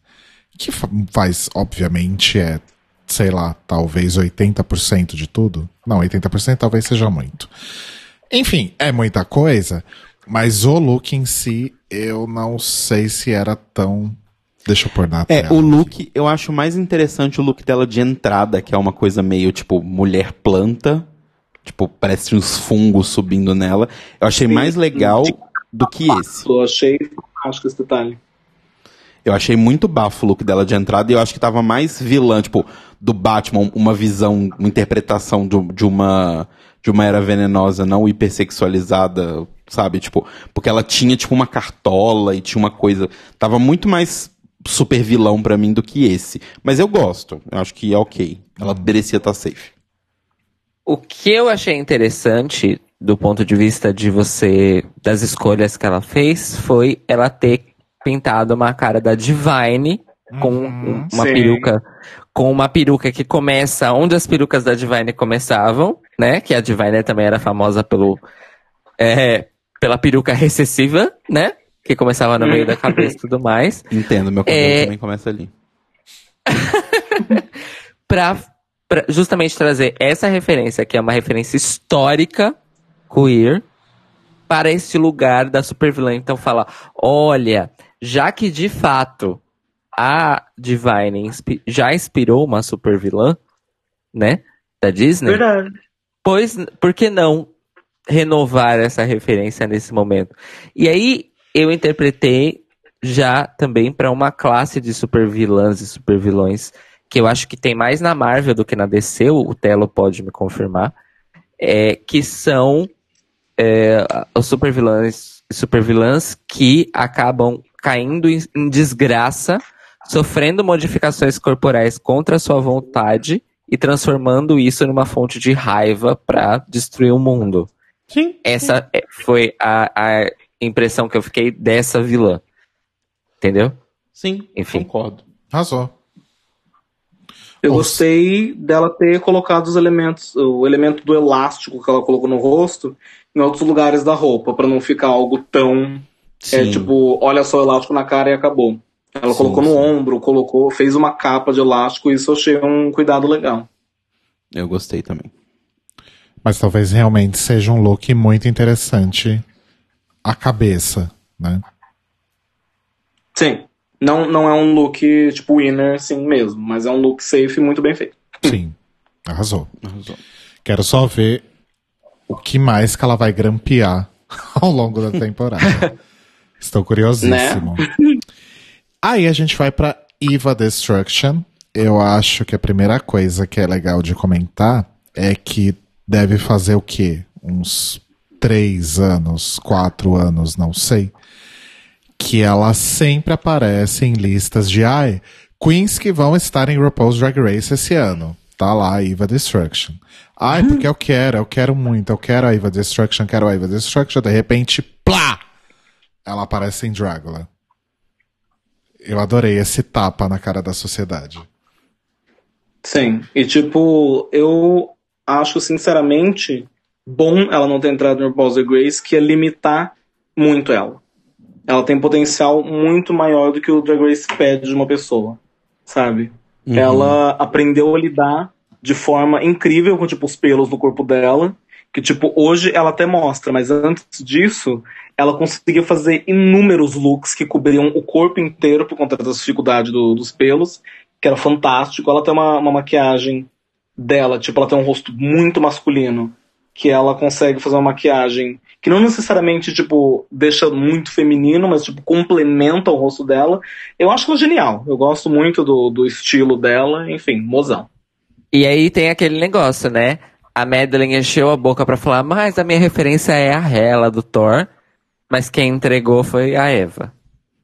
que fa- faz, obviamente, é, sei lá, talvez 80% de tudo. Não, 80% talvez seja muito. Enfim, é muita coisa, mas o look em si, eu não sei se era tão. Deixa eu pôr na É, tela. o look, eu acho mais interessante o look dela de entrada, que é uma coisa meio, tipo, mulher planta. Tipo, parece uns fungos subindo nela. Eu achei mais legal do que esse. Eu achei fantástico esse detalhe. Eu achei muito bafo o look dela de entrada e eu acho que tava mais vilã, tipo, do Batman, uma visão, uma interpretação de, de uma de uma era venenosa, não hipersexualizada, sabe? Tipo, porque ela tinha, tipo, uma cartola e tinha uma coisa. Tava muito mais super vilão pra mim do que esse. Mas eu gosto. Eu acho que é ok. Ela merecia estar safe. O que eu achei interessante do ponto de vista de você, das escolhas que ela fez, foi ela ter pintado uma cara da Divine com um- uma Sim. peruca com uma peruca que começa onde as perucas da Divine começavam, né? Que a Divine também era famosa pelo é, pela peruca recessiva, né? Que começava no meio da [laughs] cabeça e tudo mais. Entendo, meu cabelo É. também começa ali. [laughs] Pra, pra justamente trazer essa referência, que é uma referência histórica queer, para esse lugar da supervilã. Então fala, olha, já que de fato a Divine inspi- já inspirou uma supervilã, né? Da Disney. Verdade. Pois, por que não renovar essa referência nesse momento? E aí eu interpretei já também para uma classe de supervilãs e supervilões que eu acho que tem mais na Marvel do que na DC, o Telo pode me confirmar, é, que são é, os supervilãs e supervilãs que acabam caindo em, em desgraça, sofrendo modificações corporais contra a sua vontade e transformando isso numa fonte de raiva para destruir o mundo. Sim. Essa é- foi a, a impressão que eu fiquei dessa vilã. Entendeu? Sim, Enfim. concordo. Arrasou. Eu Nossa. gostei dela ter colocado os elementos, o elemento do elástico que ela colocou no rosto em outros lugares da roupa, pra não ficar algo tão é, Sim. tipo, olha só o elástico na cara e acabou. Ela Sim, colocou no sim. ombro, colocou, fez uma capa de elástico, e isso eu achei um cuidado legal. Eu gostei também. Mas talvez realmente seja um look muito interessante a cabeça, né? Sim. Não, não é um look tipo winner assim mesmo, mas é um look safe e muito bem feito. Sim. Arrasou. Arrasou. Quero só ver o que mais que ela vai grampear [laughs] ao longo da temporada. [laughs] Estou curiosíssimo. Aí a gente vai pra Eva Destruction. Eu acho que a primeira coisa que é legal de comentar é que deve fazer o quê? Uns três anos, quatro anos, não sei. Que ela sempre aparece em listas de ai, queens que vão estar em RuPaul's Drag Race esse ano. Tá lá a Eva Destruction. Ai, porque eu quero, eu quero muito, eu quero a Eva Destruction, quero a Eva Destruction. De repente, plá! Ela aparece em Dragula. Eu adorei esse tapa na cara da sociedade. Sim. E tipo, eu acho sinceramente bom ela não ter entrado no RuPaul's Drag Race, que é limitar muito ela. Ela tem potencial muito maior do que o Drag Race pede de uma pessoa, sabe? Uhum. Ela aprendeu a lidar de forma incrível com tipo os pelos no corpo dela, que tipo hoje ela até mostra, mas antes disso ela conseguia fazer inúmeros looks que cobriam o corpo inteiro por conta da dificuldade do- dos pelos, que era fantástico. Ela tem uma, uma maquiagem dela, tipo ela tem um rosto muito masculino, que ela consegue fazer uma maquiagem que não necessariamente tipo deixa muito feminino, mas tipo complementa o rosto dela. Eu acho ela genial. Eu gosto muito do, do estilo dela, enfim, mozão. E aí tem aquele negócio, né? A Madeline encheu a boca pra falar, mas a minha referência é a Hela do Thor, mas quem entregou foi a Eva.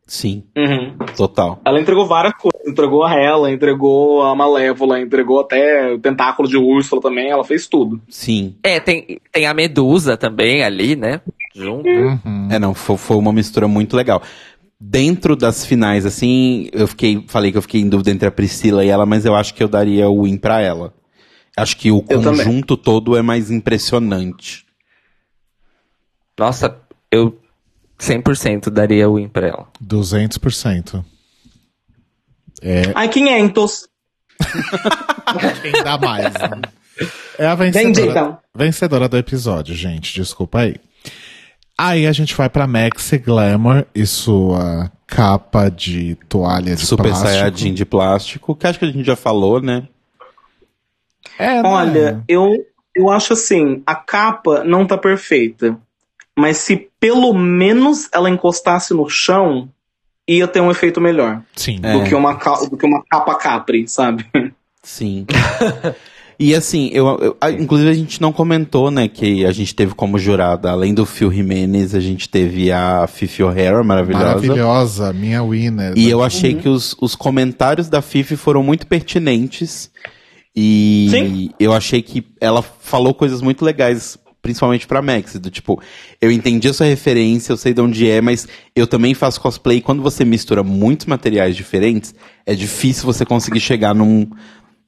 Sim, Uhum. total. Ela entregou várias coisas. Entregou a Hela, entregou a Malévola, entregou até o tentáculo de Úrsula também. Ela fez tudo. Sim. É, tem, tem a Medusa também ali, né? Junto. Uhum. É, não, foi, foi uma mistura muito legal. Dentro das finais, assim, eu fiquei, falei que eu fiquei em dúvida entre a Priscila e ela, mas eu acho que eu daria o win pra ela. Acho que o Eu também. conjunto todo é mais impressionante. Nossa, eu 100% daria o win pra ela. 200%. É Ai, 500. quem dá mais. né? É a vencedora, então. vencedora do episódio, gente. Desculpa aí. Aí a gente vai pra Maxi Glamour e sua capa de toalha de Super plástico. Saiyajin de plástico, que acho que a gente já falou, né? É, né? Olha, eu, eu acho assim, a capa não tá perfeita. Mas se pelo menos ela encostasse no chão, ia ter um efeito melhor. Sim. É. Do, que uma, do que uma capa capri, sabe? Sim. [laughs] e assim, eu, eu- a- inclusive a gente não comentou, né, que a gente teve como jurada, além do Phil Jimenez, a gente teve a Fifi O'Hara, maravilhosa. Maravilhosa, minha winner. E eu achei que os, os comentários da Fifi foram muito pertinentes. E Sim. eu achei que ela falou coisas muito legais principalmente pra Max, do tipo, eu entendi a sua referência, eu sei de onde é, mas eu também faço cosplay. Quando você mistura muitos materiais diferentes, é difícil você conseguir chegar num,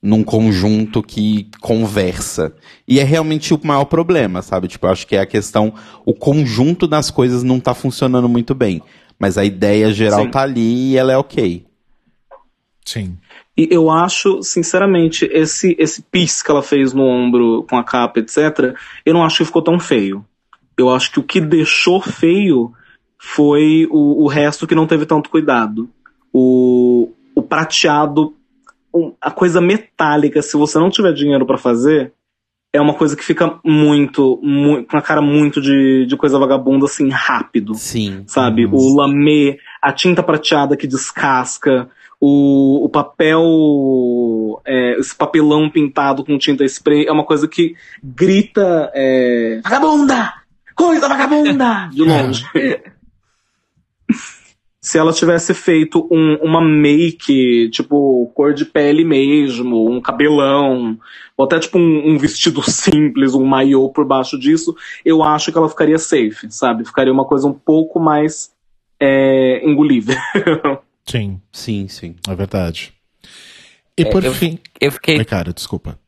num conjunto que conversa. E é realmente o maior problema, sabe? Tipo, eu acho que é a questão, o conjunto das coisas não tá funcionando muito bem. Mas a ideia geral Sim. tá ali e ela é ok. Sim. E eu acho, sinceramente, esse, esse piece que ela fez no ombro com a capa, etc., eu não acho que ficou tão feio. Eu acho que o que deixou feio foi o, o resto que não teve tanto cuidado. O, o prateado, a coisa metálica, se você não tiver dinheiro pra fazer, é uma coisa que fica muito, muito com a cara muito de, de coisa vagabunda, assim, rápido Sim. sabe? O lamê, a tinta prateada que descasca, o, o papel, é, esse papelão pintado com tinta spray é uma coisa que grita é, vagabunda! Coisa vagabunda! [laughs] De longe. [laughs] Se ela tivesse feito um- uma make, tipo, cor de pele mesmo, um cabelão, ou até tipo um, um vestido [laughs] simples, um maiô por baixo disso, eu acho que ela ficaria safe, sabe? Ficaria uma coisa um pouco mais é, engolível. [laughs] Sim, Sim, sim. é verdade. E É, por eu- fim. Eu fiquei, Oi, cara, desculpa.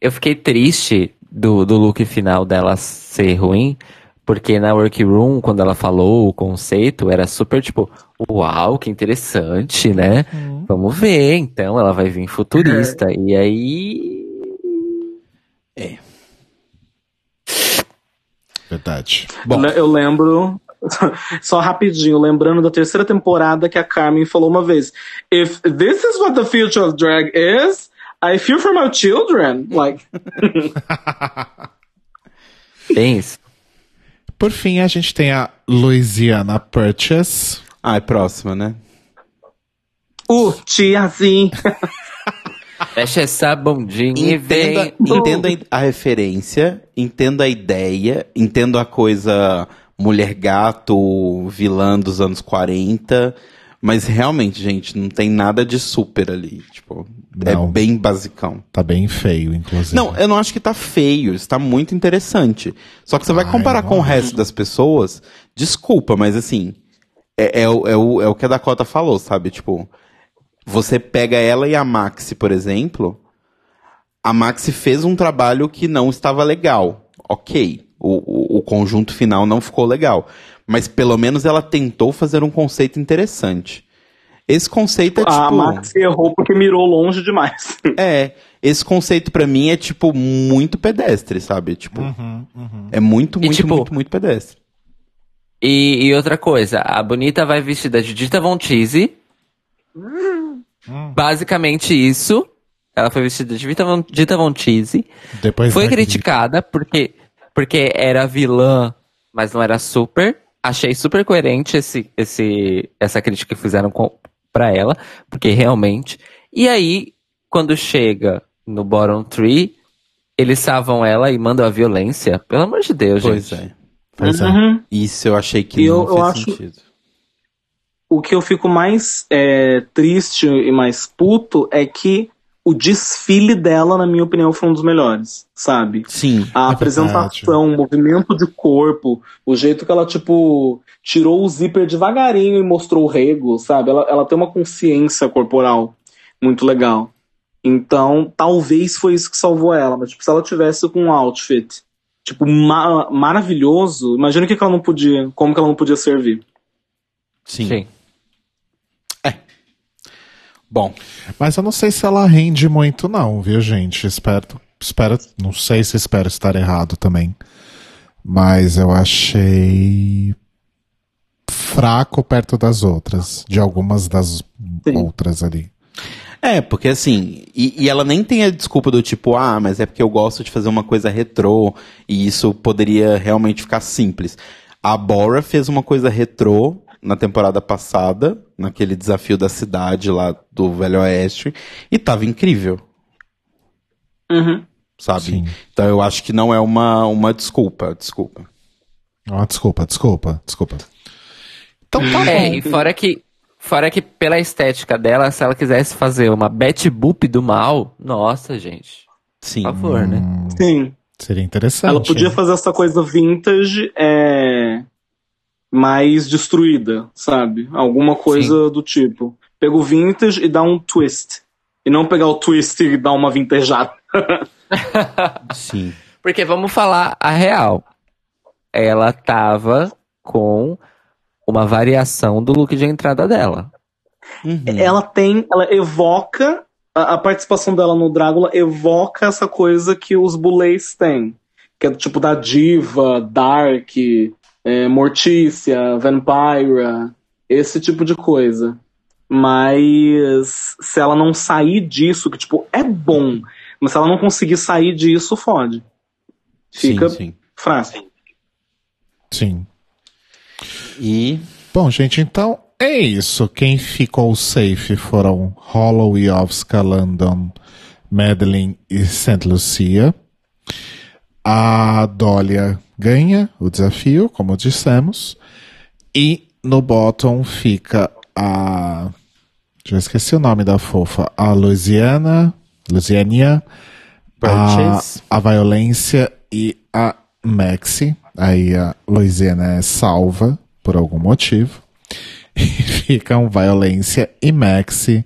eu fiquei triste do, do look final dela ser ruim, porque na workroom, quando ela falou o conceito, era super tipo, uau, que interessante, né? Vamos ver, então ela vai vir futurista. E aí. Verdade. Bom. Eu lembro, só rapidinho, lembrando da terceira temporada que a Carmen falou uma vez: If this is what the future of drag is, I feel for my children. Like, [laughs] Tem isso. Por fim, a gente tem a Louisiana Purchase. Ah, é próxima, né? uh, tiazinha. [laughs] Fecha essa bundinha e Entenda, vem. entenda a referência, entenda a ideia, entenda a coisa mulher gato, vilã dos anos 40. Mas realmente, gente, não tem nada de super ali. Tipo, é Não. bem basicão. Tá bem feio, inclusive. Não, eu não acho que tá feio, está muito interessante. Só que você vai Ai, comparar com o resto das pessoas, desculpa, mas assim, é, é, o- é, o, é o que a Dakota falou, sabe? Tipo, você pega ela e a Maxi, por exemplo, a Maxi fez um trabalho que não estava legal. Ok, o conjunto final não ficou legal. Mas pelo menos ela tentou fazer um conceito interessante. Esse conceito é tipo. A Max errou porque mirou longe demais. [laughs] É, esse conceito pra mim é, tipo, muito pedestre, sabe? Tipo, é muito, E, muito, tipo, muito, muito pedestre. E, e outra coisa, a bonita vai vestida de Dita Von Teese. Basicamente isso. Ela foi vestida de Dita Von, Dita Von Teese. Depois Foi da- criticada porque, porque era vilã, mas não era super. Achei super coerente esse, esse, essa crítica que fizeram com, pra ela, porque realmente. E aí, quando chega no bottom three, eles salvam ela e mandam a violência. Pelo amor de Deus, Pois gente. é. Pois é. Uhum. Isso eu achei que E não eu- eu fez acho- sentido. O que eu fico mais é, triste e mais puto é que o desfile dela, na minha opinião, foi um dos melhores, sabe? Sim. A É apresentação, o movimento de corpo, o jeito que ela, tipo, tirou o zíper devagarinho e mostrou o rego, sabe? Ela, ela tem uma consciência corporal muito legal. Então, talvez foi isso que salvou ela. Mas, tipo, se ela tivesse com um outfit, tipo, ma- maravilhoso, imagina o que, que ela não podia, como que ela não podia servir. Sim. Sim. Bom, Mas eu não sei se ela rende muito, não, viu, gente? Espero, espero, não sei se espero estar errado também. Mas eu achei fraco perto das outras, de algumas das Sim. outras ali. É, porque assim, e, e ela nem tem a desculpa do tipo, ah, mas é porque eu gosto de fazer uma coisa retrô e isso poderia realmente ficar simples. A Bora fez uma coisa retrô na temporada passada, naquele desafio da cidade lá do Velho Oeste, e tava incrível, Uhum. sabe? Sim. Então eu acho que não é uma, uma desculpa, desculpa. Ah, desculpa, desculpa, desculpa. Então tá É, bom. e fora que, fora que pela estética dela, se ela quisesse fazer uma Betty Boop do mal, nossa, gente. Sim. Por favor, né? Sim. Seria interessante. Ela podia fazer essa coisa vintage é, mais destruída, sabe? Alguma coisa do tipo. Pega o vintage e dá um twist. E não pegar o twist e dar uma vintejada. [laughs] Sim. Porque vamos falar a real. Ela tava com uma variação do look de entrada dela. Uhum. ela tem, ela evoca a, a participação dela no Drácula evoca essa coisa que os Bullets têm, que é do tipo da diva, dark, é, mortícia, vampira, esse tipo de coisa. Mas se ela não sair disso, que tipo é bom, mas se ela não conseguir sair disso, fode. Fica Sim, sim. fácil. Sim. E Bom, gente, então é isso. Quem ficou safe foram Hollowayovska, London, Madeline e St. Lucia. A Dólia ganha o desafio, como dissemos. E no bottom fica a. Já esqueci o nome da fofa. A Louisiana. Louisiania. A, a violência e a Maxi. Aí a Louisiana é salva por algum motivo. [laughs] E ficam violência e Maxi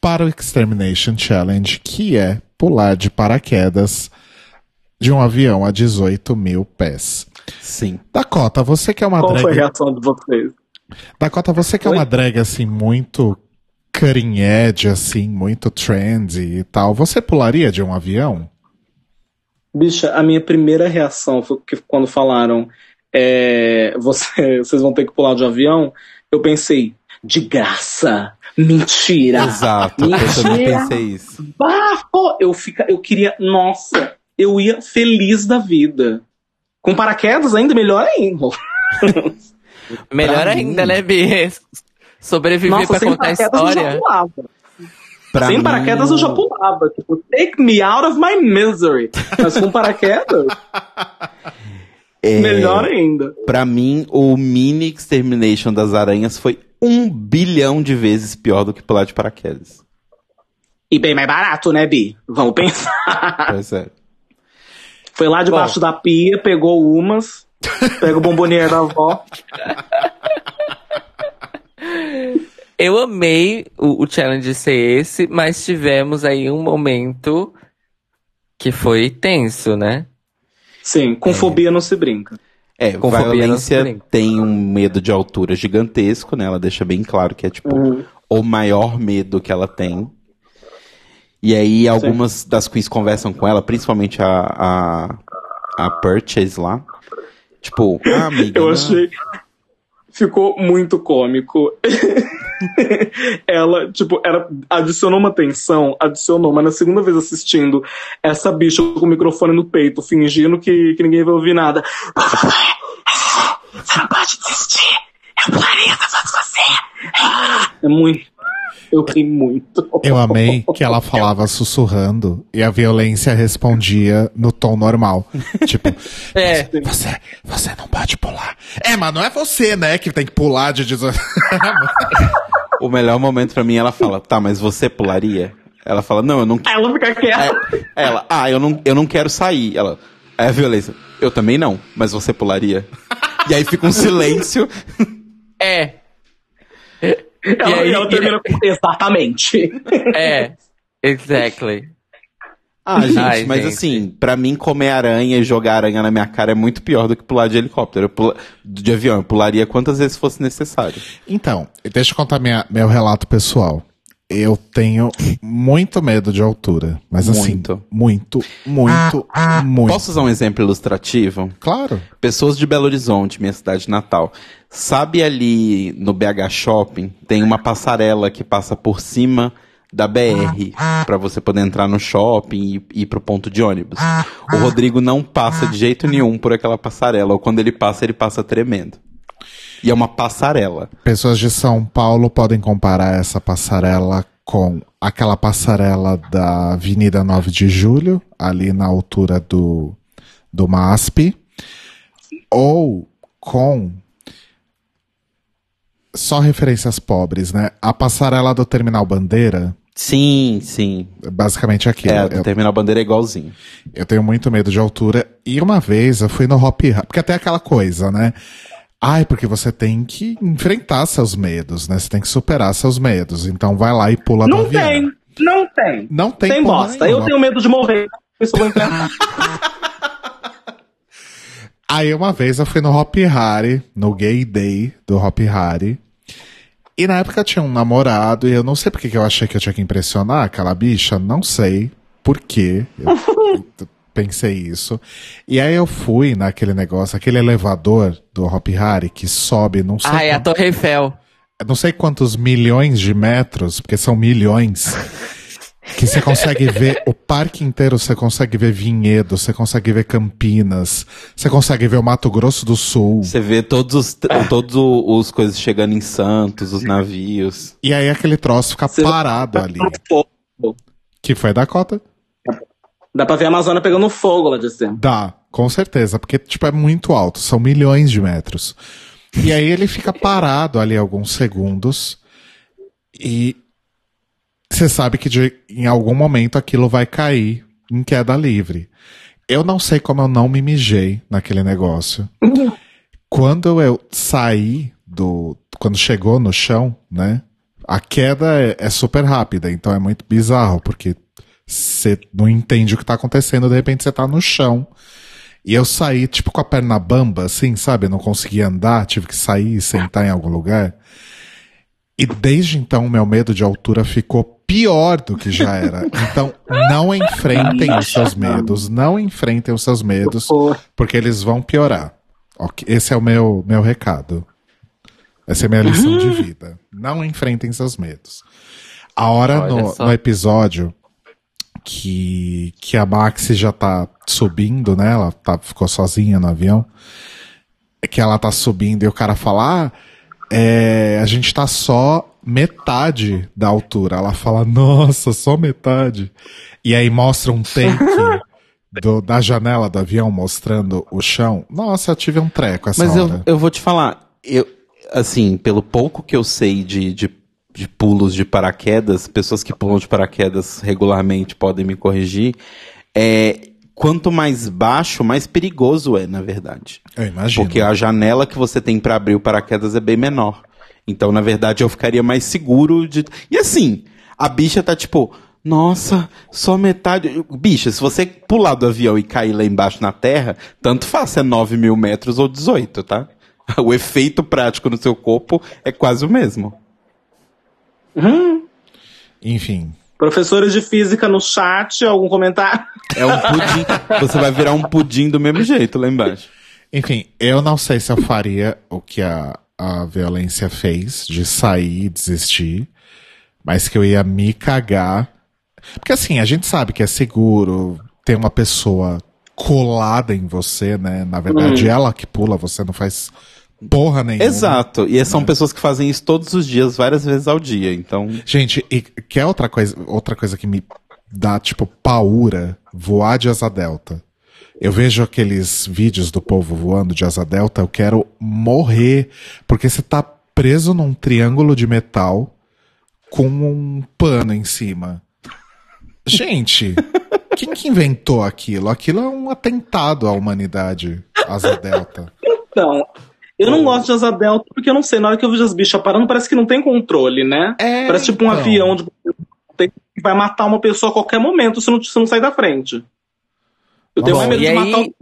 para o Extermination Challenge, que é pular de paraquedas de um avião a 18 mil pés. sim. Dakota, você que é uma Qual foi a drag. reação de vocês? Dakota, você que é uma drag assim, muito cutting edge, assim, muito trendy e tal. Você pularia de um avião? Bicha, a minha primeira reação foi que quando falaram é, [laughs] você, vocês vão ter que pular de avião, eu pensei, de graça, mentira, Exato. Eu também mentira, pensei isso. bafo. Eu, fica, eu queria, nossa, eu ia feliz da vida. Com paraquedas ainda, melhor ainda. [laughs] Melhor Pra ainda, mim- né, Bi? Sobreviver Nossa, pra sem contar a paraquedas eu já história. pulava. Pra sem mim, paraquedas eu já pulava. Tipo, take me out of my misery. Mas com paraquedas, [laughs] é, melhor ainda. Pra mim, o mini Extermination das aranhas foi um bilhão de vezes pior do que pular de paraquedas. E bem mais barato, né, Bi? Vamos pensar. Pois é. Foi lá debaixo da pia, pegou umas, pega o bombonier da avó. Eu amei o, o challenge ser esse, mas tivemos aí um momento que foi tenso, né? Sim, com fobia não se brinca. É, Com fobia não se violência brinca. tem um medo de altura gigantesco, né? Ela deixa bem claro que é, tipo, Uhum. o maior medo que ela tem. E aí, algumas das queens conversam com ela, principalmente a, a, a Purchase lá. Tipo, ah, [laughs] amiga. Eu não- achei. Ficou muito cômico. [laughs] Ela, tipo, era, adicionou uma tensão, adicionou, mas na segunda vez assistindo, essa bicha com o microfone no peito, fingindo que, que ninguém vai ouvir nada. [laughs] Você não pode desistir. É o planeta, faz você. É muito. [laughs] Eu ri muito. Eu amei que ela falava sussurrando e a violência respondia no tom normal. [laughs] Tipo, É. você, você não pode pular. É, mas não é você, né, que tem que pular de 18. [laughs] O melhor momento pra mim, ela fala, tá, mas você pularia? Ela fala, não, eu não Aí ela fica quieta. É, ela, ah, eu não, eu não quero sair. Ela, é a violência. Eu também não, mas você pularia? e aí fica um silêncio. É. Ela, E aí- ela termina com exatamente. É. Exactly. Ah, gente, Ai, mas gente. assim, pra mim comer aranha e jogar aranha na minha cara é muito pior do que pular de helicóptero. Eu pula- de avião, eu pularia quantas vezes fosse necessário. Então, deixa eu contar minha, meu relato pessoal. Eu tenho muito medo de altura. Mas assim, Muito. muito, muito, muito. Posso usar um exemplo ilustrativo? Claro. Pessoas de Belo Horizonte, minha cidade natal. Sabe ali no BH Shopping, tem uma passarela que passa por cima da BR pra você poder entrar no shopping e ir pro ponto de ônibus. O Rodrigo não passa de jeito nenhum por aquela passarela, ou quando ele passa, ele passa tremendo. E é uma passarela. Pessoas de São Paulo podem comparar essa passarela com aquela passarela da Avenida 9 de Julho, ali na altura do, do MASP, ou com só referências pobres, né? A passarela do Terminal Bandeira, Sim, sim. Basicamente aquilo. É, eu, terminar a bandeira é igualzinho. eu tenho muito medo de altura. E uma vez eu fui no Hop Hari, porque até aquela coisa, né? Ai, porque você tem que enfrentar seus medos, né? Você tem que superar seus medos. Então vai lá e pula do Não avião. tem, não tem. Não tem Tem bosta. nenhuma. Eu tenho medo de morrer. Isso eu vou enfrentar. [laughs] Aí uma vez eu fui no Hop Hari, no Gay Day do Hop Hari. E na época tinha um namorado e eu não sei porque que eu achei que eu tinha que impressionar aquela bicha, não sei por quê. Eu [laughs] pensei isso. E aí eu fui naquele negócio, aquele elevador do Hop Hari que sobe, não sei, Ah, é a Torre Eiffel. não sei quantos milhões de metros, porque são milhões. Que você consegue ver o parque inteiro, você consegue ver Vinhedo, você consegue ver Campinas, você consegue ver o Mato Grosso do Sul. Você vê todos os, todos o- os coisas chegando em Santos, os navios. E aí aquele troço fica Você- parado ali. Que foi Dakota? Dá pra ver a Amazônia pegando fogo lá de cima. Dá, com certeza, porque tipo é muito alto, são milhões de metros. E aí ele fica parado ali alguns segundos e você sabe que de- em algum momento aquilo vai cair em queda livre. Eu não sei como eu não me mijei naquele negócio. Quando eu saí do. Quando chegou no chão, né? A queda é, é super rápida, então é muito bizarro, porque você não entende o que tá acontecendo, de repente você tá no chão. E eu saí, tipo, com a perna bamba, assim, sabe? Eu não conseguia andar, tive que sair e sentar em algum lugar. E desde então, o meu medo de altura ficou pior do que já era. Então, não enfrentem os seus medos, não enfrentem os seus medos, porque eles vão piorar. Esse é o meu, meu recado. Essa é a minha lição de [laughs] vida. Não enfrentem seus medos. A hora no, no episódio que, que a Maxi já tá subindo, né? Ela tá, ficou sozinha no avião. É que ela tá subindo e o cara fala: ah, é, a gente tá só metade da altura. Ela fala: nossa, só metade. E aí mostra um take [laughs] do- da janela do avião mostrando o chão. Nossa, eu tive um treco essa Mas hora. eu, eu vou te falar, eu, assim, pelo pouco que eu sei de, de, de pulos de paraquedas, pessoas que pulam de paraquedas regularmente podem me corrigir, é, quanto mais baixo, mais perigoso é, na verdade. Eu imagino. Porque a janela que você tem pra abrir o paraquedas é bem menor. Então, na verdade, eu ficaria mais seguro de. E assim, a bicha tá tipo, nossa, só metade. Bicha, se você pular do avião e cair lá embaixo na terra, tanto faz se é 9 mil metros ou 18, tá? [laughs] O efeito prático no seu corpo é quase o mesmo. Enfim. professores de física no chat, algum comentário? É um pudim. você vai virar um pudim do mesmo jeito lá embaixo. Enfim, eu não sei se eu faria o que a, a violência fez, de sair e desistir, mas que eu ia me cagar. Porque assim, a gente sabe que é seguro, tem uma pessoa colada em você, né? Na verdade, ela que pula, você não faz porra nenhuma. Exato. E são pessoas que fazem isso todos os dias, várias vezes ao dia. Então, Gente, e que é outra coisa, outra coisa que me dá, tipo, paura, voar de asa delta. Eu vejo aqueles vídeos do povo voando de asa delta, eu quero morrer, porque você tá preso num triângulo de metal com um pano em cima. Gente, [laughs] quem que inventou aquilo? Aquilo é um atentado à humanidade, asa delta. Então, eu não gosto de asa delta porque eu não sei, na hora que eu vejo as bichas parando, parece que não tem controle, né? É, parece tipo um então. avião de... tem- que vai matar uma pessoa a qualquer momento se não, se não sair da frente. Eu tenho Bom, mais medo e de aí- matar um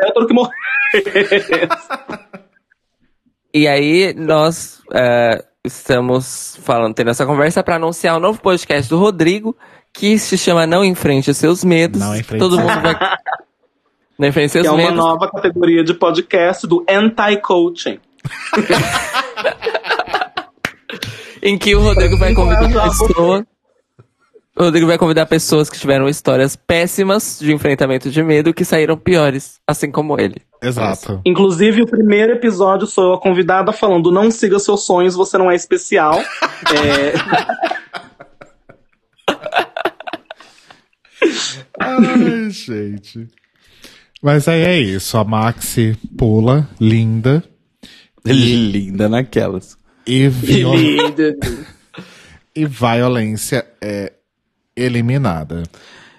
delta do que morrer. [laughs] E aí, nós é, estamos falando, tendo essa conversa para anunciar o novo podcast do Rodrigo, que se chama Não Enfrente os Seus Medos. Não Enfrente Todo Seus mundo vai. É uma nova categoria de podcast do anti-coaching. [laughs] Em que o Rodrigo vai convidar pessoas. O Rodrigo vai convidar pessoas que tiveram histórias péssimas de enfrentamento de medo que saíram piores, assim como ele. Exato. Inclusive, o primeiro episódio sou eu a convidada falando: não siga seus sonhos, você não é especial. [laughs] É, Ai, gente. Mas aí é isso. A Maxi pula, linda, linda naquelas. e, viol- [laughs] e violência é eliminada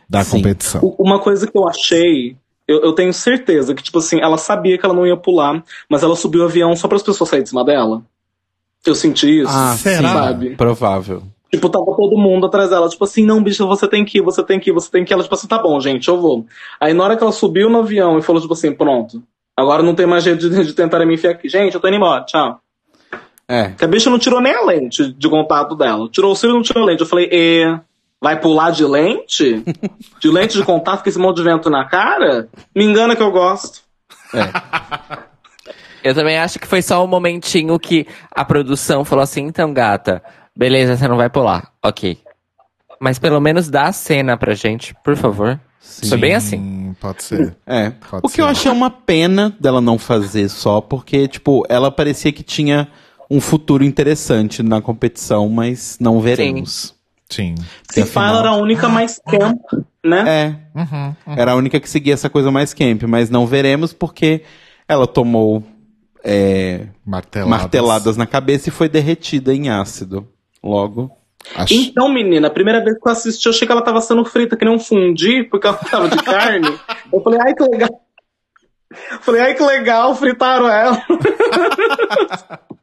da Sim. competição. Uma coisa que eu achei, eu, eu tenho certeza que, tipo assim, ela sabia que ela não ia pular, mas ela subiu o avião só para as pessoas saírem de cima dela. Eu senti isso. Ah, será? Sabe? provável. Tipo, tava todo mundo atrás dela, tipo assim, não, bicho, você tem que ir, você tem que ir, você tem que ir. Ela, tipo assim, tá bom, gente, eu vou. Aí na hora que ela subiu no avião e falou, tipo assim, pronto, agora não tem mais jeito de, de tentar me enfiar aqui. Gente, eu tô indo embora, tchau. É. Que a bicha não tirou nem a lente de contato dela. Tirou o cílio e não tirou a lente. Eu falei, e vai pular de lente? De lente de contato com esse monte de vento na cara? Me engana que eu gosto. [laughs] Eu também acho que foi só um momentinho que a produção falou assim, então, gata, beleza, você não vai pular. Ok. Mas pelo menos dá a cena pra gente, por favor. Foi bem assim. Sim, Pode ser. É. Pode o que eu ser. achei uma pena dela não fazer só, porque, tipo, ela parecia que tinha um futuro interessante na competição, mas não veremos. Sim. Porque, Se fala, afinal- era a única mais camp, né? É, Uhum, uhum. era a única que seguia essa coisa mais camp, mas não veremos porque ela tomou é, Marteladas. marteladas na cabeça e foi derretida em ácido. Logo. Acho- Então, menina, a primeira vez que eu assisti, eu achei que ela tava sendo frita que nem um fundi, porque ela tava de carne. Eu falei, ai, que legal. Eu falei, ai, que legal, fritaram ela. [laughs]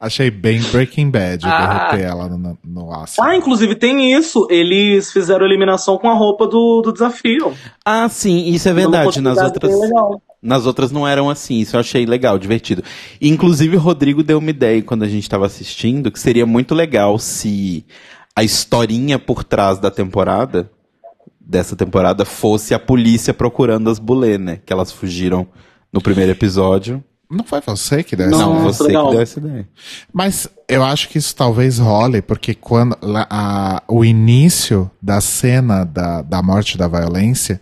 Achei bem Breaking Bad Ah. derreter ela no, no ácido. Ah, inclusive tem isso. Eles fizeram eliminação com a roupa do, do desafio. Ah, sim, isso é Uma verdade. Nas outras. Nas outras não eram assim. Isso eu achei legal, divertido. Inclusive, o Rodrigo deu uma ideia quando a gente estava assistindo que seria muito legal se a historinha por trás da temporada, dessa temporada, fosse a polícia procurando as bulê, né? Que elas fugiram no primeiro episódio. Não foi você que deu Não, essa Não, ideia? você legal. que deu essa ideia. Mas eu acho que isso talvez role, porque quando lá, a- o início da cena da, da morte da violência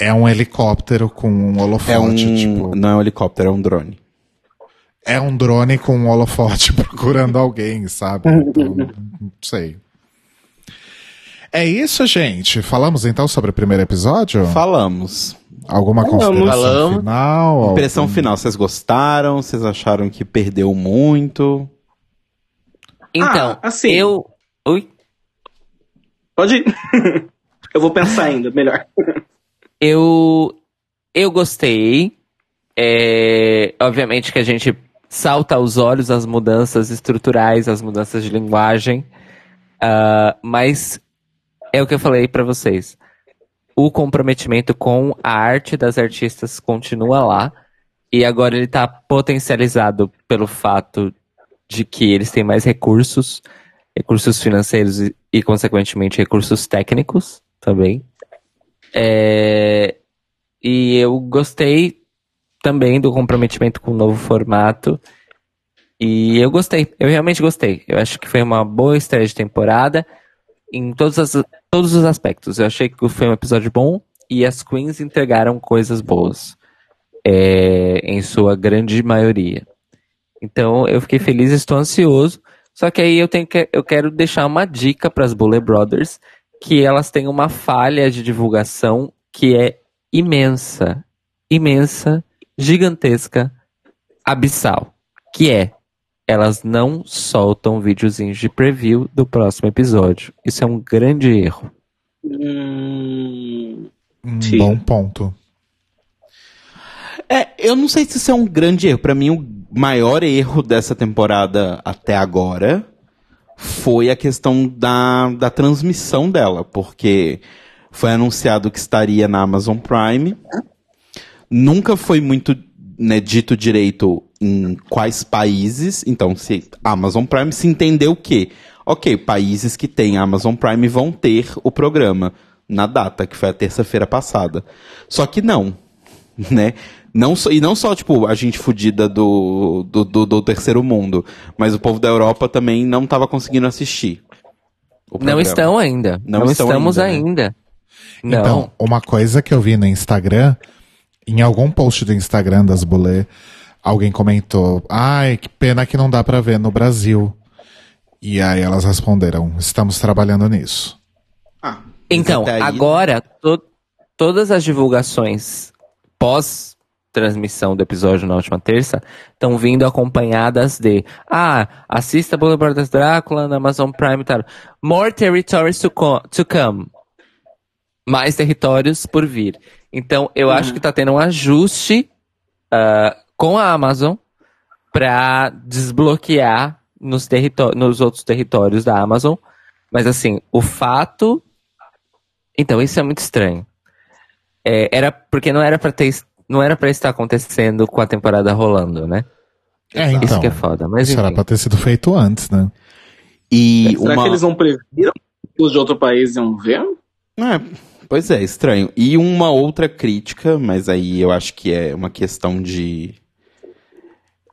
é um helicóptero com um holofote, É um. tipo. Não é um helicóptero, é um drone. É um drone com um holofote [laughs] procurando alguém, sabe? [laughs] Então, não sei. É isso, gente. Falamos então sobre o primeiro episódio? Falamos. Alguma consideração Falamos. final? Impressão final, vocês gostaram? Vocês acharam que perdeu muito? Então, Ah, assim. eu. Ui. Pode ir. [laughs] eu vou pensar ainda, melhor. Eu. Eu gostei. É, obviamente que a gente salta aos olhos as mudanças estruturais, as mudanças de linguagem. Ah, mas é o que eu falei pra vocês. O comprometimento com a arte das artistas continua lá. E agora ele tá potencializado pelo fato de que eles têm mais recursos, recursos financeiros e, e, consequentemente, recursos técnicos também. É, e eu gostei também do comprometimento com o novo formato. E eu gostei, eu realmente gostei. Eu acho que foi uma boa estreia de temporada em todos, as, todos os aspectos. Eu achei que foi um episódio bom e as queens entregaram coisas boas. É, em sua grande maioria. Então eu fiquei feliz, estou ansioso. Só que aí eu tenho que, eu quero deixar uma dica para as Bullet Brothers que elas têm uma falha de divulgação que é imensa, imensa, gigantesca, abissal, que é elas não soltam videozinhos de preview do próximo episódio. Isso é um grande erro. Hum, Um Sim. bom ponto. É, eu não sei se isso é um grande erro. Pra mim, o maior erro dessa temporada até agora foi a questão da, da transmissão dela, porque foi anunciado que estaria na Amazon Prime. Nunca foi muito né, dito direito em quais países. Então, se Amazon Prime se entendeu que, ok, países que têm Amazon Prime vão ter o programa na data, que foi a terça-feira passada. Só que não, [laughs] né? Não só, e não só, tipo, a gente fudida do, do, do, do terceiro mundo, mas o povo da Europa também não estava conseguindo assistir. Não estão ainda. Não Não, estão estamos ainda, ainda. Não. Então, uma coisa que eu vi no Instagram, em algum post do Instagram das Bulê, alguém comentou: Ai, que pena que não dá pra ver no Brasil. E aí elas responderam: Estamos trabalhando nisso. Ah, Então, aí- agora, to- todas as divulgações pós transmissão do episódio na última terça estão vindo acompanhadas de ah, assista Boulevard das Drácula na Amazon Prime tal. More territories to, to come. Mais territórios por vir. Então, eu acho que tá tendo um ajuste ah, com a Amazon para desbloquear nos, nos outros territórios da Amazon. Mas assim, o fato. Então, isso é muito estranho. É, era porque não era para ter não era para estar acontecendo com a temporada rolando, né? É, então. Isso que é foda. Mas Isso era enfim. pra ter sido feito antes, né? E Será uma... que eles não previram que os de outro país iam ver? É, pois é, estranho. E uma outra crítica, mas aí eu acho que é uma questão de.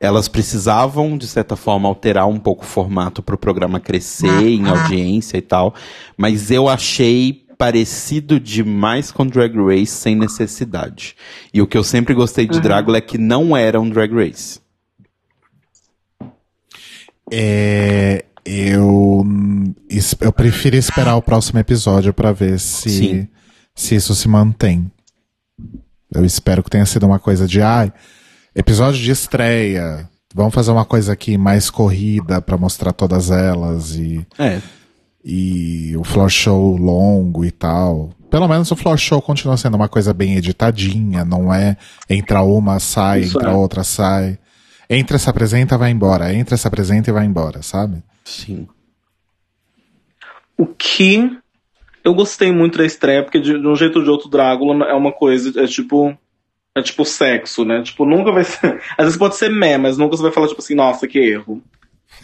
Elas precisavam, de certa forma, alterar um pouco o formato para o programa crescer em audiência e tal. Mas eu achei parecido demais com Drag Race sem necessidade. E o que eu sempre gostei de Drácula é que não era um Drag Race. É, eu, eu prefiro esperar o próximo episódio pra ver se, Sim. se isso se mantém. Eu espero que tenha sido uma coisa de, ai, episódio de estreia. Vamos fazer uma coisa aqui mais corrida pra mostrar todas elas e, É, e o floor show longo e tal. Pelo menos o floor show continua sendo uma coisa bem editadinha, não é entra uma, sai, Isso entra é. outra, sai. Entra, se apresenta, vai embora. Entra, se apresenta e vai embora, sabe? sim. O que eu gostei muito da estreia, porque de, de um jeito ou de outro, Drácula é uma coisa, é tipo. É tipo sexo, né? Tipo, nunca vai ser. [laughs] Às vezes pode ser meh, mas nunca você vai falar, tipo assim, nossa, que erro.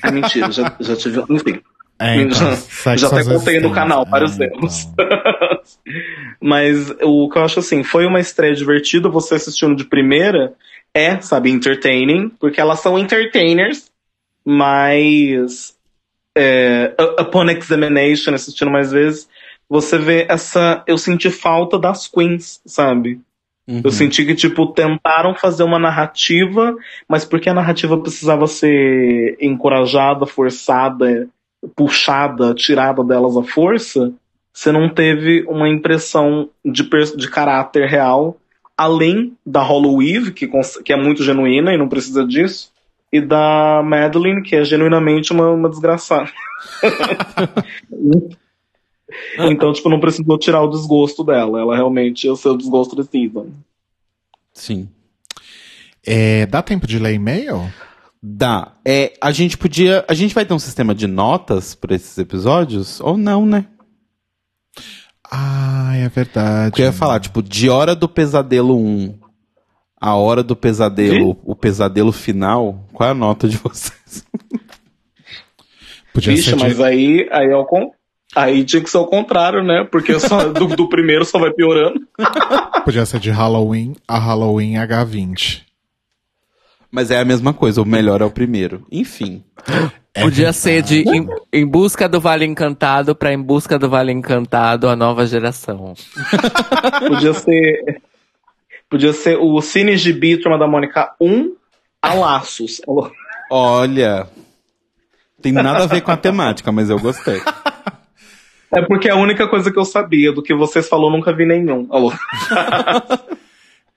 É mentira, já, já tive. Enfim. É, então, [laughs] Já- até contei no canal vários É, erros. então. [laughs] Mas o que eu acho assim, foi uma estreia divertida, você assistindo de primeira, é, sabe, entertaining, porque elas são entertainers, mas é, upon examination, assistindo mais vezes, você vê essa. Eu senti falta das queens, sabe? Uhum. Eu senti que, tipo, tentaram fazer uma narrativa, mas porque a narrativa precisava ser encorajada, forçada, puxada, tirada delas à força, você não teve uma impressão de, de caráter real, além da Hollow Eve, que, que é muito genuína e não precisa disso, e da Madeline, que é genuinamente uma, uma desgraçada. [laughs] então, tipo, não precisou tirar o desgosto dela. Ela realmente é o seu desgosto season. Sim. É, dá tempo de ler e-mail? Dá. É, a gente podia. A gente vai ter um sistema de notas para esses episódios? Ou não, né? Ah, é verdade. Porque eu ia falar, tipo, de hora do pesadelo 1 a hora do pesadelo, o pesadelo final, qual é a nota de vocês? Podia Vixe, ser de- mas aí, aí, é con- aí tinha que ser o contrário, né? Porque só do, do primeiro só vai piorando. Podia ser de Halloween a Halloween H20. Mas é a mesma coisa, o melhor é o primeiro. Enfim. É [gasps] Podia verdade. ser de em, em busca do Vale Encantado pra em busca do Vale Encantado a nova geração. [laughs] Podia ser. Podia ser o Cine Gibi Turma da Mônica 1 a Laços. Olha. Tem nada a ver com a temática, mas eu gostei. É porque é a única coisa que eu sabia. Do que vocês falou, nunca vi nenhum. Alô. [laughs]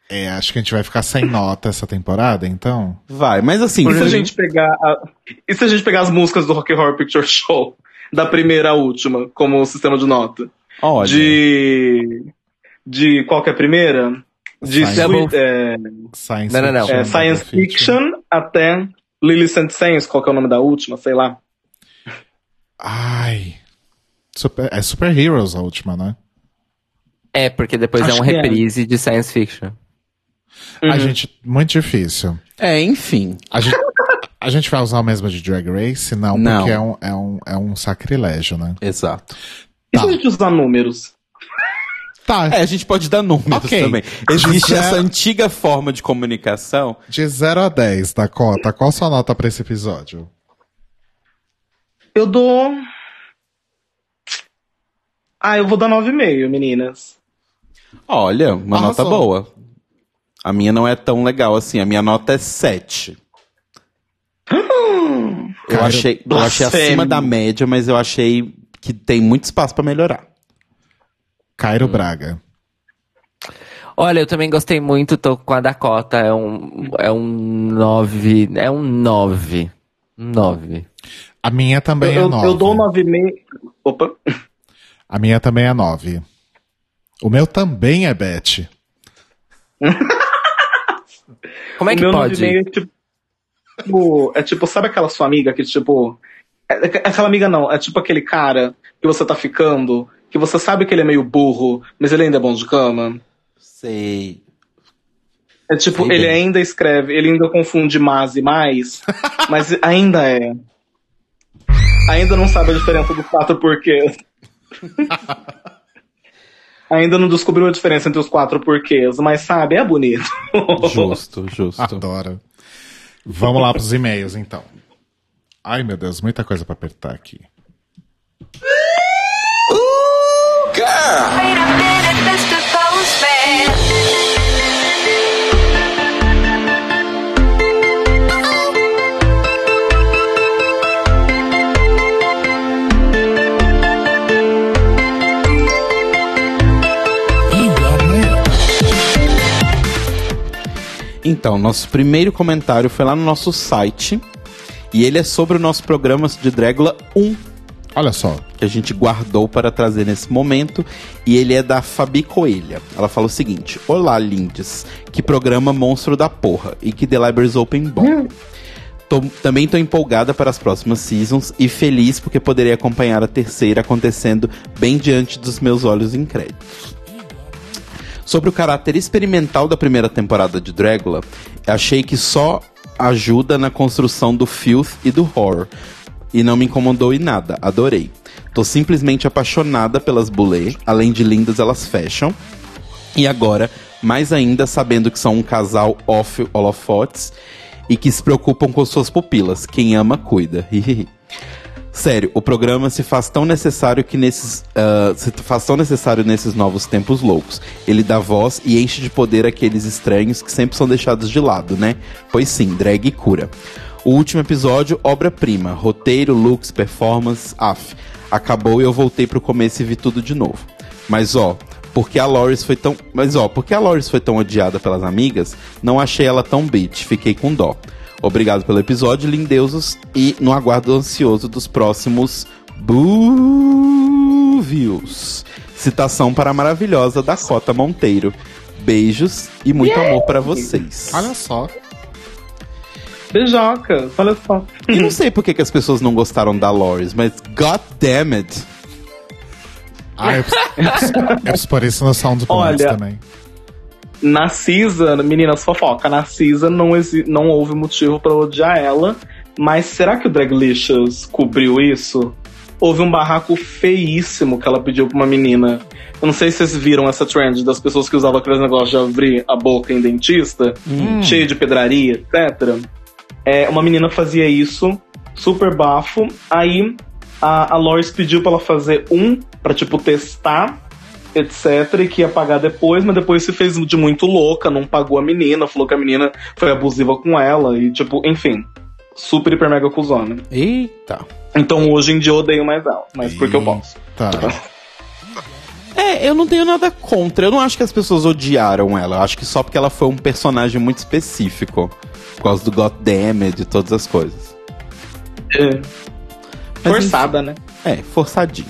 É, acho que a gente vai ficar sem nota essa temporada, então. Vai, mas assim. E se a gente pegar. a- E se a gente pegar as músicas do Rock Horror Picture Show, da primeira à última, como sistema de nota? Olha. De. De qual que é a primeira? De Science- Sweet- é, Science Não, não, não. é, Science Fiction até Lily St. Saints, qual que é o nome da última? Sei lá. Ai. Super, é Super Heroes a última, né? É, porque depois Acho é um que é. reprise de science fiction. Uhum. A gente. Muito difícil. É, enfim. A gente, a gente vai usar o mesmo de Drag Race? Não, Não. porque é um, é, um, é um sacrilégio, né? Exato. E Tá. se a gente usar números? Tá. É, a gente pode dar números Ok. também. Existe Zero- essa antiga forma de comunicação. De 0 a 10, Dakota, qual sua nota pra esse episódio? Eu dou. Ah, eu vou dar 9,5, meninas. Olha, uma Arrasou. nota boa. A minha não é tão legal assim. A minha nota é 7. Eu Cara, achei, eu achei acima da média, mas eu achei que tem muito espaço pra melhorar. Cairo Hum. Braga. Olha, eu também gostei muito, tô com a Dakota, é um, é um 9, é um 9. Um 9. A minha também eu, é eu, 9. eu dou 9,5. Opa. A minha também é 9. O meu também é Beth. [laughs] Como é o que meu pode? 9,5 é tipo. É tipo, sabe aquela sua amiga que, tipo. é- é- Aquela amiga não, é tipo aquele cara que você tá ficando, que você sabe que ele é meio burro, mas ele ainda é bom de cama. Sei. É tipo, Sei ele bem. ainda escreve, ele ainda confunde mais e mais, [laughs] mas ainda é. Ainda não sabe a diferença dos quatro porquês. [laughs] ainda não descobriu a diferença entre os quatro porquês, mas sabe, é bonito. [laughs] Justo, justo. Adoro. Vamos lá pros e-mails, então. Ai, meu Deus, muita coisa pra apertar aqui. Wait a Então, nosso primeiro comentário foi lá no nosso site. E ele é sobre o nosso programa de Dragula 1, Olha só. que a gente guardou para trazer nesse momento. E ele é da Fabi Coelha. Ela fala o seguinte: Olá, lindes. Que programa monstro da porra. E que The Libraries Open bom. Tô- também tô empolgada para as próximas seasons e feliz porque poderei acompanhar a terceira acontecendo bem diante dos meus olhos incrédulos. Sobre o caráter experimental da primeira temporada de Dragula, achei que só ajuda na construção do filth e do horror. E não me incomodou em nada, adorei. Tô simplesmente apaixonada pelas Boulay, além de lindas elas fecham. E agora, mais ainda sabendo que são um casal off holofotes e que se preocupam com suas pupilas. Quem ama, cuida. Sério, o programa se faz tão necessário que nesses. ah, se faz tão necessário nesses novos tempos loucos. Ele dá voz e enche de poder aqueles estranhos que sempre são deixados de lado, né? Pois sim, drag cura. O último episódio, obra-prima. Roteiro, looks, performance, af. Acabou e eu voltei pro começo e vi tudo de novo. Mas ó, porque a Loris foi tão. Mas ó, porque a Loris foi tão odiada pelas amigas, não achei ela tão bitch, fiquei com dó. Obrigado pelo episódio, lindeusos, e no aguardo ansioso dos próximos Búvios. Citação para a maravilhosa Dakota Monteiro. Beijos e muito amor para vocês. Olha só. Beijoca, olha só. E não sei por que, que as pessoas não gostaram da Loris, mas god damn it. Ah, eu preciso, eu preciso- eu preciso pôr isso no Sound Olha, também. Na Cisa, meninas fofoca, na Cisa não, não houve motivo pra odiar ela, mas será que o Draglicious cobriu isso? Houve um barraco feíssimo que ela pediu pra uma menina. Eu não sei se vocês viram essa trend das pessoas que usavam aqueles negócios de abrir a boca em dentista, cheio de pedraria, etc. É, uma menina fazia isso, super bafo. Aí a, a Loris pediu pra ela fazer um, pra tipo testar, etc. E que ia pagar depois, mas depois se fez de muito louca, não pagou a menina, falou que a menina foi abusiva com ela, e tipo, enfim. Super, hiper, mega cuzona. Eita. Então hoje em dia eu odeio mais ela, mas porque eu posso. Tá. [laughs] É, eu não tenho nada contra. Eu não acho que as pessoas odiaram ela. Eu acho que só porque ela foi um personagem muito específico. Por causa do God Damned e todas as coisas. É. Mas, Forçada, né? É, forçadinho.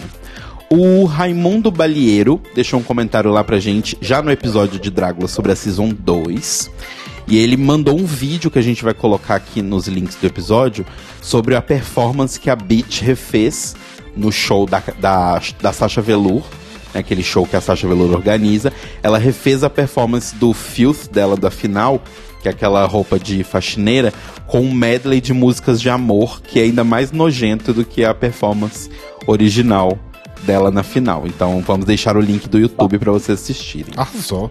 O Raimundo Balieiro deixou um comentário lá pra gente, já no episódio de Drácula sobre a Season 2. E ele mandou um vídeo que a gente vai colocar aqui nos links do episódio sobre a performance que a Beach refez no show da, da, da Sasha Velour, né, aquele show que a Sasha Velour organiza. Ela refez a performance do Filth dela da final, que é aquela roupa de faxineira, com um medley de músicas de amor, que é ainda mais nojento do que a performance original dela na final. Então vamos deixar o link do YouTube para vocês assistirem. Arrasou.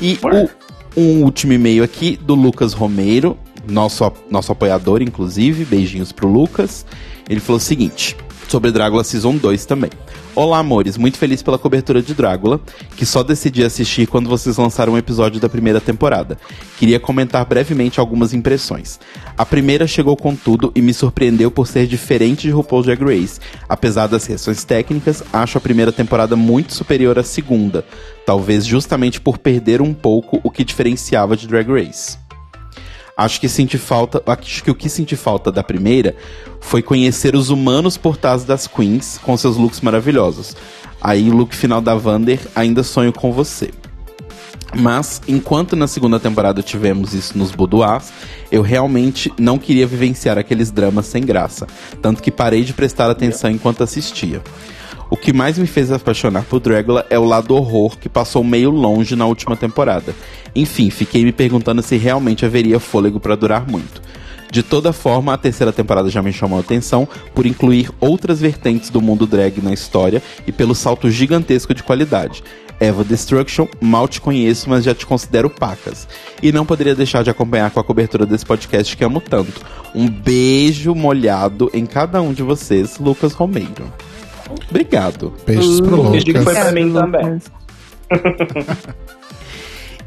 E o, um último e-mail aqui do Lucas Romeiro, nosso, nosso apoiador, inclusive. Beijinhos pro Lucas. Ele falou o seguinte: sobre Drácula Season 2 também. Olá, amores, muito feliz pela cobertura de Drácula, que só decidi assistir quando vocês lançaram um episódio da primeira temporada. Queria comentar brevemente algumas impressões. A primeira chegou com tudo e me surpreendeu por ser diferente de RuPaul's Drag Race. Apesar das questões técnicas, acho a primeira temporada muito superior à segunda, talvez justamente por perder um pouco o que diferenciava de Drag Race. Acho que senti falta, acho que o que senti falta da primeira foi conhecer os humanos por trás das queens com seus looks maravilhosos. Aí o look final da Vander, ainda sonho com você. Mas, enquanto na segunda temporada tivemos isso nos boudoirs, eu realmente não queria vivenciar aqueles dramas sem graça. Tanto que parei de prestar atenção enquanto assistia. O que mais me fez apaixonar por Dragula é o lado horror que passou meio longe na última temporada. Enfim, fiquei me perguntando se realmente haveria fôlego para durar muito. De toda forma, a terceira temporada já me chamou a atenção por incluir outras vertentes do mundo drag na história e pelo salto gigantesco de qualidade. Eva Destruction, mal te conheço, mas já te considero pacas. E não poderia deixar de acompanhar com a cobertura desse podcast que amo tanto. Um beijo molhado em cada um de vocês, Lucas Romeiro. Obrigado. Beijos pro O pedido foi Lucas. pra mim também.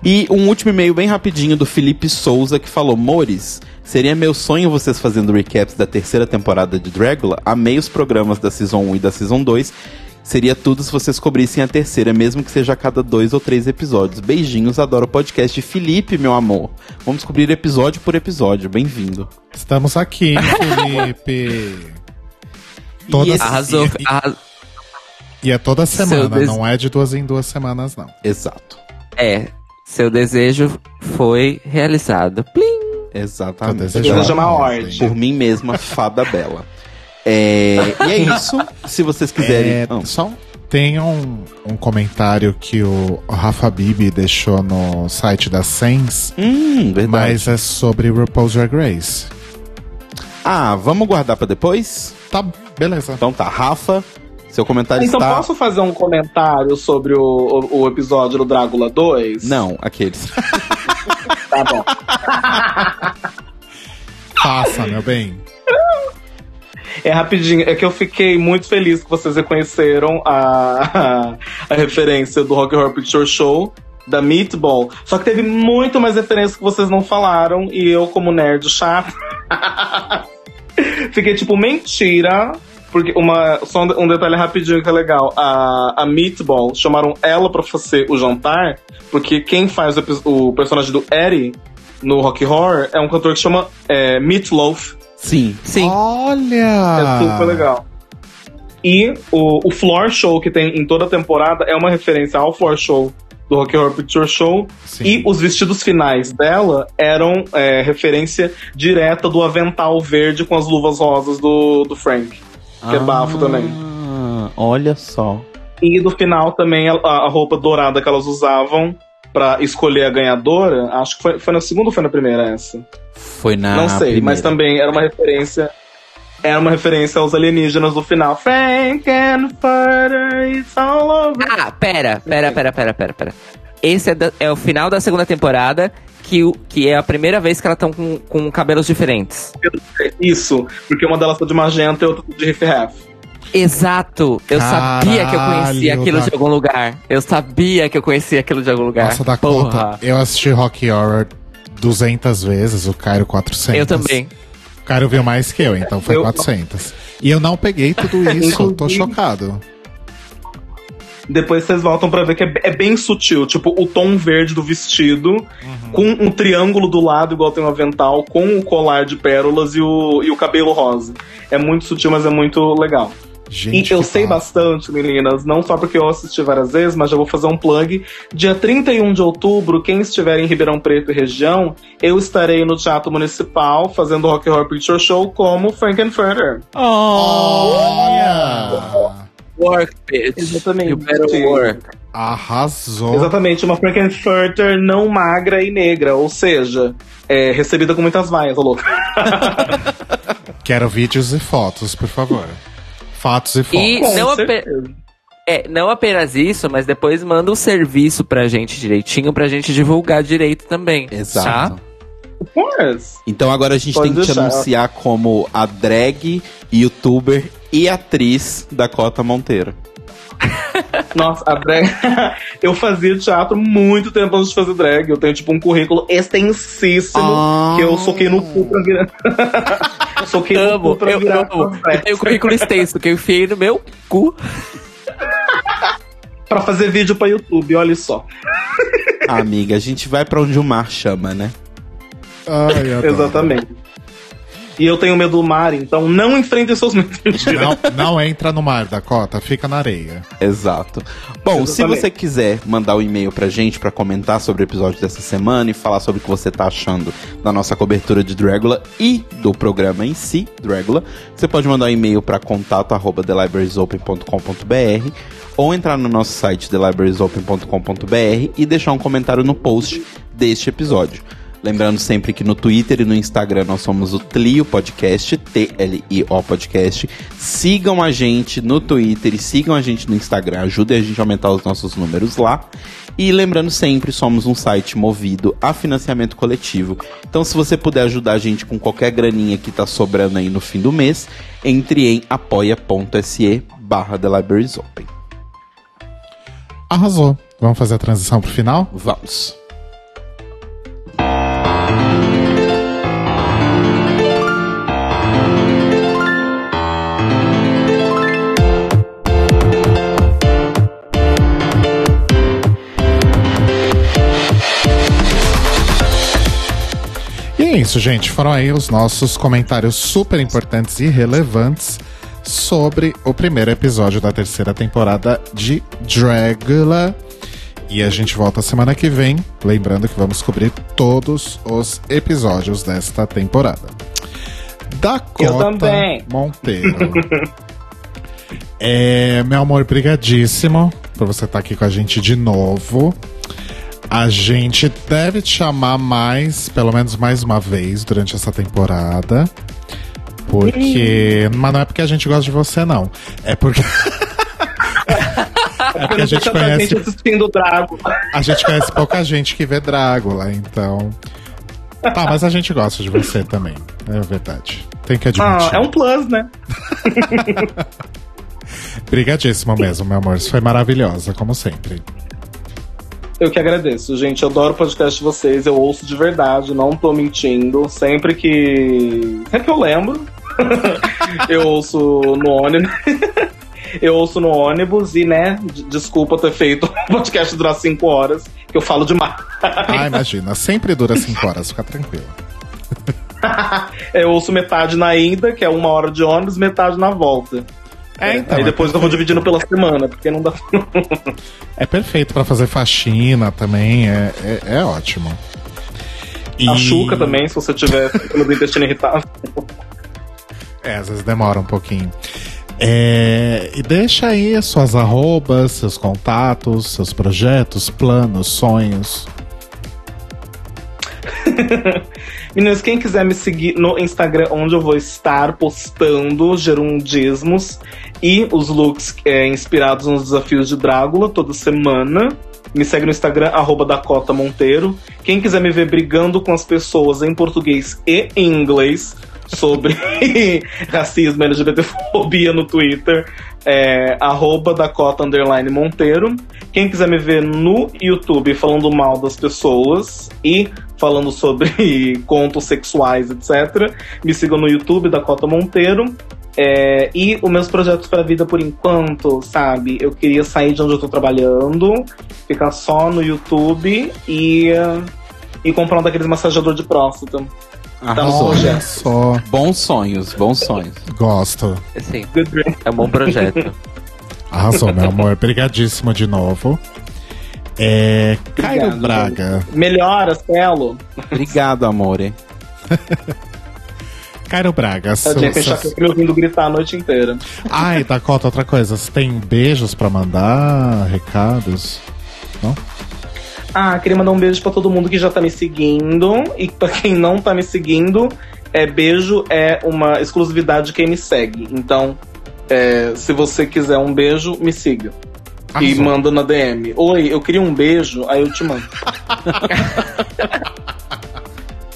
E um último e-mail bem rapidinho do Felipe Souza que falou: Mores, seria meu sonho vocês fazendo recaps da terceira temporada de Dragula. Amei os programas da Season 1 e da Season 2. Seria tudo se vocês cobrissem a terceira, mesmo que seja a cada dois ou três episódios. Beijinhos, adoro o podcast. Felipe, meu amor. Vamos cobrir episódio por episódio. Bem-vindo. Estamos aqui, Felipe. [laughs] Toda, esse- Arrasou. E, arras- e é toda semana, des- não é de duas em duas semanas, não. Exato. É, seu desejo foi realizado. Plim! Exatamente. desejando Deseja uma mesmo, ordem. Por mim mesma, fada bela. É, e é isso. Se vocês quiserem. É, Ah, só tem um, um comentário que o Rafa Bibi deixou no site da Sens, hum, mas é sobre RuPaul's Drag Race. Ah, vamos guardar pra depois? Tá, beleza. Então tá, Rafa, seu comentário Então está. posso fazer um comentário sobre o, o, o episódio do Drácula 2? Não, aqueles. [laughs] Tá bom. Faça, meu bem. É rapidinho, é que eu fiquei muito feliz que vocês reconheceram a, a, referência do Rock Horror Picture Show da Meatball. Só que teve muito mais referências que vocês não falaram e eu, como nerd chato, [laughs] [laughs] fiquei tipo, mentira. Porque uma, só um detalhe rapidinho que é legal. A, a Meatball chamaram ela pra fazer o jantar, porque quem faz o, o personagem do Eddie no Rock Horror é um cantor que chama é, Meatloaf. Sim. Sim. Olha! É super legal. E o, o floor show que tem em toda a temporada é uma referência ao floor show do Rock Horror Picture Show. Sim. E os vestidos finais dela eram é, referência direta do avental verde com as luvas rosas do, do Frank. Que é bafo também. Ah, Olha só. E do final também a, a roupa dourada que elas usavam pra escolher a ganhadora. Acho que foi, foi na segunda ou foi na primeira essa? Foi na. Não sei, primeira. mas também era uma referência. Era uma referência aos alienígenas do final. Frankenfurter, it's all over. Ah, pera, pera, pera, pera, pera, pera. Esse é, da- é o final da segunda temporada, que, o- que é a primeira vez que elas estão com, com cabelos diferentes. Isso, porque uma delas tá de magenta e outra tá de riff-raff. Exato! Eu sabia que eu conhecia Caralho, aquilo da- de algum lugar. Eu sabia que eu conhecia aquilo de algum lugar. Nossa, da Porra. conta. Eu assisti Rock Horror 200 vezes, o Cairo 400. Eu também. O Cairo viu mais que eu, então foi Eu- 400. E eu não peguei tudo [laughs] isso, tô chocado. Depois vocês voltam pra ver que é, é bem sutil. Tipo, o tom verde do vestido, com um triângulo do lado, igual tem um avental, com o colar de pérolas e o, e o cabelo rosa. É muito sutil, mas é muito legal. Gente, e eu sei bafo. bastante, meninas, não só porque eu assisti várias vezes, mas já vou fazer um plug. Dia 31 de outubro, quem estiver em Ribeirão Preto e região, eu estarei no Teatro Municipal fazendo o Rock Horror Picture Show como Frankenfurter. Olha! Work, bitch. Exatamente. You better work. Arrasou. Exatamente, uma Frankenfurter não magra e negra, ou seja, é, recebida com muitas vaias, ô louco. [laughs] [laughs] Quero vídeos e fotos, por favor. Fatos e fotos. E não, ape- é, não apenas isso, mas depois manda o serviço pra gente direitinho, pra gente divulgar direito também. Exato. Tá? Mas, Então agora a gente Pode tem que te deixar. anunciar como a drag, youtuber e atriz Dakota Monteiro. [laughs] Nossa, a drag. [laughs] eu fazia teatro muito tempo antes de fazer drag. Eu tenho, tipo, um currículo extensíssimo Ah. que eu soquei no cu pra virar. [laughs] soquei Amo, eu virar. amo. Eu tenho um currículo extenso que eu enfiei no meu cu. [laughs] Pra fazer vídeo pra YouTube, olha só. Amiga, a gente vai pra onde o mar chama, né? Ai. Exatamente. E eu tenho medo do mar, então não enfrente seus medos. Não, não entra no mar, Dakota, fica na areia. Exato. Bom, se você quiser mandar um e-mail pra gente pra comentar sobre o episódio dessa semana e falar sobre o que você tá achando da nossa cobertura de Dragula e do programa em si, Dragula, você pode mandar um e-mail pra contato arroba thelibrariesopen.com.br ou entrar no nosso site thelibrariesopen.com.br e deixar um comentário no post deste episódio. Lembrando sempre que no Twitter e no Instagram nós somos o Tlio Podcast, T-L-I-O Podcast. Sigam a gente no Twitter e sigam a gente no Instagram, ajudem a gente a aumentar os nossos números lá. E lembrando sempre, somos um site movido a financiamento coletivo. Então, se você puder ajudar a gente com qualquer graninha que tá sobrando aí no fim do mês, entre em apoia.se barra The Libraries Open. Arrasou. Vamos fazer a transição pro final? Vamos. E é isso, gente. Foram aí os nossos comentários super importantes e relevantes sobre o primeiro episódio da terceira temporada de Dragula. E a gente volta semana que vem, lembrando que vamos cobrir todos os episódios desta temporada. Dakota. Monteiro. [laughs] é, meu amor, brigadíssimo por você estar aqui com a gente de novo. A gente deve te chamar mais, pelo menos mais uma vez, durante essa temporada. Porque. Mas não é porque a gente gosta de você, não. É porque. [laughs] é porque a gente conhece. gente Drago. A gente conhece pouca gente que vê Drácula, então. Tá, mas a gente gosta de você também. É verdade. Tem que admitir. Ah, é um plus, né? [laughs] Brigadíssimo mesmo, meu amor. Isso foi maravilhosa, como sempre. Eu que agradeço, gente. Eu adoro o podcast de vocês. Eu ouço de verdade, não tô mentindo. Sempre que. Sempre que eu lembro. [laughs] eu ouço no ônibus. [laughs] eu ouço no ônibus e, né, desculpa ter feito o podcast durar cinco horas, que eu falo demais. Ah, imagina. Sempre dura cinco horas, fica tranquilo. [laughs] eu ouço metade na ida, que é uma hora de ônibus, metade na volta. É, então. Aí é depois eu vou dividindo pela semana, porque não dá. É perfeito pra fazer faxina também, é, é, é ótimo. E... A chuca também, se você tiver do intestino irritável. É, às vezes demora um pouquinho. É, e deixa aí as suas arrobas, seus contatos, seus projetos, planos, sonhos. [laughs] Meninas, quem quiser me seguir no Instagram, onde eu vou estar postando gerundismos e os looks é, inspirados nos desafios de Drácula toda semana. Me segue no Instagram, arroba Dakota Monteiro. Quem quiser me ver brigando com as pessoas em português e em inglês sobre [laughs] racismo e LGBTfobia no Twitter, é arroba underline Monteiro. Quem quiser me ver no YouTube falando mal das pessoas e falando sobre [laughs] contos sexuais, etc., me sigam no YouTube, Dakota Monteiro. É, e os meus projetos para a vida por enquanto, sabe? Eu queria sair de onde eu tô trabalhando, ficar só no YouTube e, e comprar um daqueles massageador de próstata. Arrasou. Tá Olha só, Bons sonhos, bons sonhos. gosto. Sim, é um bom projeto. [laughs] Arrasou, meu amor. Brigadíssimo de novo. É, Caio Obrigado, Braga. Melhora, Celo. Obrigado, amore. [laughs] Caio Braga. Tadinha, seus- que eu fiquei me ouvindo gritar a noite inteira. Ai, Dakota, outra coisa. Você tem beijos pra mandar? Recados? Ah, queria mandar um beijo pra todo mundo que já tá me seguindo. E pra quem não tá me seguindo, é beijo é uma exclusividade de quem me segue. Então, é, se você quiser um beijo, me siga. E Arrasou. manda na DM. Oi, eu queria um beijo, aí eu te mando.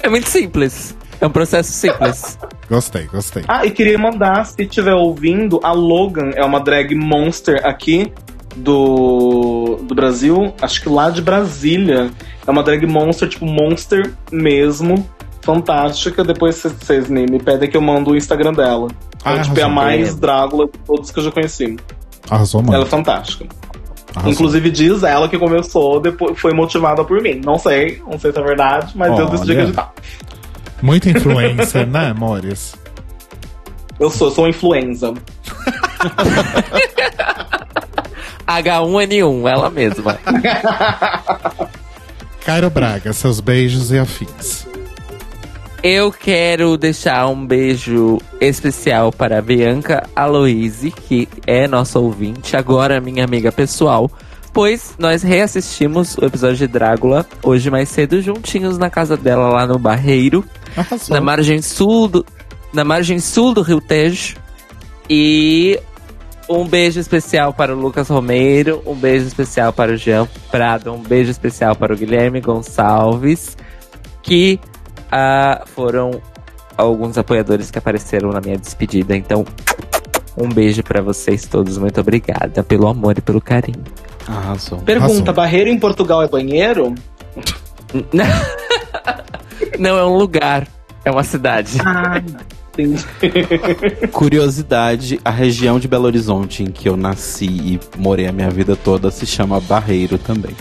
É muito simples. É um processo simples. Gostei, gostei. Ah, e queria mandar, se estiver ouvindo, a Logan é uma drag monster aqui do, do Brasil, acho que lá de Brasília. É uma drag monster, tipo monster mesmo. Fantástica. Depois vocês me, me pedem que eu mando o Instagram dela. Ah, Ela tipo, é a mais Drácula de todos que eu já conheci. Arrasou, mano. Ela é fantástica. Arrasou. Inclusive diz ela que começou, depois foi motivada por mim. Não sei, não sei se é verdade, mas eu decidi Olha. acreditar. Muita influencer, né, Mores? Eu sou, eu sou influenza. [laughs] H1N1, ela mesma. [laughs] Cairo Braga, seus beijos e afins. Eu quero deixar um beijo especial para a Bianca Aloise, que é nossa ouvinte, agora minha amiga pessoal, pois nós reassistimos o episódio de Drácula hoje mais cedo juntinhos na casa dela lá no Barreiro, Arrasou. na margem sul do, na margem sul do Rio Tejo. E um beijo especial para o Lucas Romeiro, um beijo especial para o Jean Prado, um beijo especial para o Guilherme Gonçalves, que ah, foram alguns apoiadores que apareceram na minha despedida. Então, um beijo para vocês todos. Muito obrigada pelo amor e pelo carinho. Arrasou. Pergunta: Arrasou. Barreiro em Portugal é banheiro? [laughs] Não é um lugar, é uma cidade. Ah, entendi. [laughs] Curiosidade, a região de Belo Horizonte em que eu nasci e morei a minha vida toda se chama Barreiro também.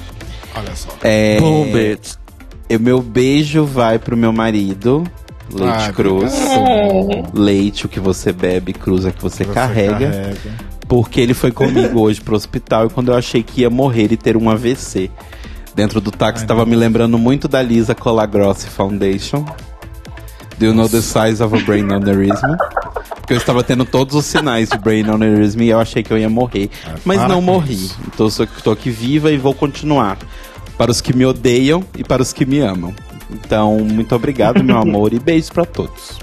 Olha só. É, o meu beijo vai pro meu marido, Leite Ah, Cruz. obrigado. Leite, o que você bebe, cruz, é que você, Você carrega. Porque ele foi comigo hoje pro hospital e quando eu achei que ia morrer e ter um AVC. Dentro do táxi Ai, tava não. me lembrando muito da Lisa Colagrossi Foundation. Do you know the size of a brain aneurysm? Porque eu estava tendo todos os sinais de brain aneurysm e eu achei que eu ia morrer. Mas para não morri. isso. Então eu tô aqui viva e vou continuar. Para os que me odeiam e para os que me amam. Então, muito obrigado, meu [laughs] amor, e beijos pra todos.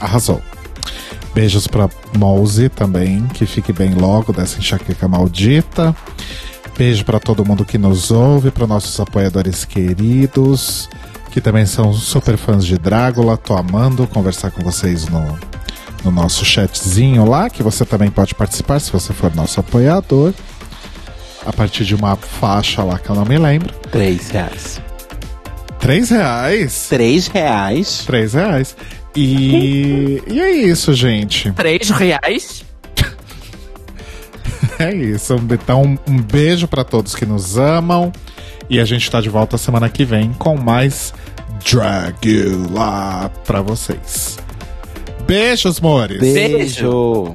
Arrasou. Beijos pra Mouse também, que fique bem logo dessa enxaqueca maldita. Beijo pra todo mundo que nos ouve, para nossos apoiadores queridos, que também são super fãs de Drácula. Tô amando conversar com vocês no, no nosso chatzinho lá, que você também pode participar se você for nosso apoiador. A partir de uma faixa lá que eu não me lembro. Três reais. Três reais. Três reais? Três reais. E, e é isso, gente. Três reais? [laughs] É isso. Então, um beijo pra todos que nos amam. E a gente tá de volta semana que vem com mais Dragula pra vocês. Beijos, mores. Beijo.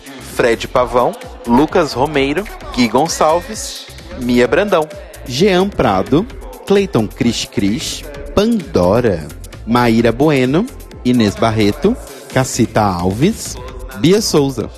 Fred Pavão, Lucas Romeiro, Gui Gonçalves, Mia Brandão, Jean Prado, Cleiton Cris Cris, Pandora, Maíra Bueno, Inês Barreto, Cacita Alves, Bia Souza,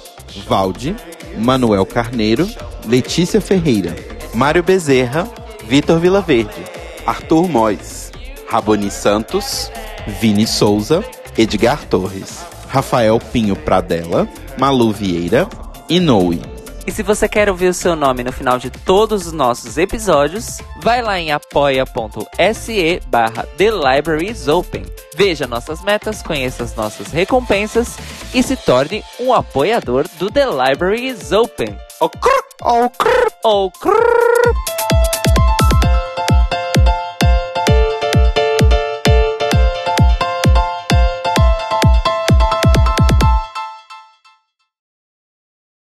Valde, Manuel Carneiro, Letícia Ferreira, Mário Bezerra, Vitor Vilaverde, Arthur Mois, Raboni Santos, Vini Souza, Edgar Torres, Rafael Pinho Pradella, Malu Vieira, Inoue. E se você quer ouvir o seu nome no final de todos os nossos episódios, vai lá em apoia.se barra The Open. Veja nossas metas, conheça as nossas recompensas e se torne um apoiador do The Libraries Open. Oh, crrr, oh, crrr, oh, crrr.